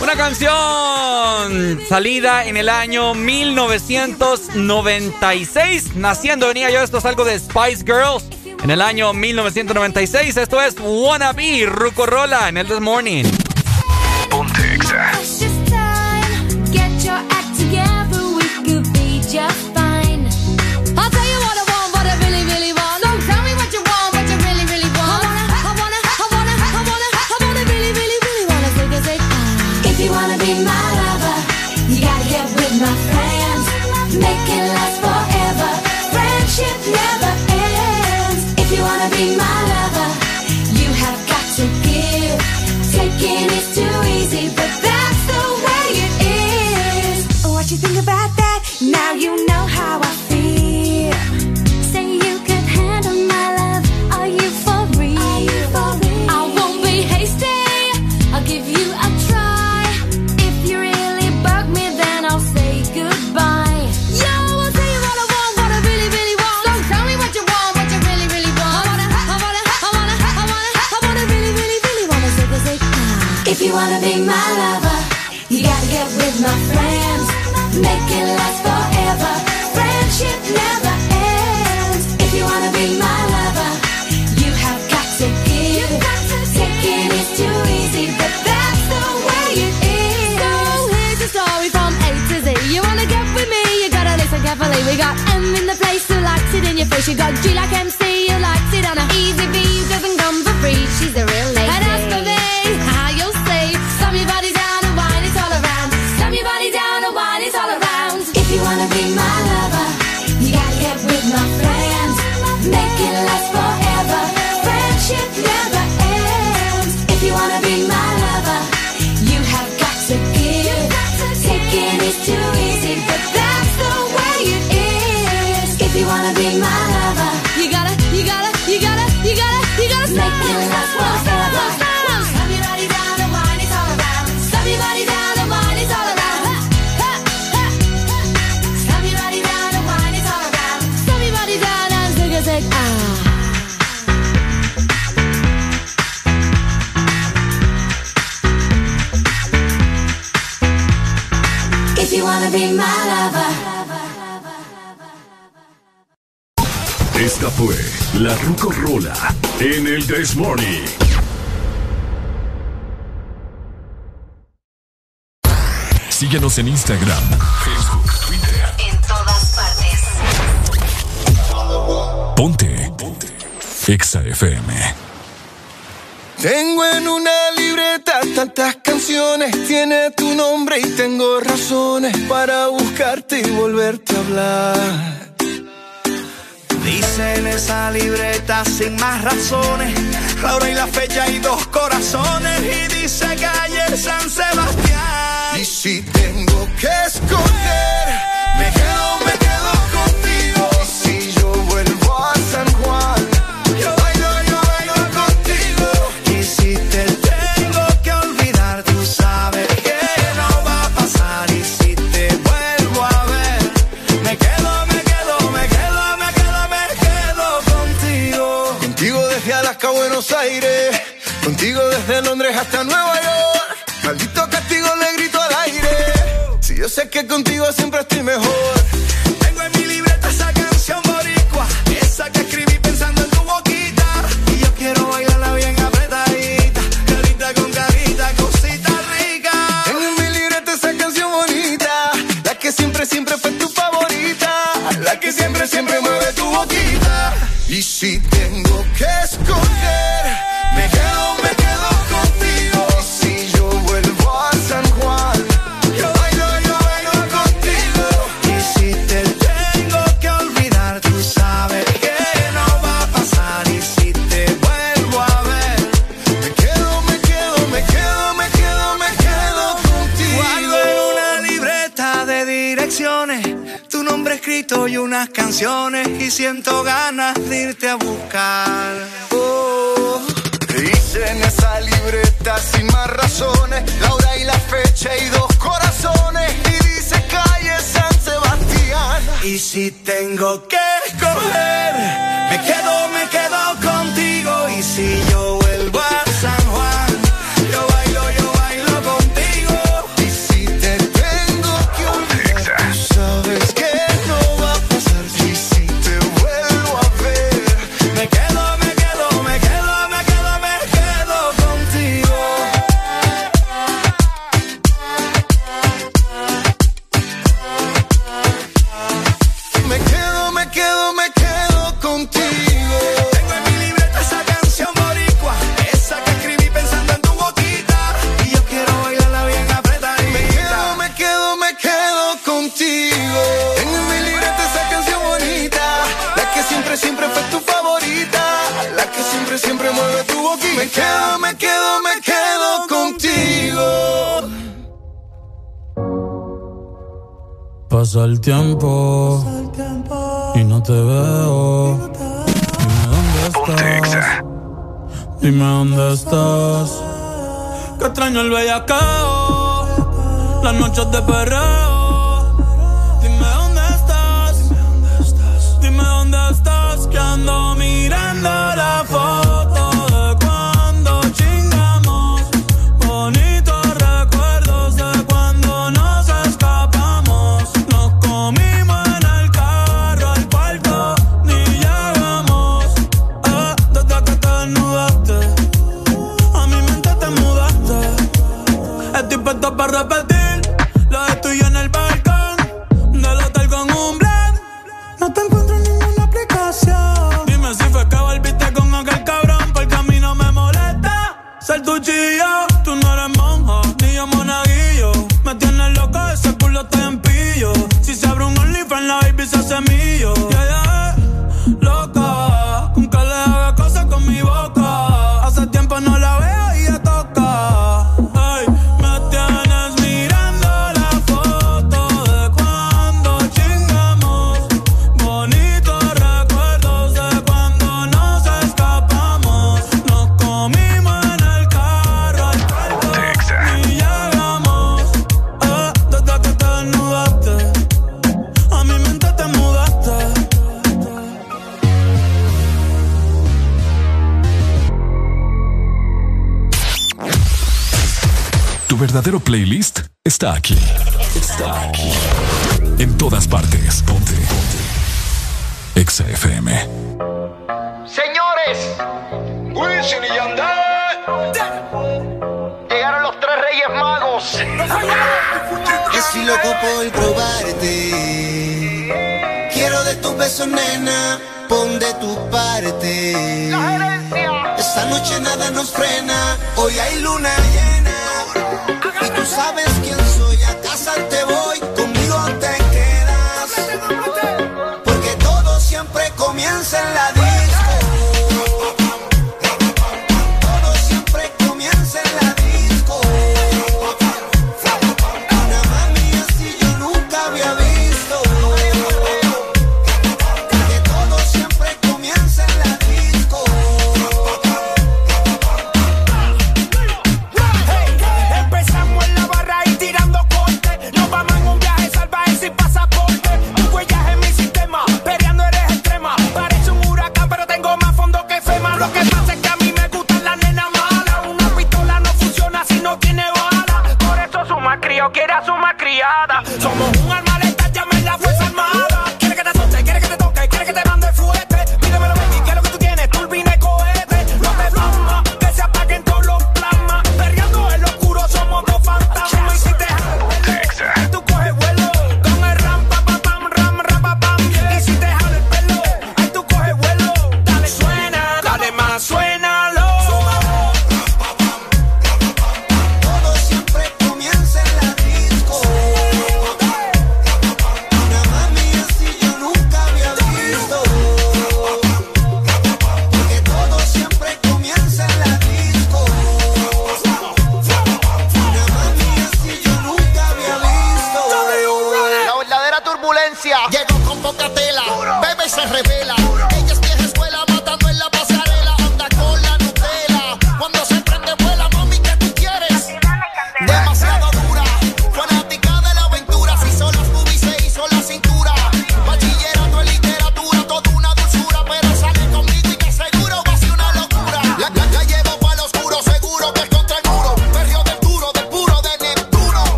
S4: Una canción salida en el año 1996. Naciendo venía yo, esto es algo de Spice Girls. En el año 1996, esto es
S52: Wanna Be
S53: Rucorola en el This Morning.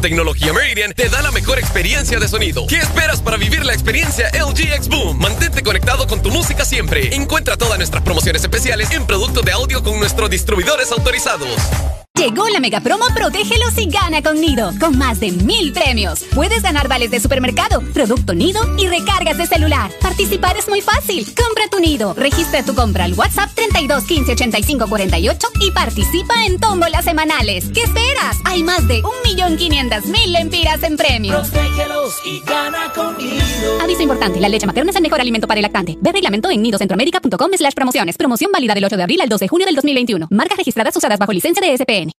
S54: Tecnología Meridian te da la mejor experiencia de sonido. ¿Qué esperas para vivir la experiencia LG X Boom? Mantente conectado con tu música siempre. Encuentra todas nuestras promociones especiales en productos de audio con nuestros distribuidores autorizados.
S55: Llegó la mega promo Protégelos y gana con Nido, con más de mil premios. Puedes ganar vales de supermercado, producto Nido y recargas de celular. Participar es muy fácil. Registra tu compra al WhatsApp 32 15 85 48 y participa en tómbolas semanales. ¿Qué esperas? Hay más de 1.500.000 lempiras en premios.
S56: Protégelos y gana con Nido.
S55: Aviso importante, la leche materna es el mejor alimento para el lactante. Ve reglamento en nidocentroamérica.com slash promociones. Promoción válida del 8 de abril al 2 de junio del 2021. Marcas registradas usadas bajo licencia de SPN.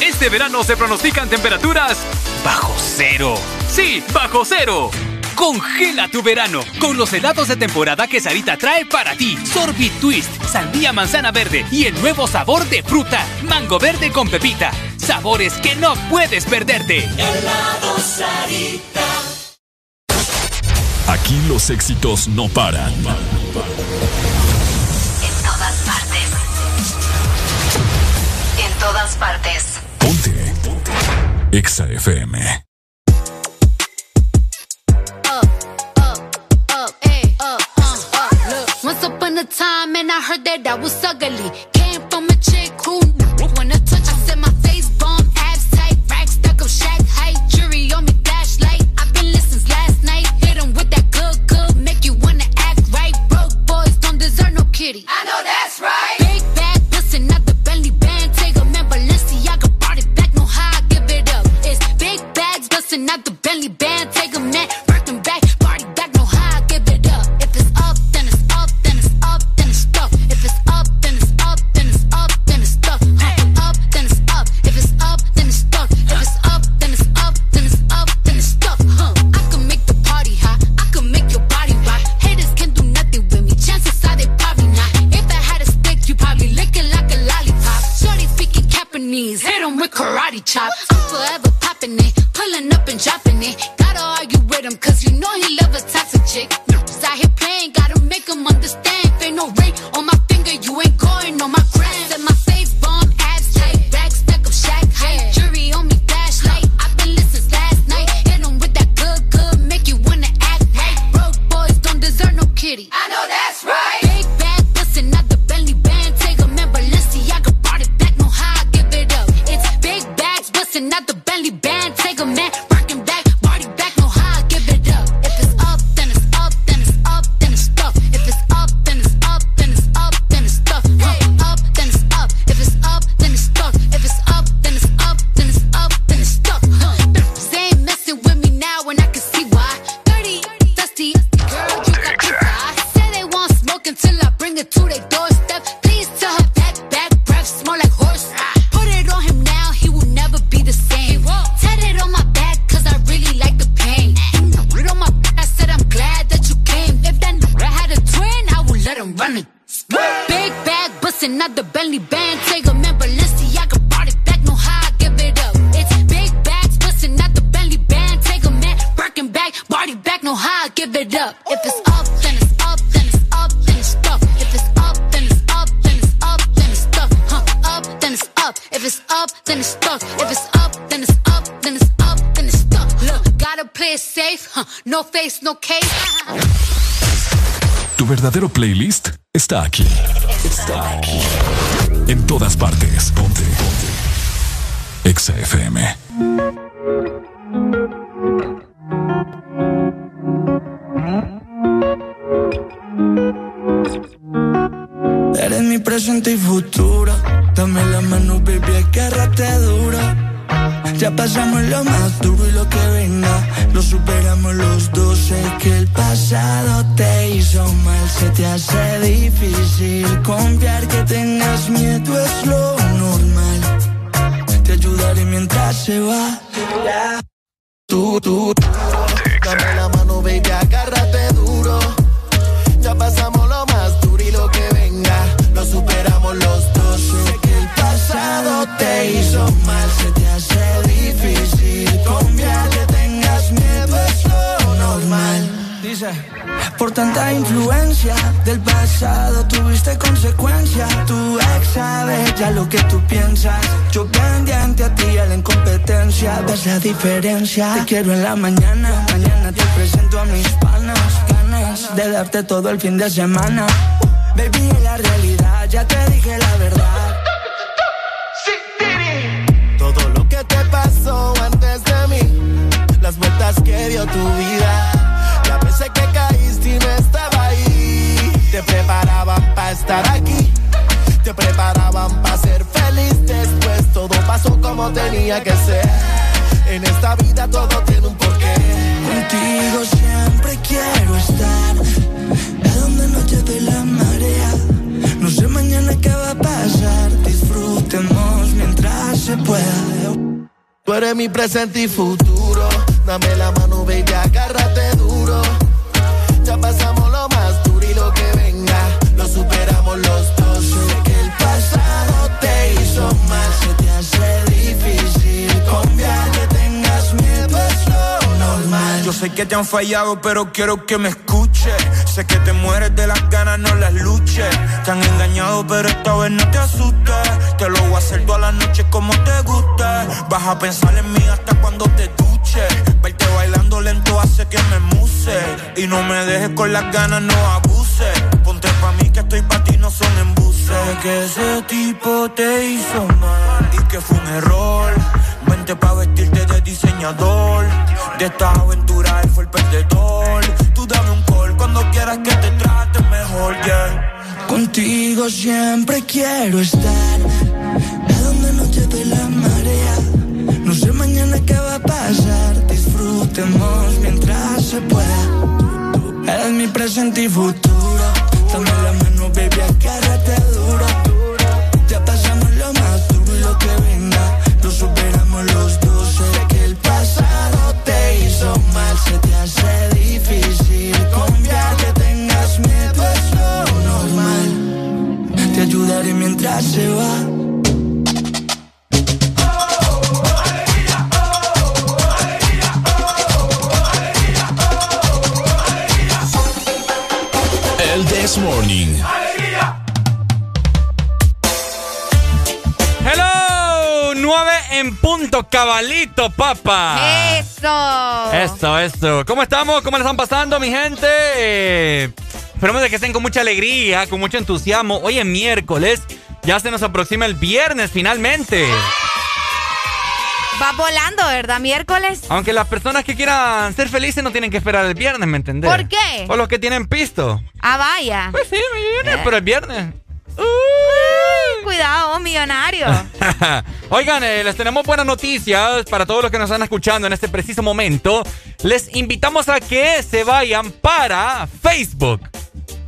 S14: Este verano se pronostican temperaturas bajo cero. Sí, bajo cero. Congela tu verano con los helados de temporada que Sarita trae para ti. Sorbit Twist, sandía manzana verde y el nuevo sabor de fruta, mango verde con pepita. Sabores que no puedes perderte.
S56: Helado Sarita.
S3: Aquí los éxitos no paran. En
S57: todas partes. En todas partes.
S3: Ponte. Ponte. Exa FM.
S58: quiero en la mañana. Mañana te presento a mis panas. Ganas de darte todo el fin de semana. Baby, en la realidad ya te dije la verdad.
S59: Todo lo que te pasó antes de mí, las vueltas que dio tu vida. La vez que caíste y no estaba ahí. Te preparaban para estar aquí. Te preparaban para ser feliz después. Todo pasó como tenía que ser esta vida todo tiene un porqué.
S58: Contigo siempre quiero estar, a donde no lleve la marea. No sé mañana qué va a pasar, disfrutemos mientras se pueda.
S59: Tú eres mi presente y futuro, dame la mano, baby, acá Sé que te
S60: han fallado, pero quiero que me escuches. Sé que te mueres de las ganas, no las luches. Te han engañado, pero esta vez no te asustes. Te lo voy a hacer toda la noche como te gusta. Vas a pensar en mí hasta cuando te duches. Verte bailando lento hace que me muse. Y no me dejes con las ganas, no abuses. Ponte pa' mí que estoy pa' ti, no son embuses. Sé que ese tipo te hizo mal y que fue un error. Vente pa' vestirte de diseñador de esta aventura él fue el perdedor. Tú dame un call cuando quieras que te trate mejor, yeah.
S58: Contigo siempre quiero estar. A donde no lleve la marea. No sé mañana qué va a pasar. Disfrutemos mientras se pueda. Eres mi presente y futuro. Dame la mano, baby, agárrate se te hace difícil confiar que tengas miedo es lo normal. Te ayudaré mientras se va.
S2: Morning.
S4: En punto, cabalito, papá.
S5: Eso.
S4: Eso, eso. ¿Cómo estamos? ¿Cómo le están pasando, mi gente? Eh, esperemos de que estén con mucha alegría, con mucho entusiasmo. Hoy es miércoles, ya se nos aproxima el viernes finalmente.
S5: Va volando, ¿verdad? Miércoles.
S4: Aunque las personas que quieran ser felices no tienen que esperar el viernes, ¿me entendés?
S5: ¿Por qué?
S4: O los que tienen pisto.
S5: Ah, vaya.
S4: Pues sí, viernes, pero el viernes.
S5: Cuidado, millonario.
S4: Oigan, eh, les tenemos buenas noticias para todos los que nos están escuchando en este preciso momento. Les invitamos a que se vayan para Facebook.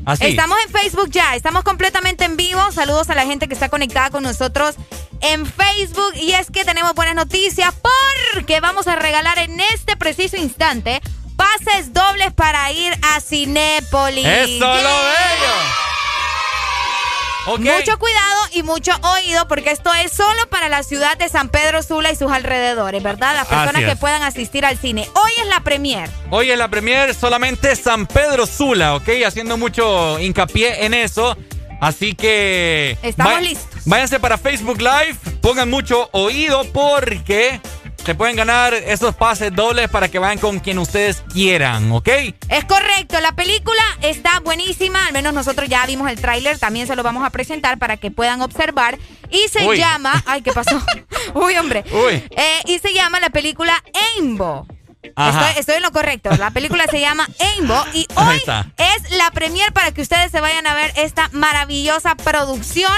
S4: Así.
S5: Estamos en Facebook ya, estamos completamente en vivo. Saludos a la gente que está conectada con nosotros en Facebook. Y es que tenemos buenas noticias porque vamos a regalar en este preciso instante pases dobles para ir a Cinépolis.
S4: ¡Eso lo bello! Okay.
S5: Mucho cuidado y mucho oído porque esto es solo para la ciudad de San Pedro Sula y sus alrededores, ¿verdad? Las personas que puedan asistir al cine. Hoy es la premier.
S4: Hoy es la premier solamente San Pedro Sula, ¿ok? Haciendo mucho hincapié en eso. Así que...
S5: Estamos listos.
S4: Váyanse para Facebook Live, pongan mucho oído porque se pueden ganar esos pases dobles para que vayan con quien ustedes quieran, ¿ok?
S5: Es correcto, la película está buenísima, al menos nosotros ya vimos el tráiler, también se lo vamos a presentar para que puedan observar. Y se
S4: Uy.
S5: llama... Ay, ¿qué pasó? Uy, hombre.
S4: Uy.
S5: Eh, y se llama la película Aimbo. Estoy, estoy en lo correcto. La película se llama Aimbo y hoy es la premier para que ustedes se vayan a ver esta maravillosa producción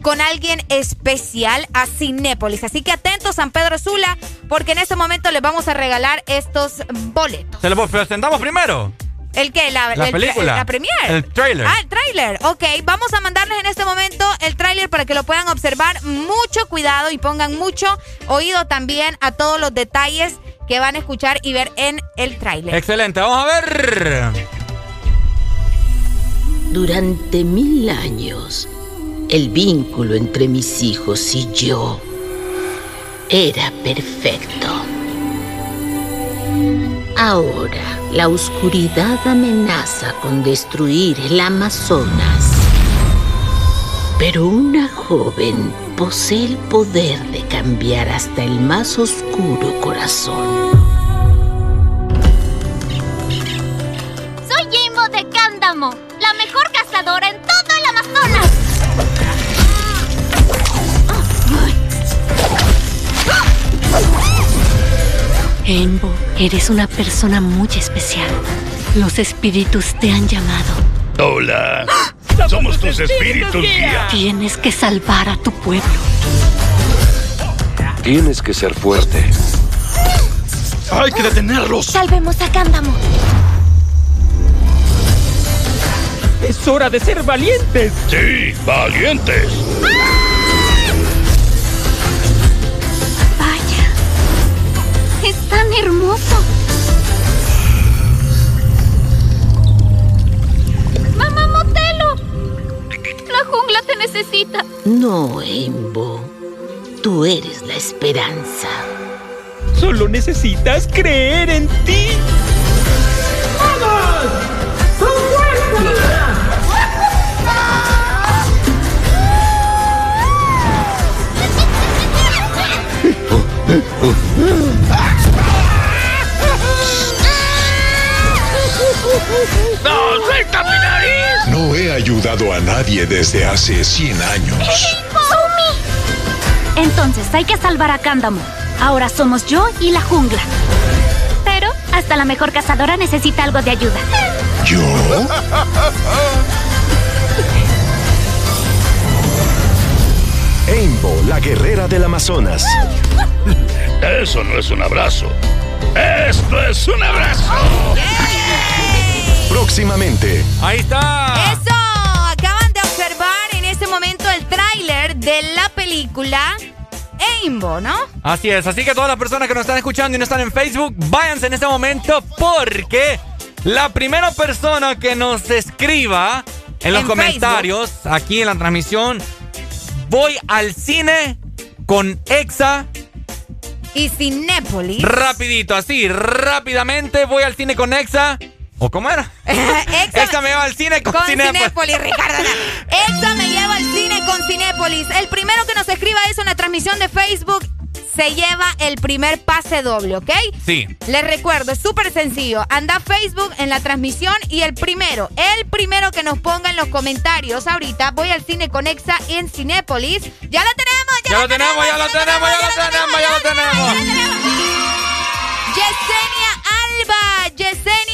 S5: con alguien especial a Cinépolis. Así que atentos, San Pedro Sula, porque en este momento les vamos a regalar estos boletos.
S4: ¿Se los presentamos primero?
S5: ¿El qué? La,
S4: La
S5: el-
S4: película.
S5: La premier.
S4: El tráiler.
S5: Ah, el tráiler. Ok, vamos a mandarles en este momento el tráiler para que lo puedan observar. Mucho cuidado y pongan mucho oído también a todos los detalles que van a escuchar y ver en el tráiler.
S4: Excelente, vamos a ver.
S61: Durante mil años, el vínculo entre mis hijos y yo era perfecto. Ahora, la oscuridad amenaza con destruir el Amazonas. Pero una joven posee el poder de cambiar hasta el más oscuro corazón.
S62: Soy Jimbo de Cándamo, la mejor cazadora en todo el Amazonas.
S63: Embo, eres una persona muy especial. Los espíritus te han llamado.
S64: Hola. Somos tus espíritus guía.
S63: Tienes que salvar a tu pueblo.
S64: Tienes que ser fuerte. Hay que detenerlos.
S62: Salvemos a Cándamo.
S64: Es hora de ser valientes. Sí, valientes.
S62: Vaya. Es tan hermoso. La jungla te necesita.
S61: No, Embo. Tú eres la esperanza.
S64: Solo necesitas creer en ti. ¡No, suelta mi nariz!
S2: No he ayudado a nadie desde hace 100 años.
S62: ¡Sumi!
S63: Entonces hay que salvar a Cándamo. Ahora somos yo y la jungla.
S62: Pero hasta la mejor cazadora necesita algo de ayuda.
S2: ¿Yo?
S65: Aimbo, la guerrera del Amazonas.
S64: Eso no es un abrazo. Esto es un abrazo.
S65: Próximamente.
S4: Ahí está.
S5: Eso, acaban de observar en este momento el tráiler de la película Aimbo, ¿no?
S4: Así es, así que todas las personas que nos están escuchando y no están en Facebook, váyanse en este momento porque la primera persona que nos escriba en los
S5: En
S4: comentarios, aquí en la transmisión, voy al cine con Exa.
S5: Y Cinépolis.
S4: Rapidito, así, rápidamente voy al cine con Exa. ¿O cómo era?
S5: Exa,
S4: me lleva al cine con,
S5: con Cinépolis. Ricardo. Exa me lleva al cine con Cinépolis. El primero que nos escriba eso en la transmisión de Facebook se lleva el primer pase doble, ¿ok?
S4: Sí.
S5: Les recuerdo, es súper sencillo. Anda a Facebook en la transmisión y el primero, el primero que nos ponga en los comentarios ahorita, voy al cine con Exa en Cinépolis. ¡Ya lo tenemos!
S4: ¡Ya, lo tenemos, ya lo tenemos, ya lo tenemos, ya lo tenemos!
S5: Yesenia Alba, Yesenia Alba,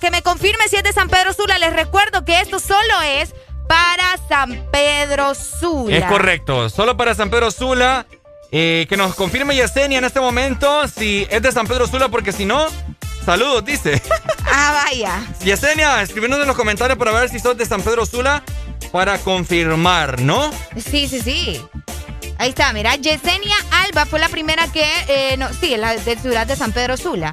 S5: que me confirme si es de San Pedro Sula. Les recuerdo que esto solo es para San Pedro Sula.
S4: Es correcto, solo para San Pedro Sula. Eh, que nos confirme Yesenia en este momento si es de San Pedro Sula, porque si no, saludos, dice.
S5: Ah, vaya.
S4: Yesenia, escribiendo en los comentarios para ver si sos de San Pedro Sula para confirmar, ¿no?
S5: Sí, sí, sí. Ahí está, mira, Yesenia Alba fue la primera que, eh, no, sí, la de ciudad de San Pedro Sula.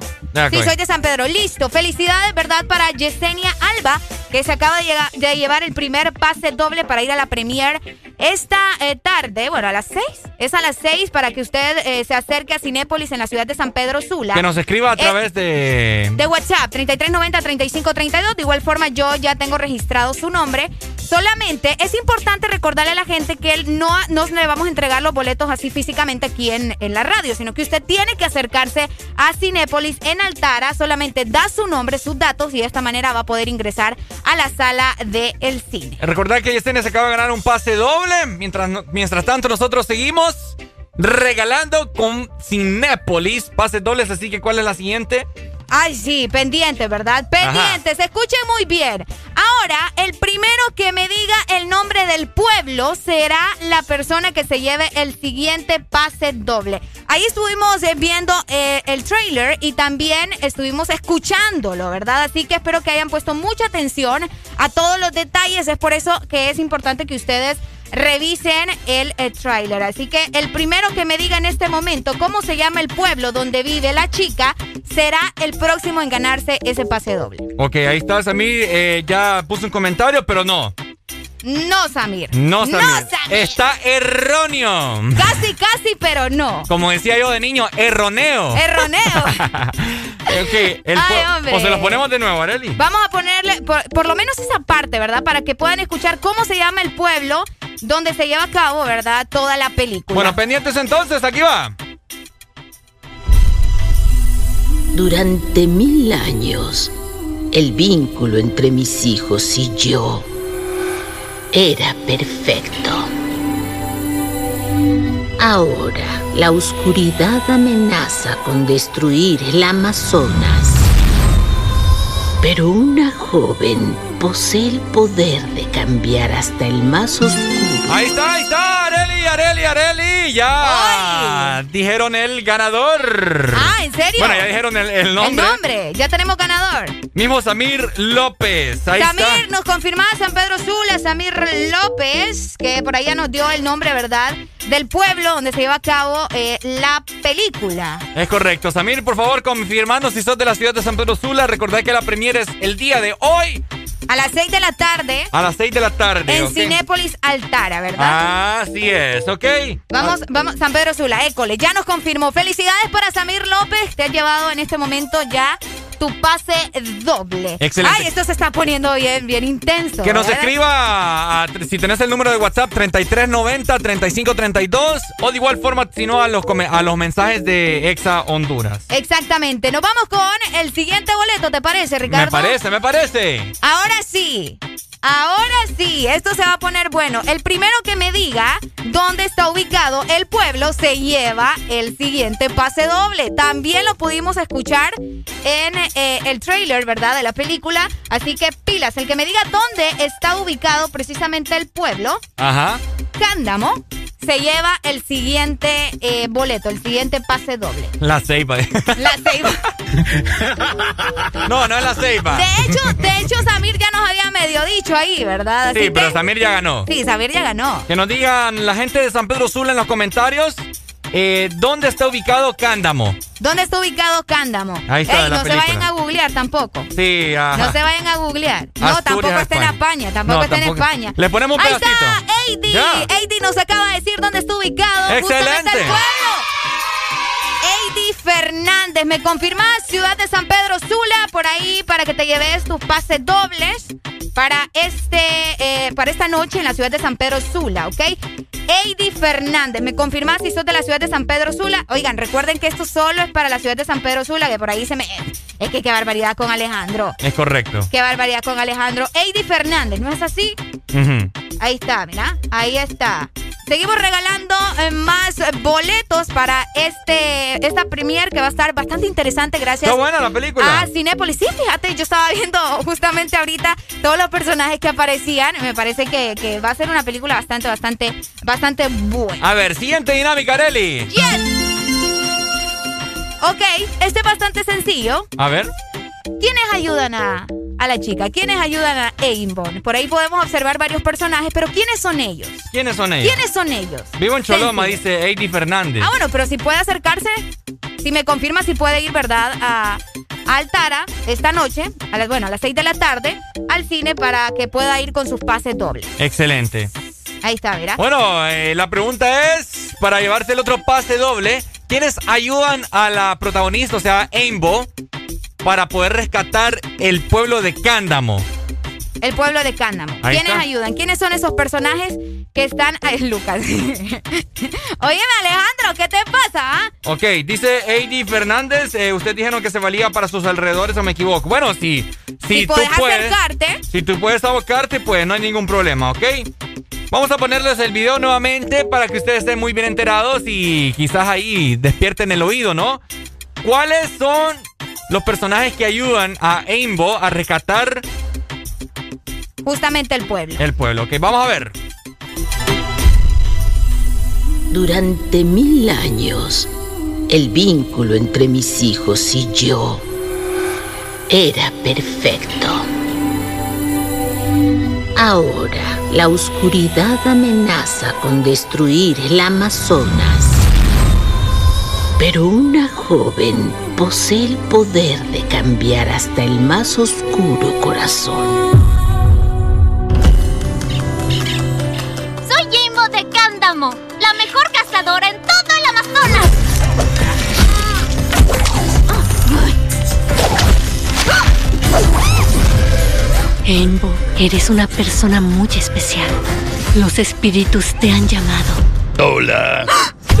S5: sí, soy de San Pedro. Listo. Felicidades, ¿verdad? Para Yesenia Alba, que se acaba de, llevar el primer pase doble para ir a la premier esta eh, tarde, bueno, a las seis. Es a las seis para que usted eh, se acerque a Cinépolis en la ciudad de San Pedro Sula.
S4: Que nos escriba a través de...
S5: De WhatsApp, 3390-3532. De igual forma, yo ya tengo registrado su nombre. Solamente es importante recordarle a la gente que no nos le vamos a entregar los boletos así físicamente aquí en, en la radio, sino que usted tiene que acercarse a Cinépolis en Altara. Solamente da su nombre, sus datos y de esta manera va a poder ingresar a la sala del el cine.
S4: Recordar que Yesenia se acaba de ganar un pase doble Mientras, mientras tanto, nosotros seguimos regalando con Cinépolis pases dobles. Así que, ¿cuál es la siguiente?
S5: Ay, sí, pendiente, ¿verdad? Pendiente, se escuche muy bien. Ahora, el primero que me diga el nombre del pueblo será la persona que se lleve el siguiente pase doble. Ahí estuvimos eh, viendo eh, el trailer y también estuvimos escuchándolo, ¿verdad? Así que espero que hayan puesto mucha atención a todos los detalles. Es por eso que es importante que ustedes revisen el, el tráiler. Así que el primero que me diga en este momento cómo se llama el pueblo donde vive la chica será el próximo en ganarse ese pase doble.
S4: Ok, ahí está, Samir. Eh, ya puse un comentario, pero no.
S5: No, Samir.
S4: No, Samir. Está erróneo.
S5: Casi, casi, pero no.
S4: Como decía yo de niño, erroneo.
S5: Erroneo.
S4: ok, el o se los ponemos de nuevo, Areli.
S5: Vamos a ponerle, por, lo menos esa parte, ¿verdad? Para que puedan escuchar cómo se llama el pueblo donde se lleva a cabo, ¿verdad? Toda la película.
S4: Bueno, pendientes entonces, aquí va.
S61: Durante mil años, el vínculo entre mis hijos y yo era perfecto. Ahora, la oscuridad amenaza con destruir el Amazonas. Pero una joven posee el poder de cambiar hasta el más oscuro.
S4: Ahí está, ahí está, Areli, Areli, Areli. Ya dijeron el ganador.
S5: Ah, ¿en serio?
S4: Bueno, ya dijeron el, nombre.
S5: El nombre, ya tenemos ganador.
S4: Mismo Samir López. Ahí
S5: Samir nos confirmaba San Pedro Sula, Samir López, que por allá nos dio el nombre, ¿verdad? Del pueblo donde se lleva a cabo eh, la película.
S4: Es correcto. Samir, por favor, confirmando si sos de la ciudad de San Pedro Sula. Recordad que la premiere es el día de hoy.
S5: A las 6 de la tarde.
S4: A las 6 de la tarde.
S5: En Cinépolis Altara, ¿verdad?
S4: Así es, ok.
S5: Vamos, vamos, San Pedro Sula, école, ya nos confirmó. Felicidades para Samir López, te ha llevado en este momento ya tu pase doble.
S4: Excelente.
S5: Ay, esto se está poniendo bien, bien intenso.
S4: Que nos escriba, si tenés el número de WhatsApp 3390-3532 o de igual forma, si no, a los, a los mensajes de Exa Honduras.
S5: Exactamente. Nos vamos con el siguiente boleto, ¿te parece, Ricardo?
S4: Me parece, me parece.
S5: Ahora sí. Ahora sí, esto se va a poner bueno. El primero que me diga dónde está ubicado el pueblo se lleva el siguiente pase doble. También lo pudimos escuchar en eh, el trailer, ¿verdad? De la película. Así que pilas, el que me diga dónde está ubicado precisamente el pueblo.
S4: Ajá.
S5: Cándamo se lleva el siguiente eh, boleto, el siguiente pase doble.
S4: La ceiba.
S5: La ceiba.
S4: no, no es la ceiba.
S5: De hecho, de hecho, Samir ya nos había medio dicho ahí, ¿verdad?
S4: sí, pero Samir ya ganó.
S5: Sí, Samir ya ganó.
S4: Que nos digan la gente de San Pedro Sula en los comentarios eh, ¿Dónde está ubicado Cándamo?
S5: ¿Dónde está ubicado Cándamo?
S4: Ahí está.
S5: Ey, no se vayan a googlear tampoco.
S4: Sí, ajá.
S5: No se vayan a googlear. No, tampoco está en España. Tampoco está en España.
S4: Le ponemos un pedacito.
S5: Ahí está, AD. AD nos acaba de decir dónde está ubicado.
S4: Excelente.
S5: Justamente el pueblo. Fernández ¿me confirmas? Ciudad de San Pedro Sula, por ahí, para que te lleves tus pases dobles para, este, eh, para esta noche en la ciudad de San Pedro Sula, ¿ok? Eddie Fernández, ¿me confirmas si sos de la ciudad de San Pedro Sula? Oigan, recuerden que esto solo es para la ciudad de San Pedro Sula, que por ahí se me... Es que qué barbaridad con Alejandro.
S4: Es correcto.
S5: Qué barbaridad con Alejandro. Eddie Fernández, ¿no es así? Ahí está, mira. Ahí está. Seguimos regalando eh, más boletos para este esta que va a estar bastante interesante gracias.
S4: Está buena la película.
S5: A Cinépolis. Sí, fíjate, yo estaba viendo justamente ahorita todos los personajes que aparecían. Me parece que, que va a ser una película bastante, bastante, bastante buena.
S4: A ver, siguiente dinámica, Areli.
S5: Yes. Ok, este es bastante sencillo.
S4: A ver.
S5: ¿Quiénes ayudan a, a la chica? ¿Quiénes ayudan a Aimbon? Por ahí podemos observar varios personajes, pero ¿quiénes son ellos?
S4: ¿Quiénes son ellos?
S5: ¿Quiénes son ellos?
S4: Vivo en Choloma, dice Eddie Fernández.
S5: Ah, bueno, pero si puede acercarse, si me confirma si puede ir, ¿verdad? A, a Altara esta noche, a las, bueno, a las 6 de la tarde, al cine para que pueda ir con sus pases dobles.
S4: Excelente.
S5: Ahí está, mira.
S4: Bueno, eh, la pregunta es, para llevarse el otro pase doble, ¿quiénes ayudan a la protagonista, o sea, Aimbo, para poder rescatar el pueblo de Cándamo?
S5: El pueblo de Cándamo.
S4: Ahí
S5: ¿Quiénes
S4: está.
S5: ayudan? ¿Quiénes son esos personajes que están... Ay, Lucas. Óyeme, Alejandro, ¿qué te pasa? ah?
S4: Ok, dice Eddie Fernández, eh, ustedes dijeron que se valía para sus alrededores o me equivoco. Bueno, si, si,
S5: Si
S4: tú
S5: puedes
S4: puedes,
S5: acercarte.
S4: si tú puedes abocarte, pues no hay ningún problema, ¿ok? Vamos a ponerles el video nuevamente para que ustedes estén muy bien enterados y quizás ahí despierten el oído, ¿no? ¿Cuáles son los personajes que ayudan a Aimbo a rescatar
S5: Justamente el pueblo.
S4: el pueblo? Ok, vamos a ver.
S61: Durante mil años, el vínculo entre mis hijos y yo era perfecto. Ahora, la oscuridad amenaza con destruir el Amazonas. Pero una joven posee el poder de cambiar hasta el más oscuro corazón.
S63: Embo, eres una persona muy especial. Los espíritus te han llamado.
S64: Hola.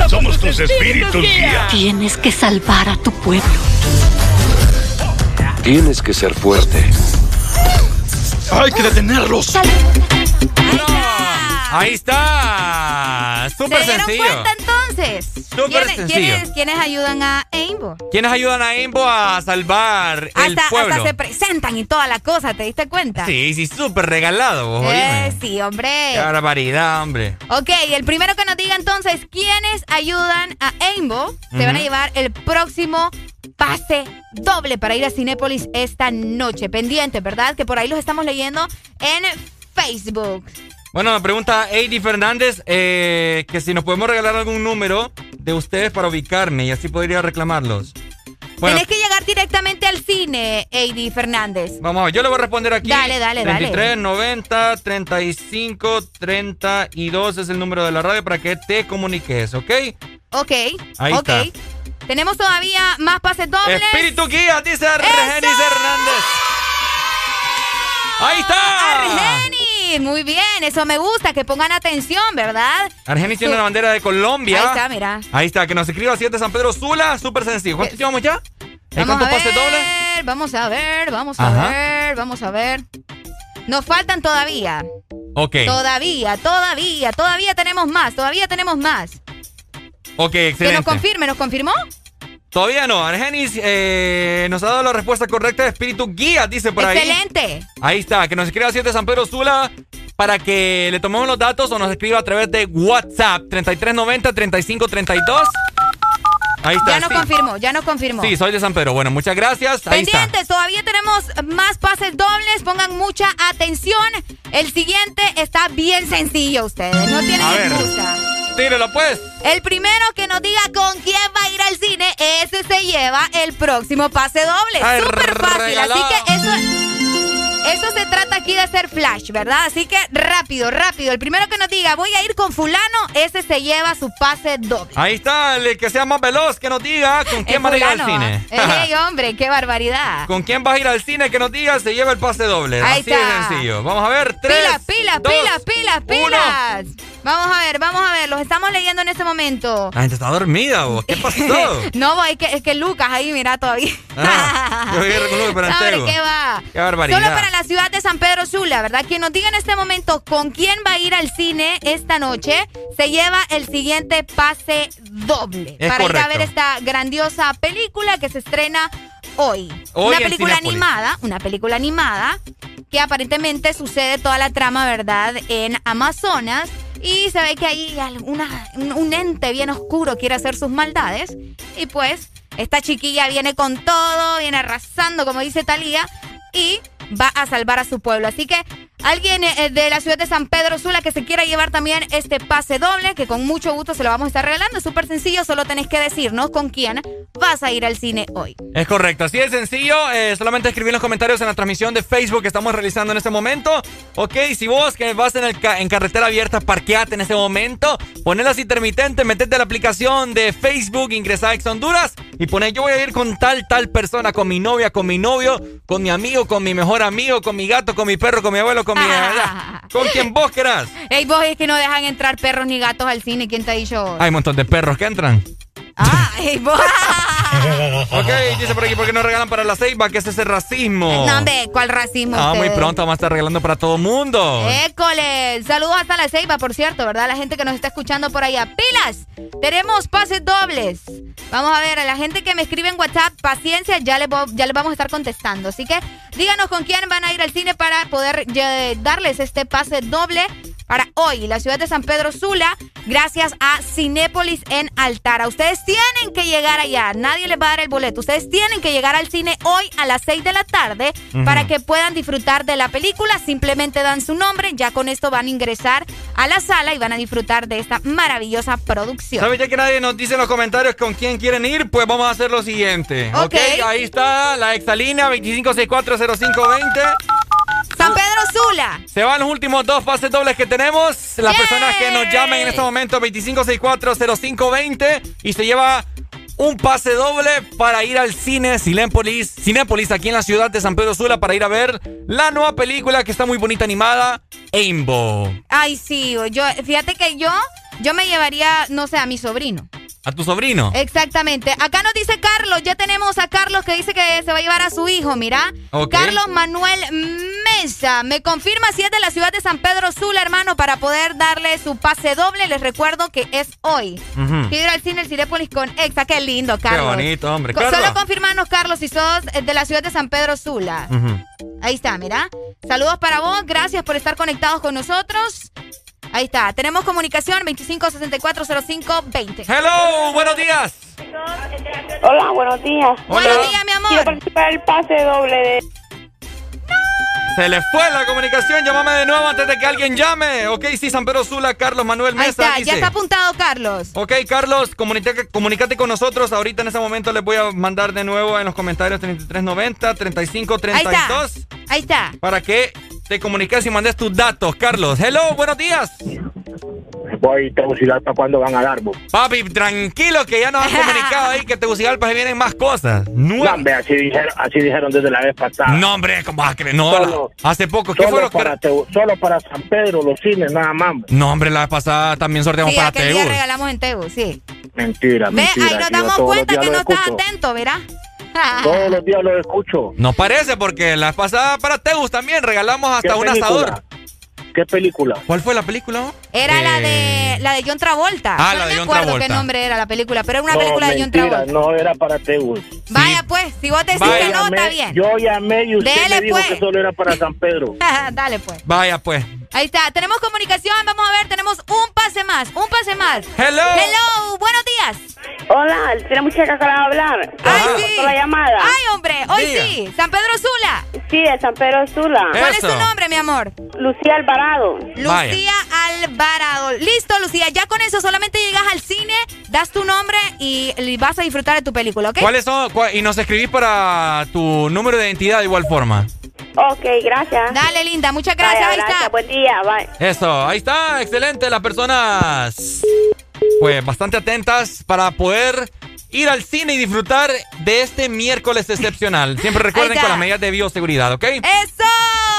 S64: Somos tus espíritus guía.
S63: Tienes que salvar a tu pueblo.
S65: Tienes que ser fuerte.
S64: Hay que detenerlos.
S4: Ahí está. Súper
S5: ¿Se dieron
S4: sencillo.
S5: cuenta entonces?
S4: Súper
S5: ¿Quiénes,
S4: sencillo.
S5: ¿quiénes, quiénes ayudan a Aimbo?
S4: ¿Quiénes ayudan a Aimbo a salvar el
S5: Hasta,
S4: pueblo?
S5: hasta se presentan y toda la cosa, ¿te diste cuenta?
S4: Sí, sí, súper regalado, vos,
S5: Eh, sí, hombre.
S4: Qué barbaridad, hombre.
S5: Ok, el primero que nos diga entonces quiénes ayudan a Aimbo se van a llevar el próximo pase doble para ir a Cinépolis esta noche. Pendientes, ¿verdad? Que por ahí los estamos leyendo en Facebook.
S4: Bueno, me pregunta Eddie Fernández eh, que si nos podemos regalar algún número de ustedes para ubicarme y así podría reclamarlos. Bueno,
S5: Tenés que llegar directamente al cine, Eddie Fernández.
S4: vamos a ver, yo le voy a responder aquí.
S5: Dale, dale, dale.
S4: 33 90 35 32 es el número de la radio para que te comuniques, ¿ok?
S5: Ok,
S4: Ahí
S5: ok.
S4: está.
S5: Tenemos todavía más pases dobles.
S4: Espíritu guía, dice Argenis Hernández. Ahí está.
S5: Argenis, muy bien, eso me gusta, que pongan atención, ¿verdad?
S4: Argenis tiene la bandera de Colombia.
S5: Ahí está, mira.
S4: Ahí está, que nos escriba 7 San Pedro Sula, súper sencillo. ¿Cuántos llevamos ya? ¿En
S5: a
S4: pases dobles?
S5: ver, vamos a ver, vamos a ver, vamos a ver. Nos faltan todavía.
S4: Ok.
S5: Todavía, todavía, todavía tenemos más, todavía tenemos más.
S4: Ok,
S5: Que
S4: excelente.
S5: nos confirme, ¿nos confirmó?
S4: Todavía no. Argenis eh, nos ha dado la respuesta correcta de espíritu guía, dice por ahí.
S5: Excelente.
S4: Ahí está, que nos escriba 7 San Pedro Sula para que le tomemos los datos o nos escriba a través de WhatsApp 3390-3532. Ahí está.
S5: Ya nos
S4: sí.
S5: confirmó, ya nos confirmó.
S4: Sí, soy de San Pedro. Bueno, muchas gracias. Ahí está.
S5: Pendientes, todavía tenemos más pases dobles. Pongan mucha atención. El siguiente está bien sencillo, ustedes. No tienen excusa.
S4: Tírelo pues.
S5: El primero que nos diga con quién va a ir al cine, ese se lleva el próximo pase doble. Súper fácil.
S4: regalado.
S5: Así que eso, Eso se trata aquí de hacer flash, ¿verdad? Así que rápido, rápido. El primero que nos diga, voy a ir con fulano, ese se lleva su pase doble.
S4: Ahí está, el que sea más veloz, que nos diga con quién va a ir al cine.
S5: Ey, hombre, qué barbaridad.
S4: ¿Con quién vas a ir al cine? Que nos diga, se lleva el pase doble. Ahí Así está. de sencillo. Vamos a ver, tres,
S5: Pilas, pilas, pilas, pilas, pilas. Vamos a ver, vamos a ver, los estamos leyendo en este momento.
S4: La gente está dormida, vos. ¿Qué pasó?
S5: no, es que, es que Lucas ahí, mira, todavía.
S4: Ah, yo con Lucas, pero
S5: ¿qué va?
S4: Qué barbaridad.
S5: Solo para la ciudad de San Pedro Sula, ¿verdad? Quien nos diga en este momento con quién va a ir al cine esta noche, se lleva el siguiente pase doble. para ir a ver esta grandiosa película que se estrena hoy. hoy una película animada, una película animada que aparentemente sucede toda la trama, ¿verdad? En Amazonas y se ve que ahí un ente bien oscuro quiere hacer sus maldades. Y pues, esta chiquilla viene con todo, viene arrasando, como dice Talía, y va a salvar a su pueblo. Así que Alguien eh, de la ciudad de San Pedro Sula que se quiera llevar también este pase doble, que con mucho gusto se lo vamos a estar regalando. Es súper sencillo, solo tenés que decirnos con quién vas a ir al cine hoy.
S4: Es correcto, así de sencillo. Eh, solamente escribir los comentarios en la transmisión de Facebook que estamos realizando en este momento. Ok, si vos que vas en, el en carretera abierta, parqueate en este momento. Ponela así intermitente, metete a la aplicación de Facebook, ingresa a Ex Honduras y poné yo voy a ir con tal, tal persona, con mi novia, con mi novio, con mi amigo, con mi mejor amigo, con mi gato, con mi perro, con mi abuelo con Con quien vos querás.
S5: Ey, vos es que no dejan entrar perros ni gatos al cine. ¿Quién te ha dicho?
S4: Hay un montón de perros que entran.
S5: Ah, vos.
S4: ok, dice por aquí, ¿por qué no regalan para la ceiba? ¿Qué es ese racismo?
S5: No, hombre, ¿cuál racismo?
S4: Ah, muy pronto vamos a estar regalando para todo mundo.
S5: École. Saludos hasta la ceiba, por cierto, ¿verdad? La gente que nos está escuchando por allá. ¡Pilas! Tenemos pases dobles. Vamos a ver, a la gente que me escribe en WhatsApp, paciencia, ya les, ya les vamos a estar contestando. Así que díganos con quién van a ir al cine para poder darles este pase doble para hoy, la ciudad de San Pedro Sula, gracias a Cinépolis en Altara. Ustedes tienen que llegar allá, nadie les va a dar el boleto. Ustedes tienen que llegar al cine hoy a las 6 de la tarde para que puedan disfrutar de la película. Simplemente dan su nombre, ya con esto van a ingresar a la sala y van a disfrutar de esta maravillosa producción.
S4: ¿Sabes ya que nadie nos dice en los comentarios con quién quieren ir? Pues vamos a hacer lo siguiente. Ok, ahí está la exalínea 25640520.
S5: San Pedro Sula.
S4: Se van los últimos dos pases dobles que tenemos. Las personas que nos llamen en este momento 25640520 y se lleva un pase doble para ir al cine Cinépolis, Cinépolis aquí en la ciudad de San Pedro Sula para ir a ver la nueva película que está muy bonita animada, Aimbo.
S5: Ay, sí, yo fíjate que yo yo me llevaría, no sé, a mi sobrino.
S4: ¿A tu sobrino?
S5: Exactamente. Acá nos dice Carlos, ya tenemos a Carlos que dice que se va a llevar a su hijo, mira. Carlos Manuel Mesa, me confirma si es de la ciudad de San Pedro Sula, hermano, para poder darle su pase doble. Les recuerdo que es hoy. Quiero ir al cine El Cinépolis con Exa, qué lindo, Carlos.
S4: Qué bonito, hombre.
S5: Solo confirmanos, Carlos, si sos de la ciudad de San Pedro Sula. Ahí está, mira. Saludos para vos, gracias por estar conectados con nosotros. Ahí está. Tenemos comunicación 25640520.
S4: Hello, buenos días.
S66: Hola, buenos días.
S5: Buenos días, mi amor.
S66: Quiero participar el pase doble de...
S4: Se le fue la comunicación, llámame de nuevo antes de que alguien llame. Ok, sí, San Pedro Sula, Carlos Manuel Mesa. Ahí
S5: está, ya está apuntado Carlos.
S4: Ok, Carlos, comunícate, con nosotros. Ahorita en ese momento les voy a mandar de nuevo en los comentarios 3390, 3532. Ahí
S5: está. Ahí está.
S4: Para que te comuniques y mandes tus datos, Carlos. Hello, buenos días.
S67: Voy, Tegucigalpa, ¿cuándo van a dar,
S4: Papi, tranquilo que ya nos han comunicado ahí que Tegucigalpa se vienen más cosas.
S67: No, hombre, así dijeron, así dijeron desde la vez pasada.
S4: No, hombre, ¿cómo vas a creer? No, hace poco. ¿Qué
S67: fue lo que...? solo para San Pedro, los cines, nada más.
S4: No, hombre, la vez pasada también sorteamos para Tegus. Sí,
S5: regalamos en Tegus, sí.
S67: Mentira,
S5: Ve,
S67: mentira.
S5: ahí nos damos cuenta que no estás atento, ¿verdad?
S67: Todos los días lo escucho.
S4: No parece, porque la pasada para Teus también regalamos hasta un asador.
S67: ¿Qué película?
S4: ¿Cuál fue la película?
S5: Era la de la de John Travolta.
S4: Ah, la de John Travolta.
S5: No me acuerdo qué nombre era la película, pero era una película de John Travolta.
S67: No, era para Teus.
S5: Vaya pues, si vos decís que no, está bien.
S67: Yo llamé y usted me dijo pues. que solo era para San Pedro.
S5: Dale pues.
S4: Vaya pues.
S5: Ahí está, tenemos comunicación, vamos a ver, tenemos un pase más, un pase más.
S4: Hello.
S5: Hello, buenos días.
S66: Hola, tiene mucha que para hablar.
S5: Ay, sí.
S66: la llamada.
S5: Ay, hombre, hoy sí. San Pedro Sula.
S66: Sí, de San Pedro Sula.
S5: ¿Cuál es tu nombre, mi amor?
S66: Lucía Alvarado.
S5: Lucía Alvarado. Listo, Lucía, ya con eso solamente llegas al cine, das tu nombre y, vas a disfrutar de tu película, ¿ok?
S4: ¿Cuáles son? Y nos escribís para tu número de identidad de igual forma.
S66: Ok, gracias.
S68: Dale, linda, muchas gracias. Ahí está.
S66: Buen día, bye.
S4: Eso, ahí está, excelente. Las personas, pues, bastante atentas para poder ir al cine y disfrutar de este miércoles excepcional. Siempre recuerden con las medidas de bioseguridad, ¿ok?
S68: ¡Eso!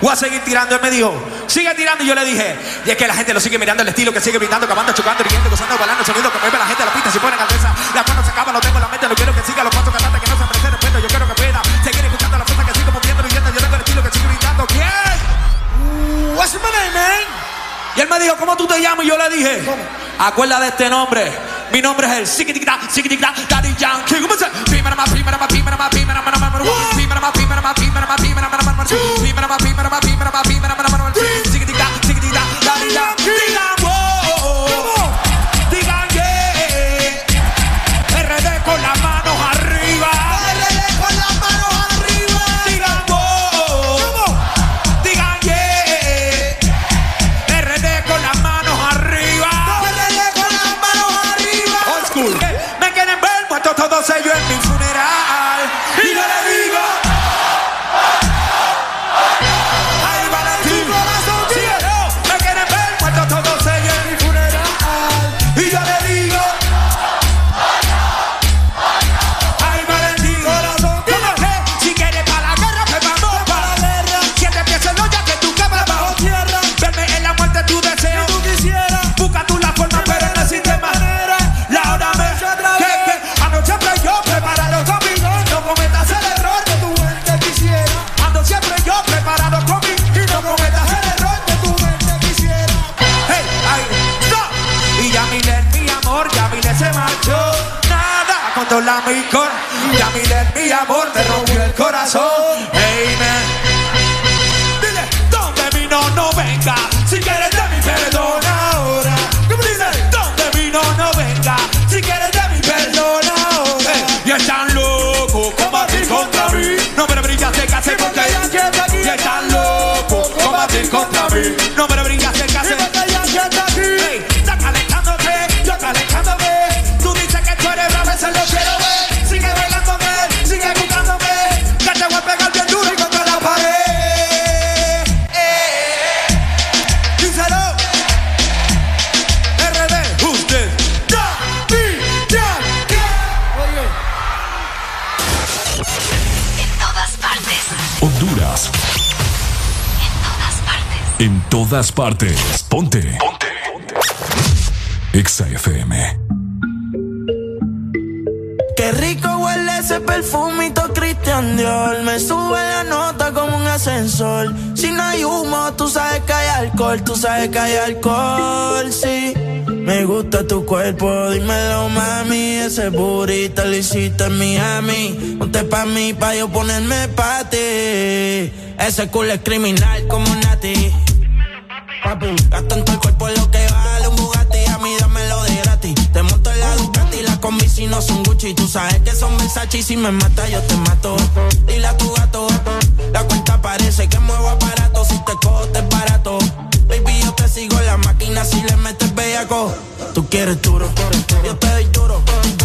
S68: Voy a seguir tirando. Él me dijo, sigue tirando. Y yo le dije, y es que la gente lo sigue mirando el estilo, que sigue gritando, acabando, chocando, riendo, gozando, bailando, sonido que mueve la gente la pista. Si pone cabeza, la mano se acaba, lo tengo en la mente, lo quiero que siga, los cuatro cantantes que no se presenten respeto. Yo quiero que pueda seguir escuchando la fuerza que sigo moviendo, viviendo. Yo tengo el estilo que sigue gritando. ¿Quién?
S69: What's my name, man?
S68: Y él me dijo, ¿cómo tú te llamas? Y yo le dije, acuérdate de este nombre. Mi nombre es el Daddy Yankee. ¿Cómo se? Nada controla mi cor. Ya miré mi amor, me rompió el corazón. Hey, man. Dile, donde mi no no venga. Si quieres de mi perdona ahora. Dile, donde mi no no venga. Si quieres de mi perdona ahora. Y están locos combatir contra mí. No me brillas de casa porque y están locos combatir contra mí. No me brillas
S8: todas partes.
S2: Ponte. Ponte. Exa FM.
S70: Qué rico huele ese perfumito Christian Dior. Me sube la nota como un ascensor. Si no hay humo, tú sabes que hay alcohol. Tú sabes que hay alcohol, sí. Me gusta tu cuerpo, dímelo mami. Ese burrito lo hiciste en Miami. Ponte pa' mí, pa' yo ponerme pa' ti. Ese culo es criminal como Nati. Papi, gasto en todo el cuerpo lo que vale un Bugatti. A mí dámelo de gratis. Te monto en la Ducati, la combi si no son Gucci. Tú sabes que son Versace y si me mata yo te mato. Dile tu gato, la cuenta parece que muevo aparato. Si te cojo te barato. Baby, yo te sigo en la máquina si le metes bellaco. Tú quieres duro, yo te doy duro.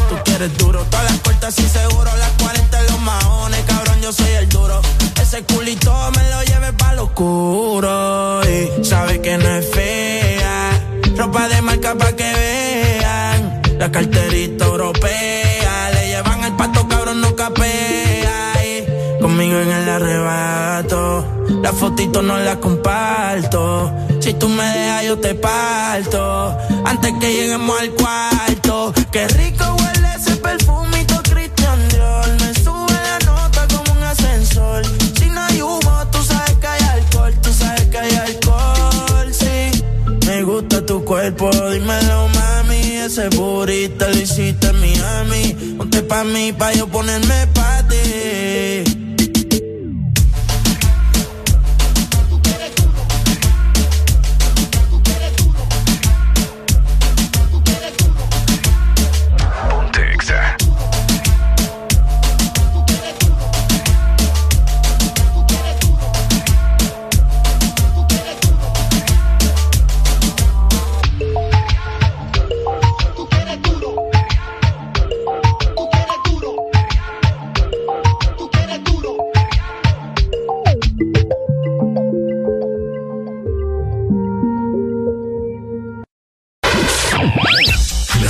S70: Tú quieres duro, todas las puertas y seguro. Las 40 en los maones, cabrón, yo soy el duro. Ese culito me lo lleve pa' lo oscuro. Y sabe que no es fea. Ropa de marca pa' que vean. La carterita europea. Le llevan el pato, cabrón, no capea. Y conmigo en el arrebato.
S42: La fotito no la comparto. Si tú me dejas, yo te parto. Antes que lleguemos al cuarto. Qué rico cuerpo, dímelo, mami. Ese burrito lo hiciste en Miami. Ponte pa' mí, pa' yo ponerme pa' ti.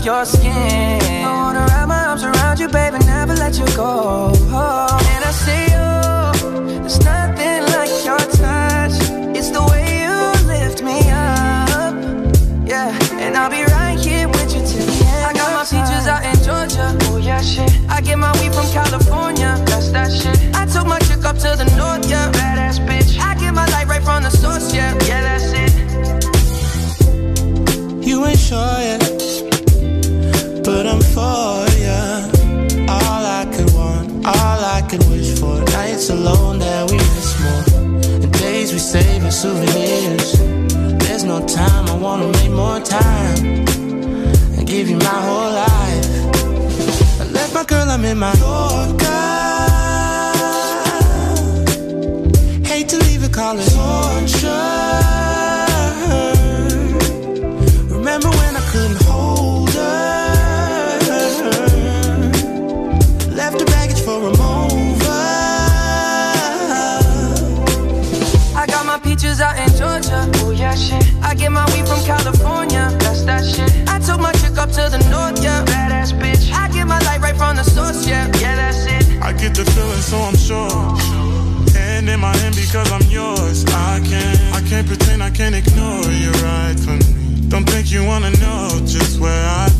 S42: texture of your skin. I wanna wrap my arms around you, baby, never let you go. Oh, and I more time. And give you my whole life. I left my girl, I'm in my Yorker. Hate to leave it, call get the
S21: feeling, so I'm sure. And in my hand because I'm yours. I can't, I can't pretend, I can't ignore you right from me. Don't think you wanna know just where I've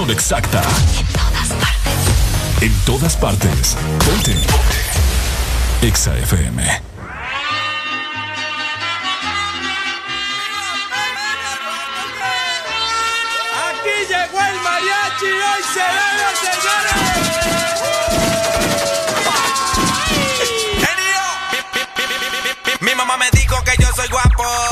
S2: Exacta.
S71: En todas partes.
S2: En todas partes. Ponte. Ponte. Exa FM.
S68: Aquí llegó el mariachi, hoy se los señores. Mi mamá me dijo que yo soy guapo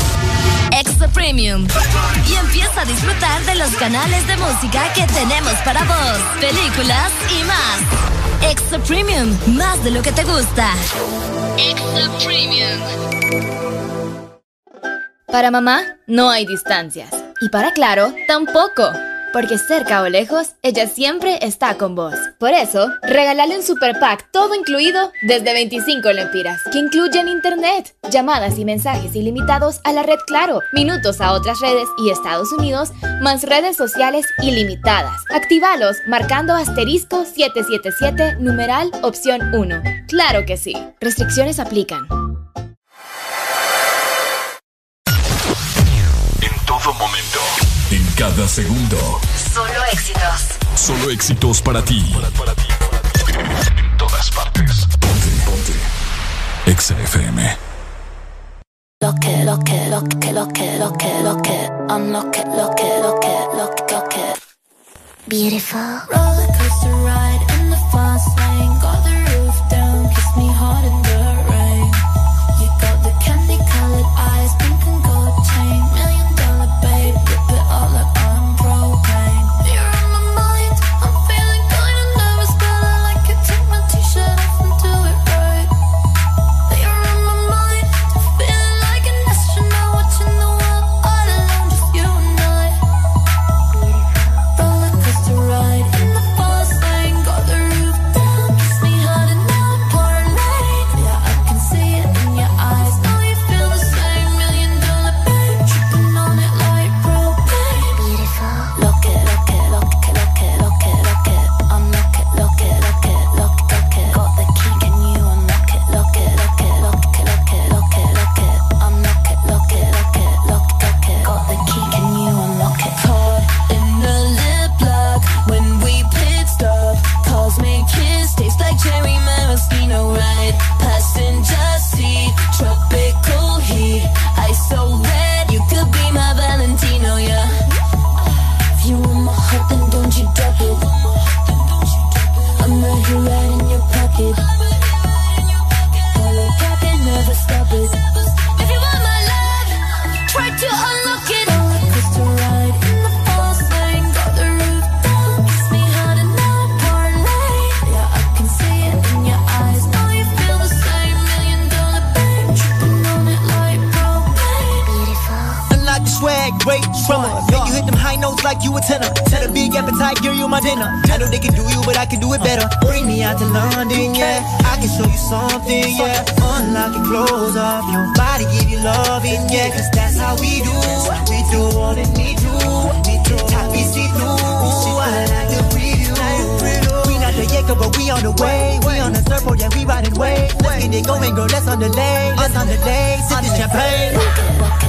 S8: Extra Premium. Y empieza a disfrutar de los canales de música que tenemos para vos, películas y más. Extra Premium, más de lo que te gusta. Extra Premium.
S72: Para mamá, no hay distancias. Y para Claro, tampoco. Porque cerca o lejos, ella siempre está con vos. Por eso, regálale un super pack todo incluido desde 25 lempiras, que incluyen internet, llamadas y mensajes ilimitados a la red Claro, minutos a otras redes y Estados Unidos, más redes sociales ilimitadas. Actívalos marcando asterisco 777 numeral opción 1. Claro que sí. Restricciones aplican.
S2: En todo momento, en cada segundo.
S8: Solo éxitos.
S2: Solo éxitos para ti.
S10: para ti. XFM. Lock it, lock it, lock it, lock it, lock it, lock it. Unlock it, lock it, lock it, lock it, lock it. Beautiful. Roller coaster.
S73: look like you a tenor. Set a big appetite, girl, you my dinner. I know they can do you, but I can do it better. Bring me out to London, yeah. I can show you something, yeah. Unlock your clothes off your body, give you loving, yeah. Cause that's how we do. We do all that we do. We do. Top is see through. I like the preview. We not the yaka, but we on the way. We on the surfboard, yeah, we riding way. Let's get it going, girl. Let's on the lane. Let's on the lane. Sip this champagne.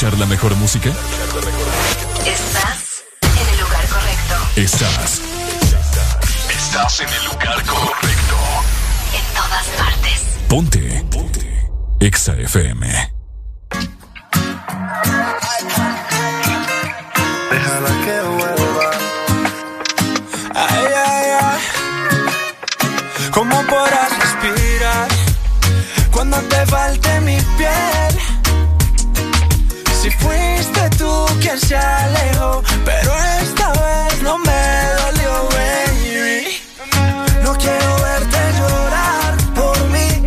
S2: Escuchar la mejor música?
S8: Estás en el lugar correcto.
S2: Estás. Estás en el lugar correcto.
S8: En todas partes.
S2: Ponte. Ponte. Exa FM.
S74: Déjala que vuelva. Ay, ay, ay. ¿Cómo podrás respirar cuando te falte mi piel? Se alejó, pero esta vez no me dolió, baby. No quiero verte llorar por mí.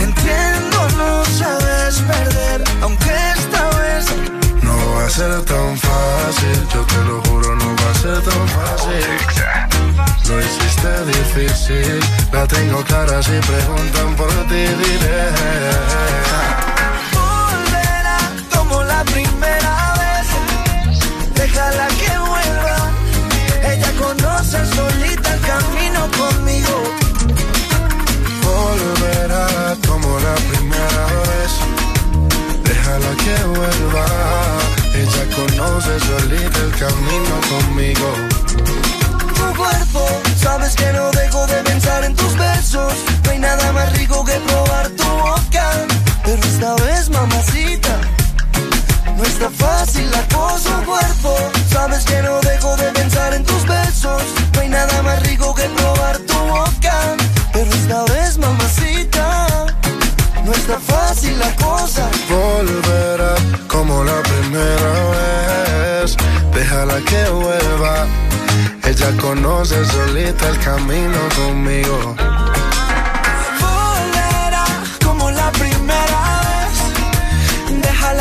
S74: Entiendo, no sabes perder, aunque esta vez no va a ser tan fácil. Yo te lo juro, no va a ser tan fácil. Lo hiciste difícil, la tengo clara si preguntan por ti diré. Volverá como la primera déjala que vuelva. Ella conoce solita el camino conmigo. Volverá como la primera vez, déjala que vuelva. Ella conoce solita el camino conmigo tu cuerpo. Sabes que no dejo de pensar en tus besos. No hay nada más rico que probar tu boca. Pero esta vez, mamacita, no está fácil la cosa, cuerpo. Sabes que no dejo de pensar en tus besos. No hay nada más rico que probar tu boca. Pero esta vez, mamacita, no está fácil la cosa. Volverá como la primera vez. Déjala que vuelva. Ella conoce solita el camino conmigo.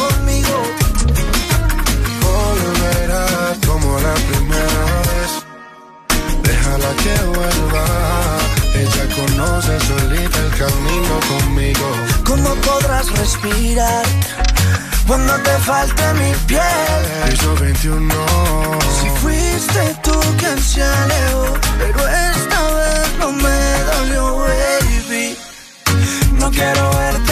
S74: Conmigo. Volverá como la primera vez. Déjala que vuelva. Ella conoce solita el camino conmigo. ¿Cómo podrás respirar cuando te falte mi piel? Piso 21. Si fuiste tú quien se alejó, pero esta vez no me dolió, baby. No quiero verte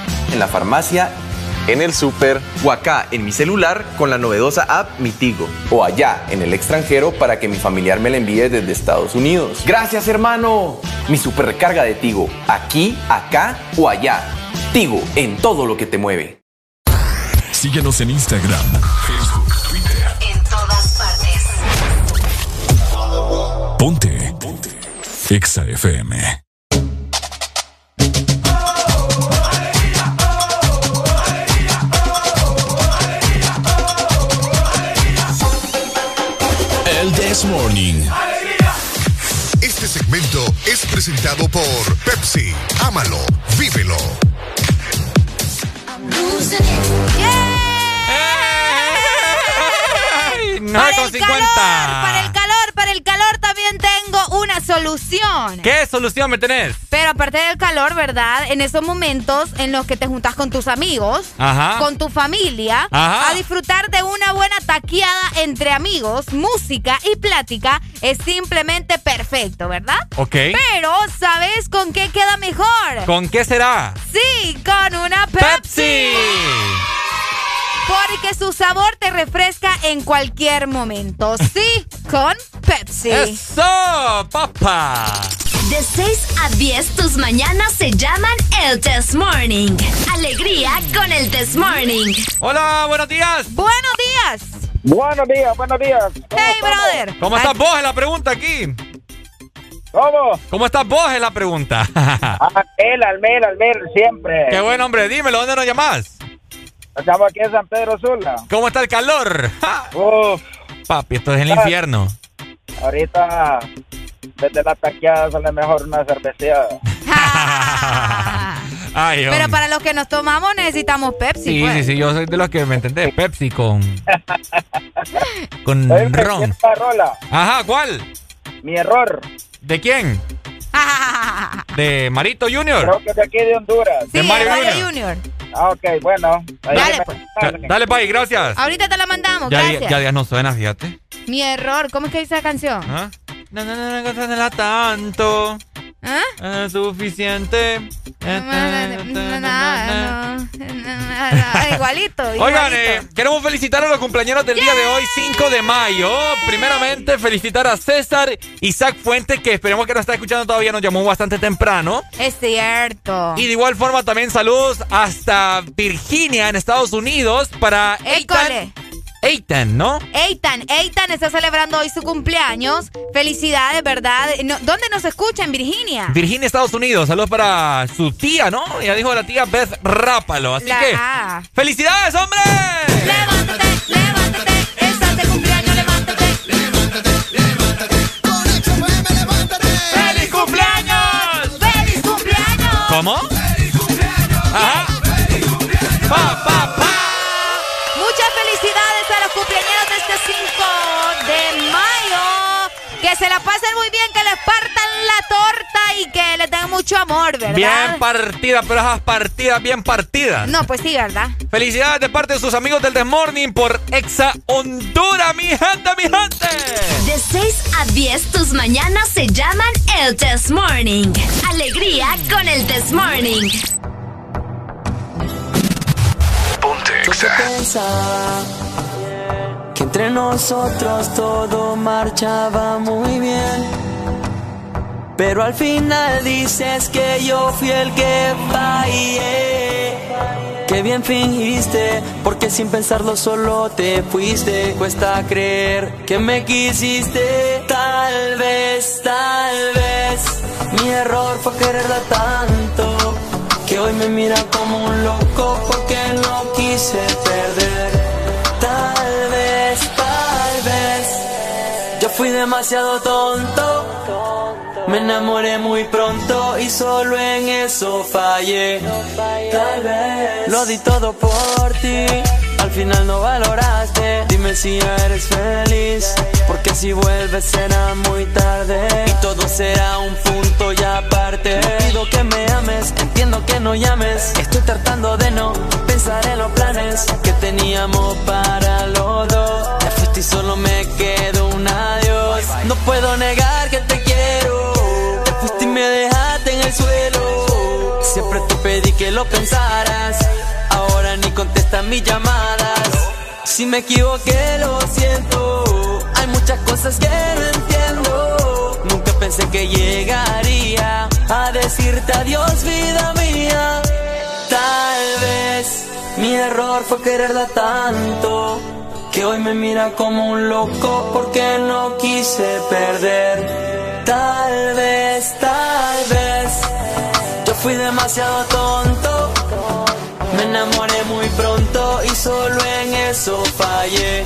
S75: en la farmacia en el súper o acá en mi celular con la novedosa app Mitigo o allá en el extranjero para que mi familiar me la envíe desde Estados Unidos. Gracias hermano. Mi super recarga de Tigo, aquí, acá o allá. Tigo en todo lo que te mueve.
S2: Síguenos en Instagram, Facebook, Twitter.
S8: En todas partes.
S2: Ponte. Ponte. Exa FM. This Morning.
S45: Este segmento es presentado por Pepsi. Ámalo, vívelo.
S5: Para el calor, para el calor, para el calor solución.
S4: ¿Qué solución me tenés?
S5: Pero aparte del calor, ¿verdad? En esos momentos en los que te juntas con tus amigos,
S4: Ajá.
S5: con tu familia,
S4: Ajá.
S5: a disfrutar de una buena taqueada entre amigos, música y plática, es simplemente perfecto, ¿verdad?
S4: Ok.
S5: Pero, ¿sabes con qué queda mejor?
S4: ¿Con qué será?
S5: Sí, con una Pepsi. Porque su sabor te refresca en cualquier momento. Sí, con Pepsi.
S4: ¡Eso, papá!
S8: De 6 a 10, tus mañanas se llaman el Test Morning. Alegría con el Test Morning.
S4: Hola, buenos días.
S5: Buenos días.
S76: Buenos días, buenos días.
S5: Hey, brother.
S4: ¿Cómo estás vos? Es la pregunta aquí.
S76: ¿Cómo?
S4: ¿Cómo estás vos? Es la pregunta.
S76: Almel, Almel, Almel, siempre.
S4: Qué buen hombre, dímelo, ¿dónde nos llamás?
S76: Estamos aquí en San Pedro Sula.
S4: ¿Cómo está el calor?
S76: Uf,
S4: Papi, esto es el infierno.
S76: ahorita desde la taqueada sale mejor una cerveceada.
S4: Ay,
S5: Pero para los que nos tomamos necesitamos Pepsi.
S4: Sí,
S5: pues.
S4: sí, sí, yo soy de los que me entendés. Pepsi con. con
S76: Oye,
S4: ron.
S76: rola.
S4: Ajá, ¿cuál?
S76: Mi error.
S4: ¿De quién? ¿De Marito Junior?
S76: Creo que es de aquí de Honduras.
S5: Sí,
S4: de Mario
S5: Mario
S4: Junior.
S5: Junior.
S76: Ah, ok, bueno.
S5: Dale, pues.
S4: Da- Dale, Pai, gracias.
S5: Ahorita te la mandamos,
S4: Ya,
S5: gracias.
S4: ya, ya no suena, fíjate.
S5: Mi error, ¿cómo es que dice la canción?
S4: ¿Ah? No, no, no, no, no, no, no, tanto.
S5: ¿Ah?
S4: Es suficiente.
S5: Igualito,
S4: Oigan, eh, queremos felicitar a los cumpleaños del día de hoy, 5 de mayo. Primeramente, felicitar a César Isaac Fuentes, que esperemos que nos está escuchando todavía, nos llamó bastante temprano.
S5: Es cierto.
S4: Y de igual forma también saludos hasta Virginia, en Estados Unidos, para
S5: École.
S4: Eitan. Eitan, ¿no?
S5: Eitan, Eitan está celebrando hoy su cumpleaños. Felicidades, ¿verdad? No- ¿Dónde nos escucha? En Virginia.
S4: Virginia, Estados Unidos. Saludos para su tía, ¿no? Ya dijo la tía Beth Rápalo. Así
S5: La-
S4: que,
S5: ah.
S4: ¡felicidades, hombre!
S5: Levántate, levántate, estás de cumpleaños, levántate.
S4: ¡Feliz cumpleaños!
S5: ¡Feliz cumpleaños!
S4: ¿Cómo? Ajá. Pa, pa, pa.
S5: Se la pasen muy bien, que les partan la torta y que les den mucho amor, ¿verdad?
S4: Bien partida, pero esas partidas bien partidas.
S5: No, pues sí, ¿verdad?
S4: Felicidades de parte de sus amigos del The Morning por Exa Honduras, mi gente, mi gente.
S8: De 6 a 10, tus mañanas se llaman el Test Morning. Alegría con el Test Morning.
S74: Ponte
S77: Yo entre nosotros todo marchaba muy bien. Pero al final dices que yo fui el que fallé. Que bien fingiste, porque sin pensarlo solo te fuiste. Cuesta creer que me quisiste. Tal vez, tal vez, mi error fue quererla tanto. Que hoy me mira como un loco porque no quise perder. Demasiado tonto. Me enamoré muy pronto y solo en eso fallé. Tal vez lo di todo por ti. Al final no valoraste. Dime si ya eres feliz. Porque si vuelves será muy tarde. Y todo será un punto y aparte. Te pido que me ames. Entiendo que no llames. Estoy tratando de no pensar en los planes que teníamos para los dos. Te fuiste y solo me quedó un adiós. No puedo negar que te quiero. Te fuiste y me dejaste en el suelo. Siempre te pedí que lo pensaras. Ahora ni conté mis llamadas. Si me equivoqué, lo siento. Hay muchas cosas que no entiendo. Nunca pensé que llegaría a decirte adiós, vida mía. Tal vez mi error fue quererla tanto. Que hoy me mira como un loco porque no quise perder. Tal vez, tal vez, yo fui demasiado tonto. Me enamoré muy pronto y solo en eso fallé.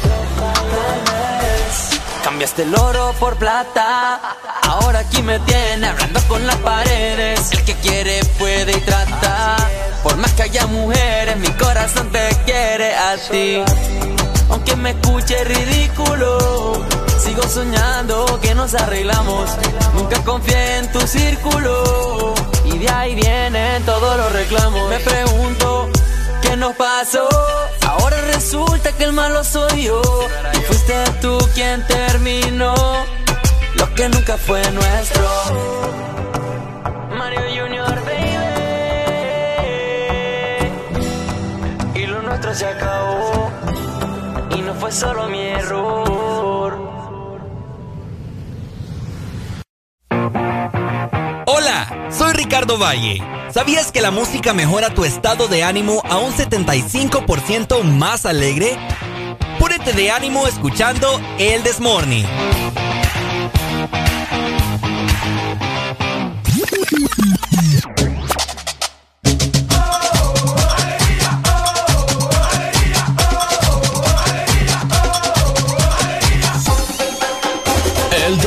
S77: Cambiaste el oro por plata. Ahora aquí me tiene hablando con las paredes. El que quiere puede y trata. Por más que haya mujeres, mi corazón te quiere a ti. Aunque me escuche ridículo, sigo soñando que nos arreglamos. Nunca confié en tu círculo. Y de ahí vienen todos los reclamos. Me pregunto, ¿qué nos pasó? Ahora resulta que el malo soy yo. Y fuiste tú quien terminó lo que nunca fue nuestro. Mario Junior, baby. Y lo nuestro se acabó. Y no fue solo mi error.
S4: Hola, soy Ricardo Valle. ¿Sabías que la música mejora tu estado de ánimo a un 75% más alegre? Púrete de ánimo escuchando El Desmorning.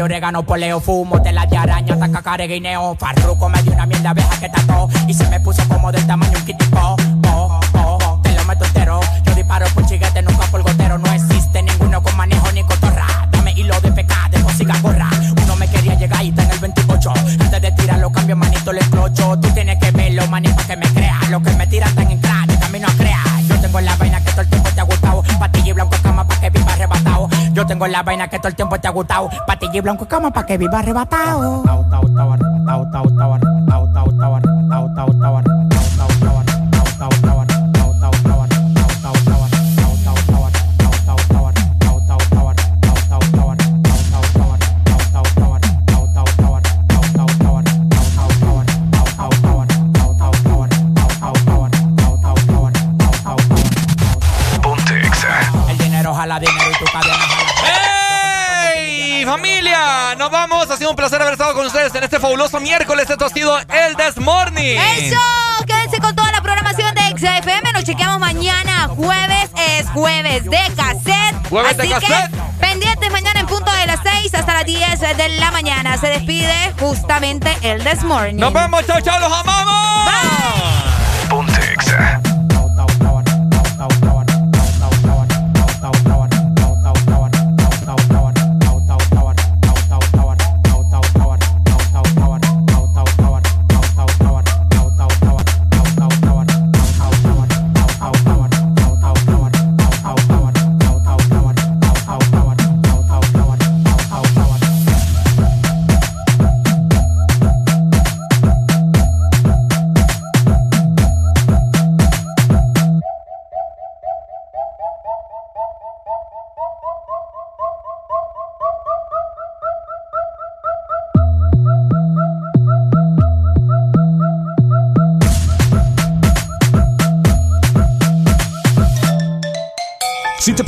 S78: de orégano, poleo, fumo, tela de araña, taca, care, guineo, farruco, me dio una mierda abeja que tató y se me puso como del tamaño un kitipo, oh, oh, oh, te lo meto entero, yo disparo por chiguete, nunca por gotero, no existe ninguno con manejo ni cotorra, dame hilo de pecado, de música gorra, uno me quería llegar y está en el 28, antes de tirarlo cambio manito le explocho, tú tienes que verlo, manito, que me crea, lo que me tiran están en crack, camino a crear, yo tengo la vaina blanco cama pa' que viva arrebatado, yo tengo la vaina que todo el tiempo te ha gustado, patilla y blanco cama pa' que viva arrebatado.
S79: Sido un placer haber estado con ustedes en este fabuloso miércoles. Esto ha sido el This Morning.
S5: ¡Eso! Quédense con toda la programación de XFM. Nos chequeamos mañana. Jueves es jueves de cassette.
S79: Jueves de
S5: Así
S79: cassette.
S5: que pendientes mañana en punto de las 6 hasta las 10 de la mañana. Se despide justamente el This Morning.
S79: Nos vemos. Chao, chao. Los amamos.
S74: Ponte Exa.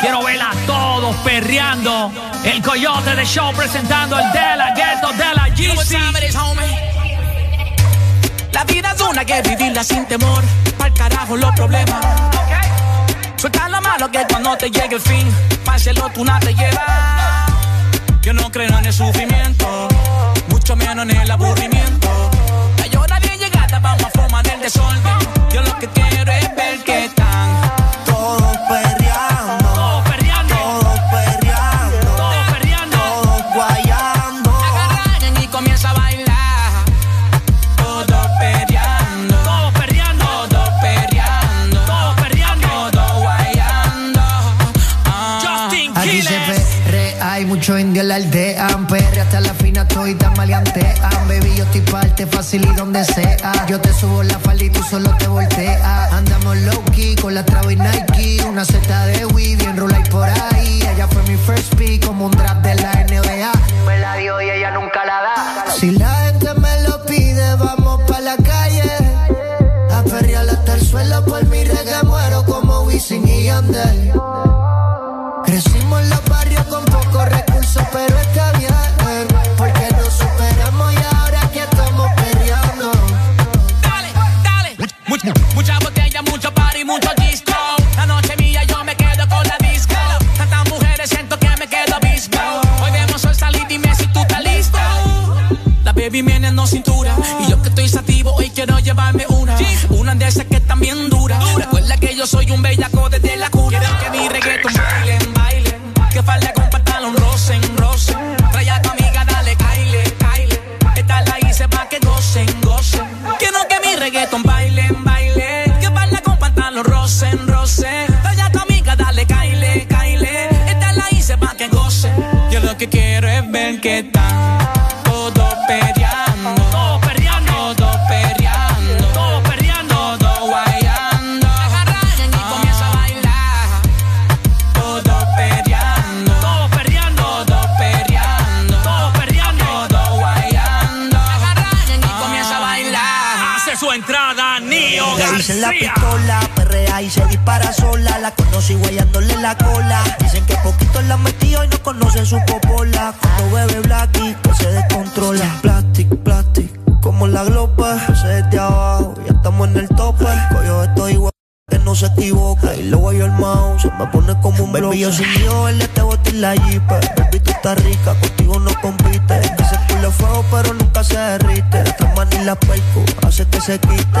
S80: Quiero ver a todos perreando. El coyote de show presentando el de la ghetto de la GC.
S81: La vida es una que vivirla sin temor. Pa'l carajo los problemas. Suelta lo malo que cuando te llegue el fin, páselo tú no te lleva. Yo no creo en el sufrimiento, mucho menos en el aburrimiento. La llora bien llegada, vamos a formar el desorden. Yo lo que quiero es ver que están
S50: La fina, estoy tan maleantea. Baby, yo estoy parte fácil y donde sea. Yo te subo la falda y tú solo te volteas. Andamos low key con la traba y Nike. Una seta de Wii, bien y por ahí. Ella fue mi first pick, como un draft de la NBA. Me la dio y ella nunca la da. Si la gente me lo pide, vamos pa' la calle. A perrear hasta el suelo por mi reggae muero como Wisin y Yandel. Crecimos en los barrios con pocos recursos, pero
S81: Mucha, botella, mucho party, mucho disco. La noche mía, yo me quedo con la disco. Tantas mujeres, siento que me quedo visco. Hoy vemos el salir, dime si tú estás listo. La baby viene en cintura. Y yo que estoy sativo, hoy quiero llevarme una. Una de esas que están bien duras. Recuerda que yo soy un bellaco desde la cuna. Trae a tu amiga, dale, caile, caile. Esta la hice pa' que gocen. Yo lo que quiero es ver que están todos peleando.
S80: Todos perreando,
S81: Todos perreando,
S80: todos perreando.
S81: todos guayando. Agarran y comienza a bailar. Todos perreando,
S80: Todos perreando,
S81: todos perreando,
S80: todos perreando.
S81: todos guayando. Agarran y comienza a bailar.
S80: Hace su entrada, Nio
S70: la pistola, y se dispara sola. La conocí guayándole la cola. Dicen que poquito la metió y no conocen su popola. Cuando bebe Blacky, pues se descontrola. Plastic, plastic, como la glopa. Se desde abajo, ya estamos en el tope. Coyo estoy igual. Que no se equivoca y luego yo el mouse se me pone como un Baby, yo sin yo, él te boté la jeep Baby, tú estás rica, contigo no compite Ese culo fuego, pero nunca se derrite La man y la perco, hace que se quite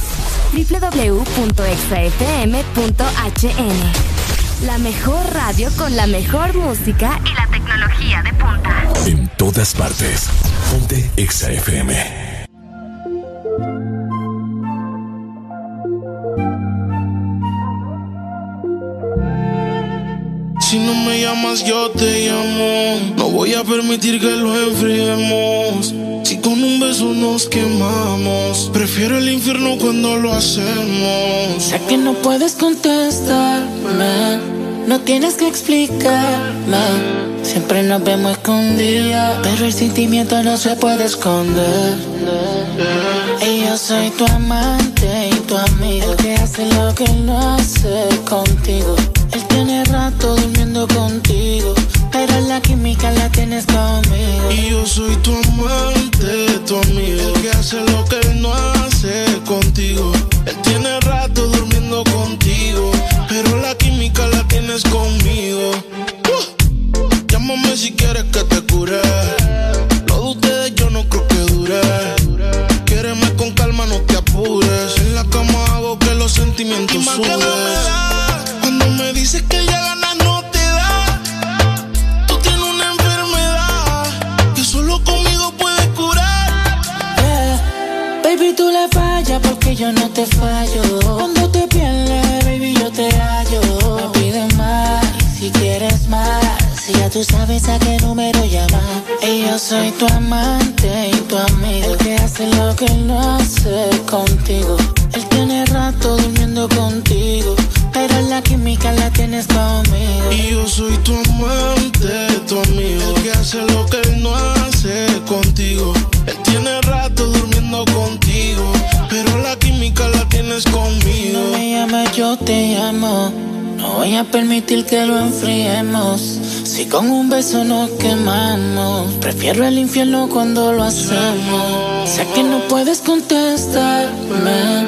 S8: www.exafm.hn la mejor radio con la mejor música y la tecnología de punta.
S2: En todas partes. Ponte Exa FM.
S13: Si no No voy a permitir que lo enfriemos. Si con un beso nos quemamos, prefiero el infierno cuando lo hacemos.
S82: Sé que no puedes contestarme, no tienes que explicarme. Siempre nos vemos escondidas, pero el sentimiento no se puede esconder. Y yo soy tu amante y tu amigo, que hace lo que no hace contigo. Él tiene rato durmiendo contigo, pero la química la tienes conmigo.
S13: Y yo soy tu amante, tu amigo, el que hace lo que él no hace contigo. Él tiene rato durmiendo contigo, pero la química la tienes conmigo. Uh, llámame si quieres que te cure. Lo de ustedes yo no creo que dure. Quiereme con calma, no te apures. En la cama hago que los sentimientos suben. Dices que ya ganas no te da. Tú tienes una enfermedad que solo conmigo puedes curar.
S82: Yeah. Baby, tú le fallas porque yo no te fallo. Cuando te pierdes, baby, yo te hallo. Me pides más, si quieres más. Si ya tú sabes a qué número llamar. Y yo soy tu amante y tu amigo. El que hace lo que no hace contigo. Él tiene rato durmiendo contigo. Pero la química la tienes conmigo.
S13: Y yo soy tu amante, tu amigo. El que hace lo que él no hace contigo. Él tiene rato durmiendo contigo. Pero la química la tienes conmigo.
S82: No me llames, yo te llamo. No voy a permitir que lo enfriemos. Si con un beso nos quemamos, prefiero el infierno cuando lo hacemos. Sé que no puedes contestarme,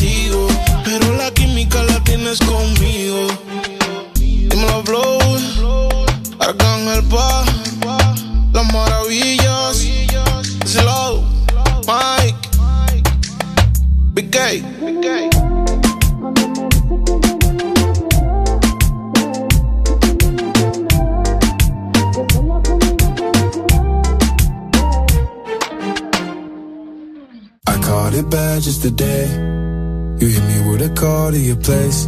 S13: Tienes conmigo. Dímelo, Blow. Arcángel Pa. Las maravillas. Slow. Mike.
S83: I caught it bad just today. You hit me with a call to your place.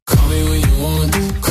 S84: Want,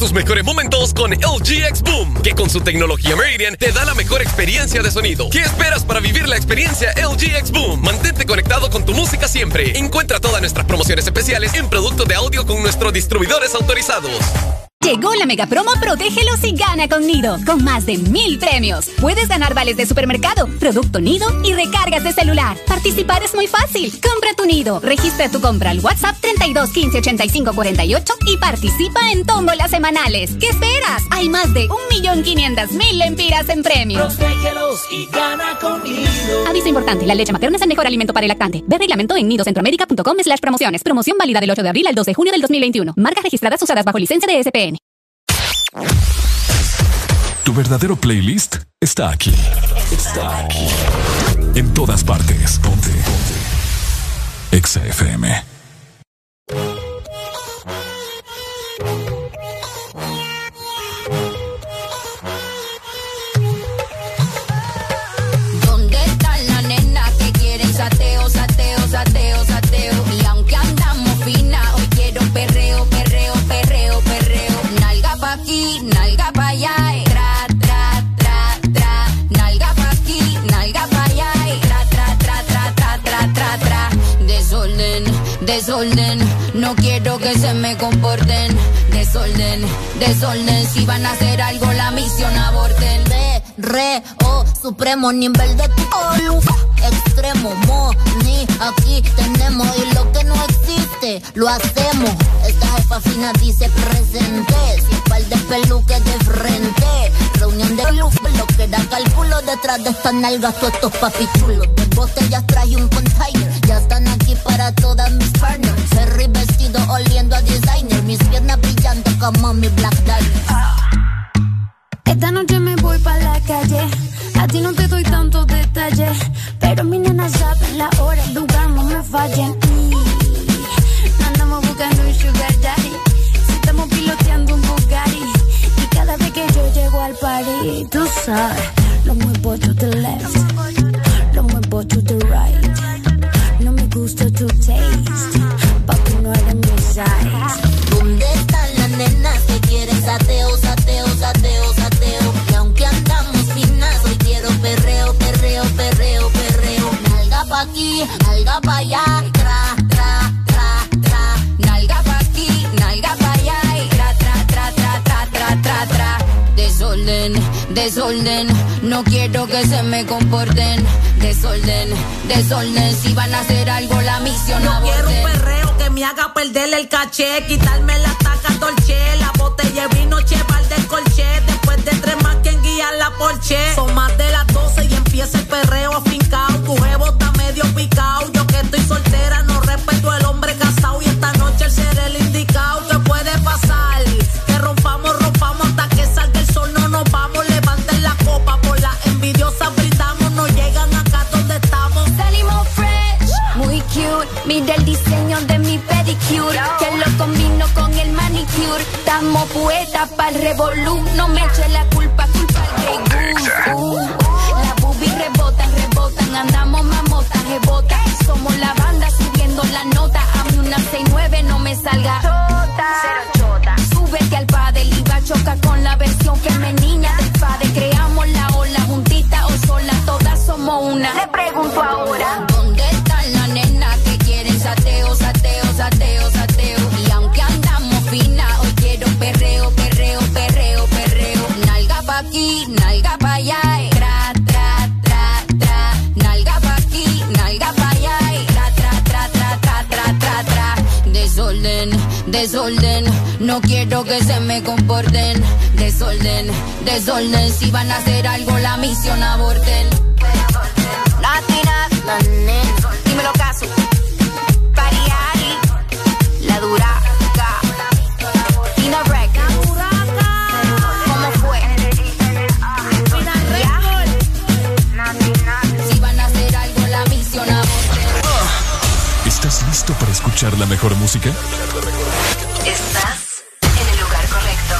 S85: Tus mejores momentos con LG X Boom, que con su tecnología Meridian te da la mejor experiencia de sonido. ¿Qué esperas para vivir la experiencia LG X Boom? Mantente conectado con tu música siempre. Encuentra todas nuestras promociones especiales en productos de audio con nuestros distribuidores autorizados.
S55: Llegó la mega promo Protégelos y gana con Nido, con más de mil premios. Puedes ganar vales de supermercado, producto Nido y recargas de celular. Participar es muy fácil. Compra tu Nido, registra tu compra al WhatsApp 32 15 85 48 y participa en tómbolas semanales. ¿Qué esperas? Hay más de 1.500.000 lempiras en premios.
S86: Protégelos y gana con Nido.
S55: Aviso importante, la leche materna es el mejor alimento para el lactante. Ve reglamento en nidocentroamérica.com slash promociones. Promoción válida del 8 de abril al 2 de junio del 2021. Marcas registradas usadas bajo licencia de SPN.
S2: Tu verdadero playlist está aquí. Está aquí. En todas partes. Ponte. Ponte. Exa FM.
S87: Desorden. Si van a hacer algo, la misión aborten. Re, re, oh, supremo nivel de olu. Extremo, mo, ni aquí tenemos. Y lo que no existe, lo hacemos. Esta jefa fina dice presente. Sin par de peluques de frente. Reunión de luz, lo que da cálculo detrás de estas nalgas, estos papichulos. De botellas perreo que me
S10: haga perder el caché, quitarme la taca dolce, la botella vino cheval del colche, después de tres más quien guía la porche. Son más de las 12 y empieza el perreo afincao, tu jevo está medio picao, yo que estoy soltera no respeto el hombre casado y esta noche el ser el indicado, ¿qué puede pasar? Que rompamos, rompamos hasta que salga el sol, no nos vamos, levanten la copa por la envidiosa brindamos, no llegan acá donde estamos.
S88: Salimos fresh, muy cute. Mira el diseño de que lo combino con el manicure. Estamos poetas para el revolú, no me eche la culpa, culpa al Grey Goose. Uh, la boobie rebotan, rebotan, andamos mamotas, rebotan. Somos la banda subiendo la nota, a mí una 69 no me salga. Cero chota. Súbete al padre y va a chocar con la versión femenina del padre. Creamos la ola juntita o sola, todas somos una. Le pregunto ahora. desorden. No quiero que se me comporten, desorden, desorden. Si van a hacer algo, la misión aborten. Dímelo caso. Pariari, la duraca. Tina Rec. ¿Cómo fue? Si van a hacer algo, la misión aborten.
S11: ¿Estás listo para escuchar la mejor música?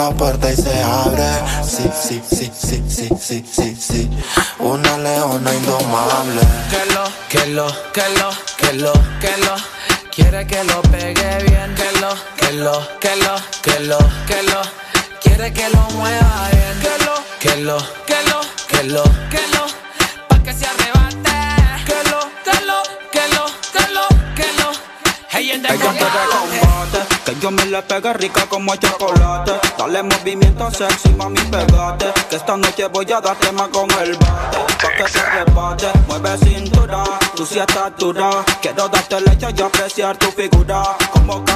S89: La
S90: puerta y se abre Sí, sí, sí, sí, sí, sí, sí, sí Una leona indomable
S80: Que lo, que lo, que lo, que lo, que lo. Quiere que lo pegue bien, que lo, que lo, que lo, que lo, que lo. Quiere que lo mueva bien, que lo, que lo, que lo, que lo, que lo. Pa' que se arrebate, que lo, que lo, que lo, que lo, que lo. Hey, en
S91: yo me le pegue rica como chocolate. Dale movimiento sexy, mami, pegate. Que esta noche voy a darte más con el bate. Pa' que se rebate, mueve cintura, tú sí estás dura. Quiero darte leche y apreciar tu figura. Como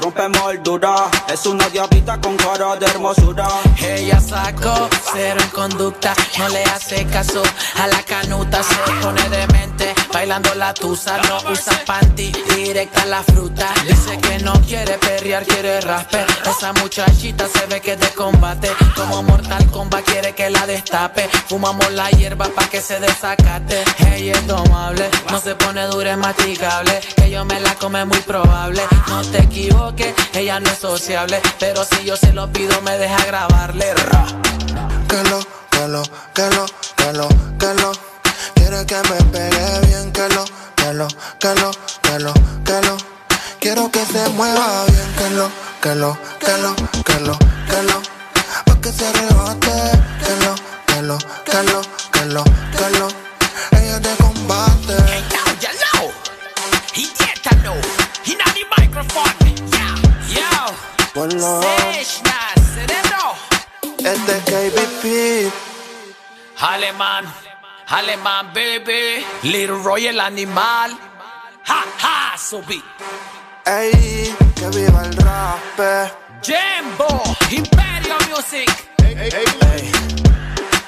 S91: rompe moldura. Es una diablita con cara de hermosura.
S80: Ella sacó cero en conducta, no le hace caso a la canuta, se pone demente, bailando la tusa, no usa panty, directa la fruta. Dice que no quiere perrear, quiere rasper. Esa muchachita se ve que es de combate, como Mortal Kombat quiere que la destape. Fumamos la hierba pa' que se desacate. Ella es domable, no se pone dura, es masticable. Que yo me la come muy probable. No te equivoques, ella no es sociable, pero si yo se lo pido me deja grabarle. Ra.
S90: que lo, que lo, que lo, que lo, que lo. Quiere que me pegue bien, que lo, que lo, que lo, que lo. Quiero que se mueva bien, que lo, que lo, que lo, que lo, que lo. Se arrebate, que lo, que lo, que lo. Ella de combate.
S80: Microphone. Yeah, yo.
S90: Ponlo. Este es KBP.
S80: Alemán, alemán, baby. Little Royal Animal. Ha, ha, so beat.
S90: Ey, que viva el rap.
S80: Jimbo, Imperio Music.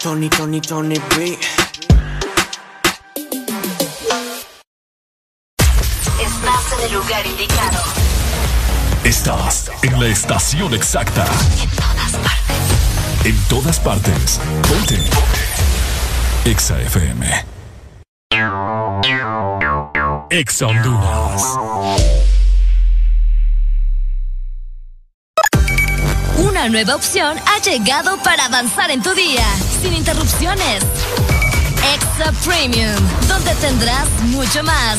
S91: Tony, Tony, Tony B.
S8: el lugar indicado.
S2: Estás en la estación exacta.
S8: En todas partes.
S2: En todas partes. Ponte. Exa FM. Exa Honduras.
S8: Una nueva opción ha llegado para avanzar en tu día, sin interrupciones. Extra Premium, donde tendrás mucho más,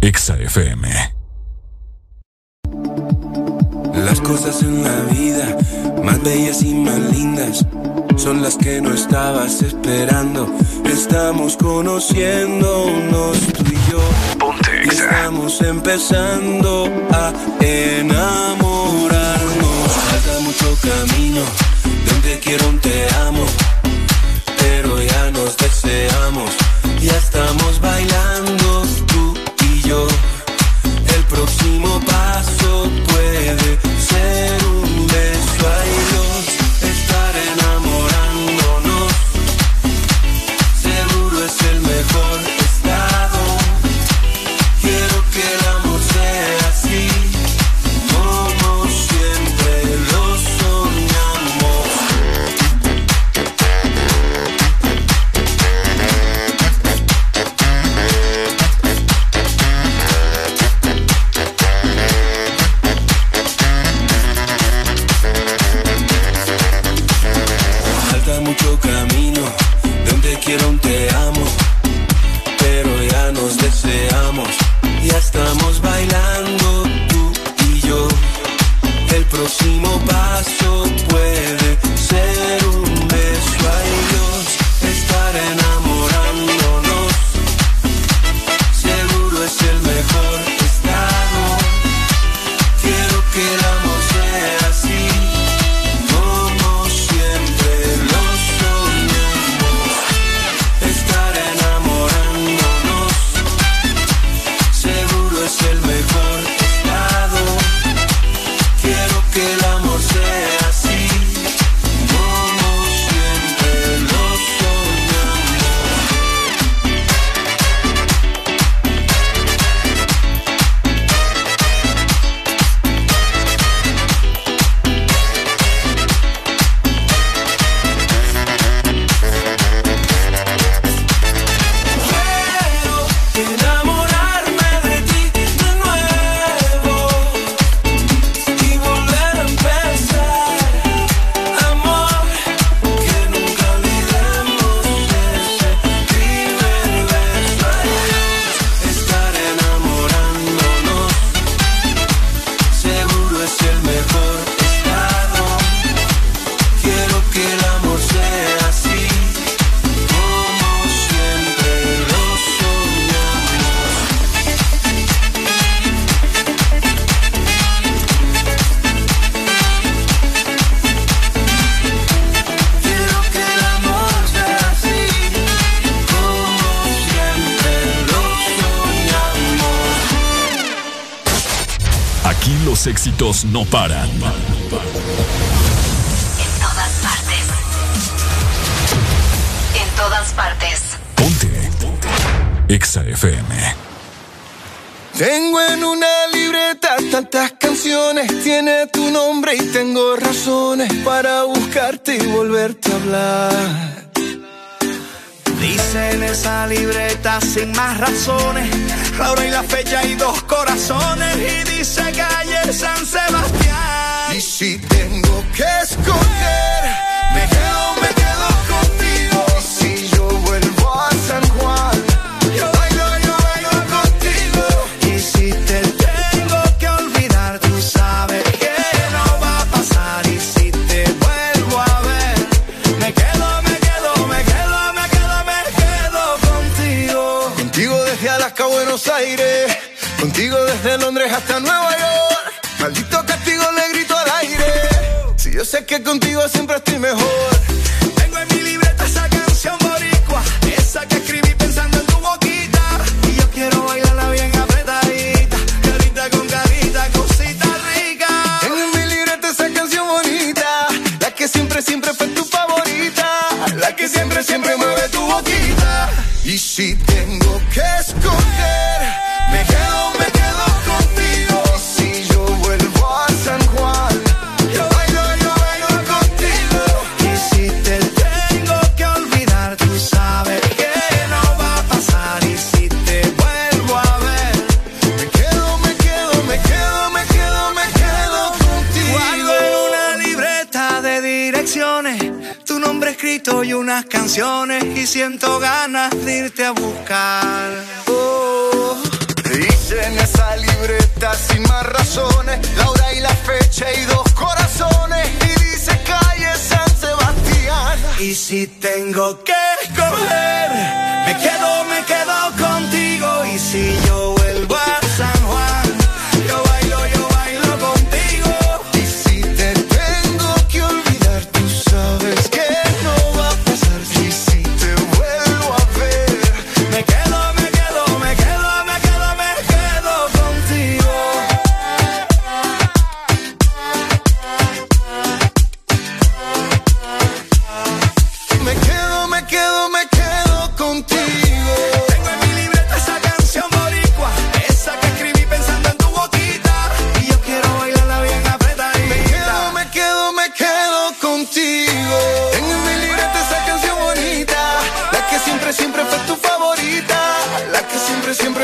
S2: Exa FM.
S92: Las cosas en la vida, más bellas y más lindas, son las que no estabas esperando. Estamos conociéndonos tú y yo. Y estamos empezando a enamorarnos. Falta mucho camino, donde quiero un te amo. Pero ya nos deseamos, ya estamos bailando El próximo paso puede ser un
S2: no paran.
S8: En todas partes. En todas partes.
S2: Ponte. Ponte. Exa FM.
S92: Tengo en una libreta tantas canciones, tiene tu nombre y tengo razones para buscarte y volverte a hablar.
S11: Dice en esa libreta sin más razones la hora y la fecha y dos corazones y dice calle San Sebastián.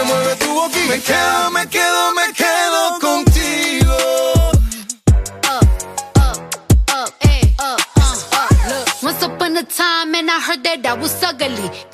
S11: mueve tu boquita. Me quedo, me quedo, me quedo contigo.
S3: Once upon a time, and I heard that I was ugly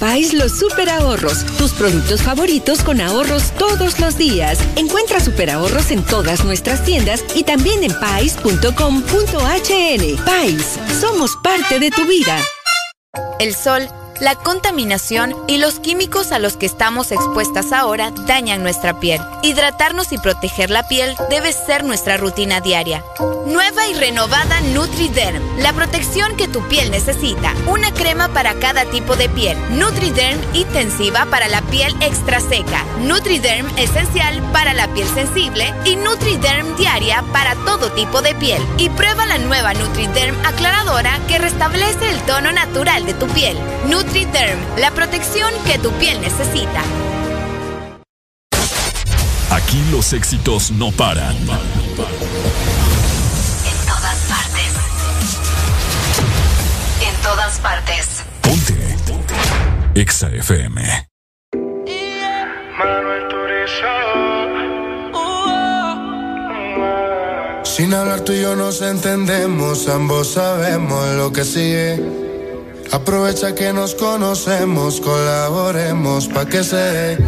S93: Pais los super ahorros, tus productos favoritos con ahorros todos los días. Encuentra super ahorros en todas nuestras tiendas y también en pais.com.hn. Pais, somos parte de tu vida.
S94: El sol, la contaminación y los químicos a los que estamos expuestas ahora dañan nuestra piel. Hidratarnos y proteger la piel debe ser nuestra rutina diaria. Nueva y renovada NutriDerm, la protección que tu piel necesita. Una crema para cada tipo de piel. NutriDerm intensiva para la piel extra seca. NutriDerm esencial para la piel sensible y NutriDerm diaria para todo tipo de piel. Y prueba la nueva NutriDerm aclaradora que restablece el tono natural de tu piel. NutriDerm, la protección que tu piel necesita.
S2: Aquí los éxitos no paran.
S95: En todas partes. Ponte. Ponte.
S2: Exa FM.
S96: Manuel.
S97: Sin hablar tú y yo nos entendemos, ambos sabemos lo que sigue. Aprovecha que nos conocemos, colaboremos pa' que se dé.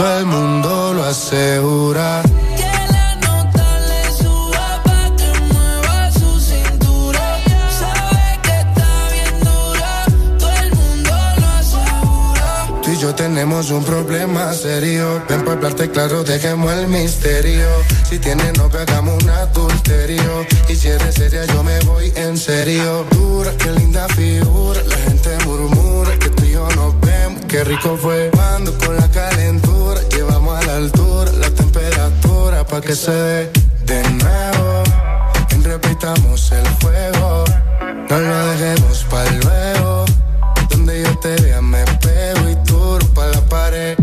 S98: todo el mundo lo asegura.
S97: ¿Quién le
S99: nota le
S97: su aba que mueva su cintura? ¿Sabes qué está bien dura? Todo el mundo lo asegura. Tú y yo tenemos un problema serio. Ven para hablarte claro, dejemos el misterio. Si tienes no hagamos un adulterio. Y si eres seria, yo me voy en serio. Dura, qué linda figura. La gente murmura que tú y yo nos vemos. Qué rico fue. Mando con la calentura altura, la temperatura pa' que se dé de nuevo. Repitamos el juego, no lo dejemos para luego. Donde yo te vea me pego y tú pa' la pared.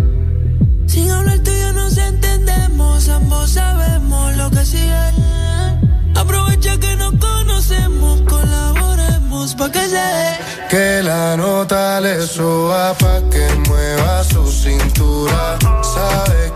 S98: Sin hablar tú y yo nos entendemos, ambos sabemos lo que sigue. Aprovecha que nos conocemos, colaboremos pa' que se dé.
S97: Que la nota le suba pa' que mueva su cintura. Sabes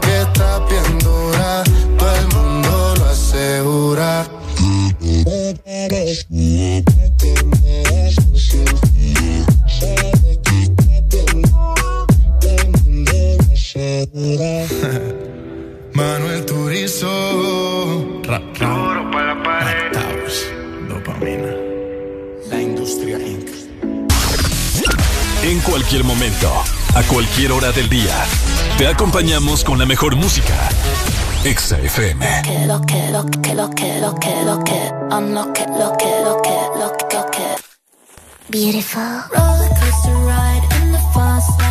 S97: Manuel Turizo. Rap, para la pared. Dopamina.
S99: La industria
S2: En cualquier momento, a cualquier hora del día, te acompañamos con la mejor música XFM.
S10: Que lo que lo que lo que lo que lo que lo que lo que lo que lo que lo que Beautiful roller coaster ride in the fast lane.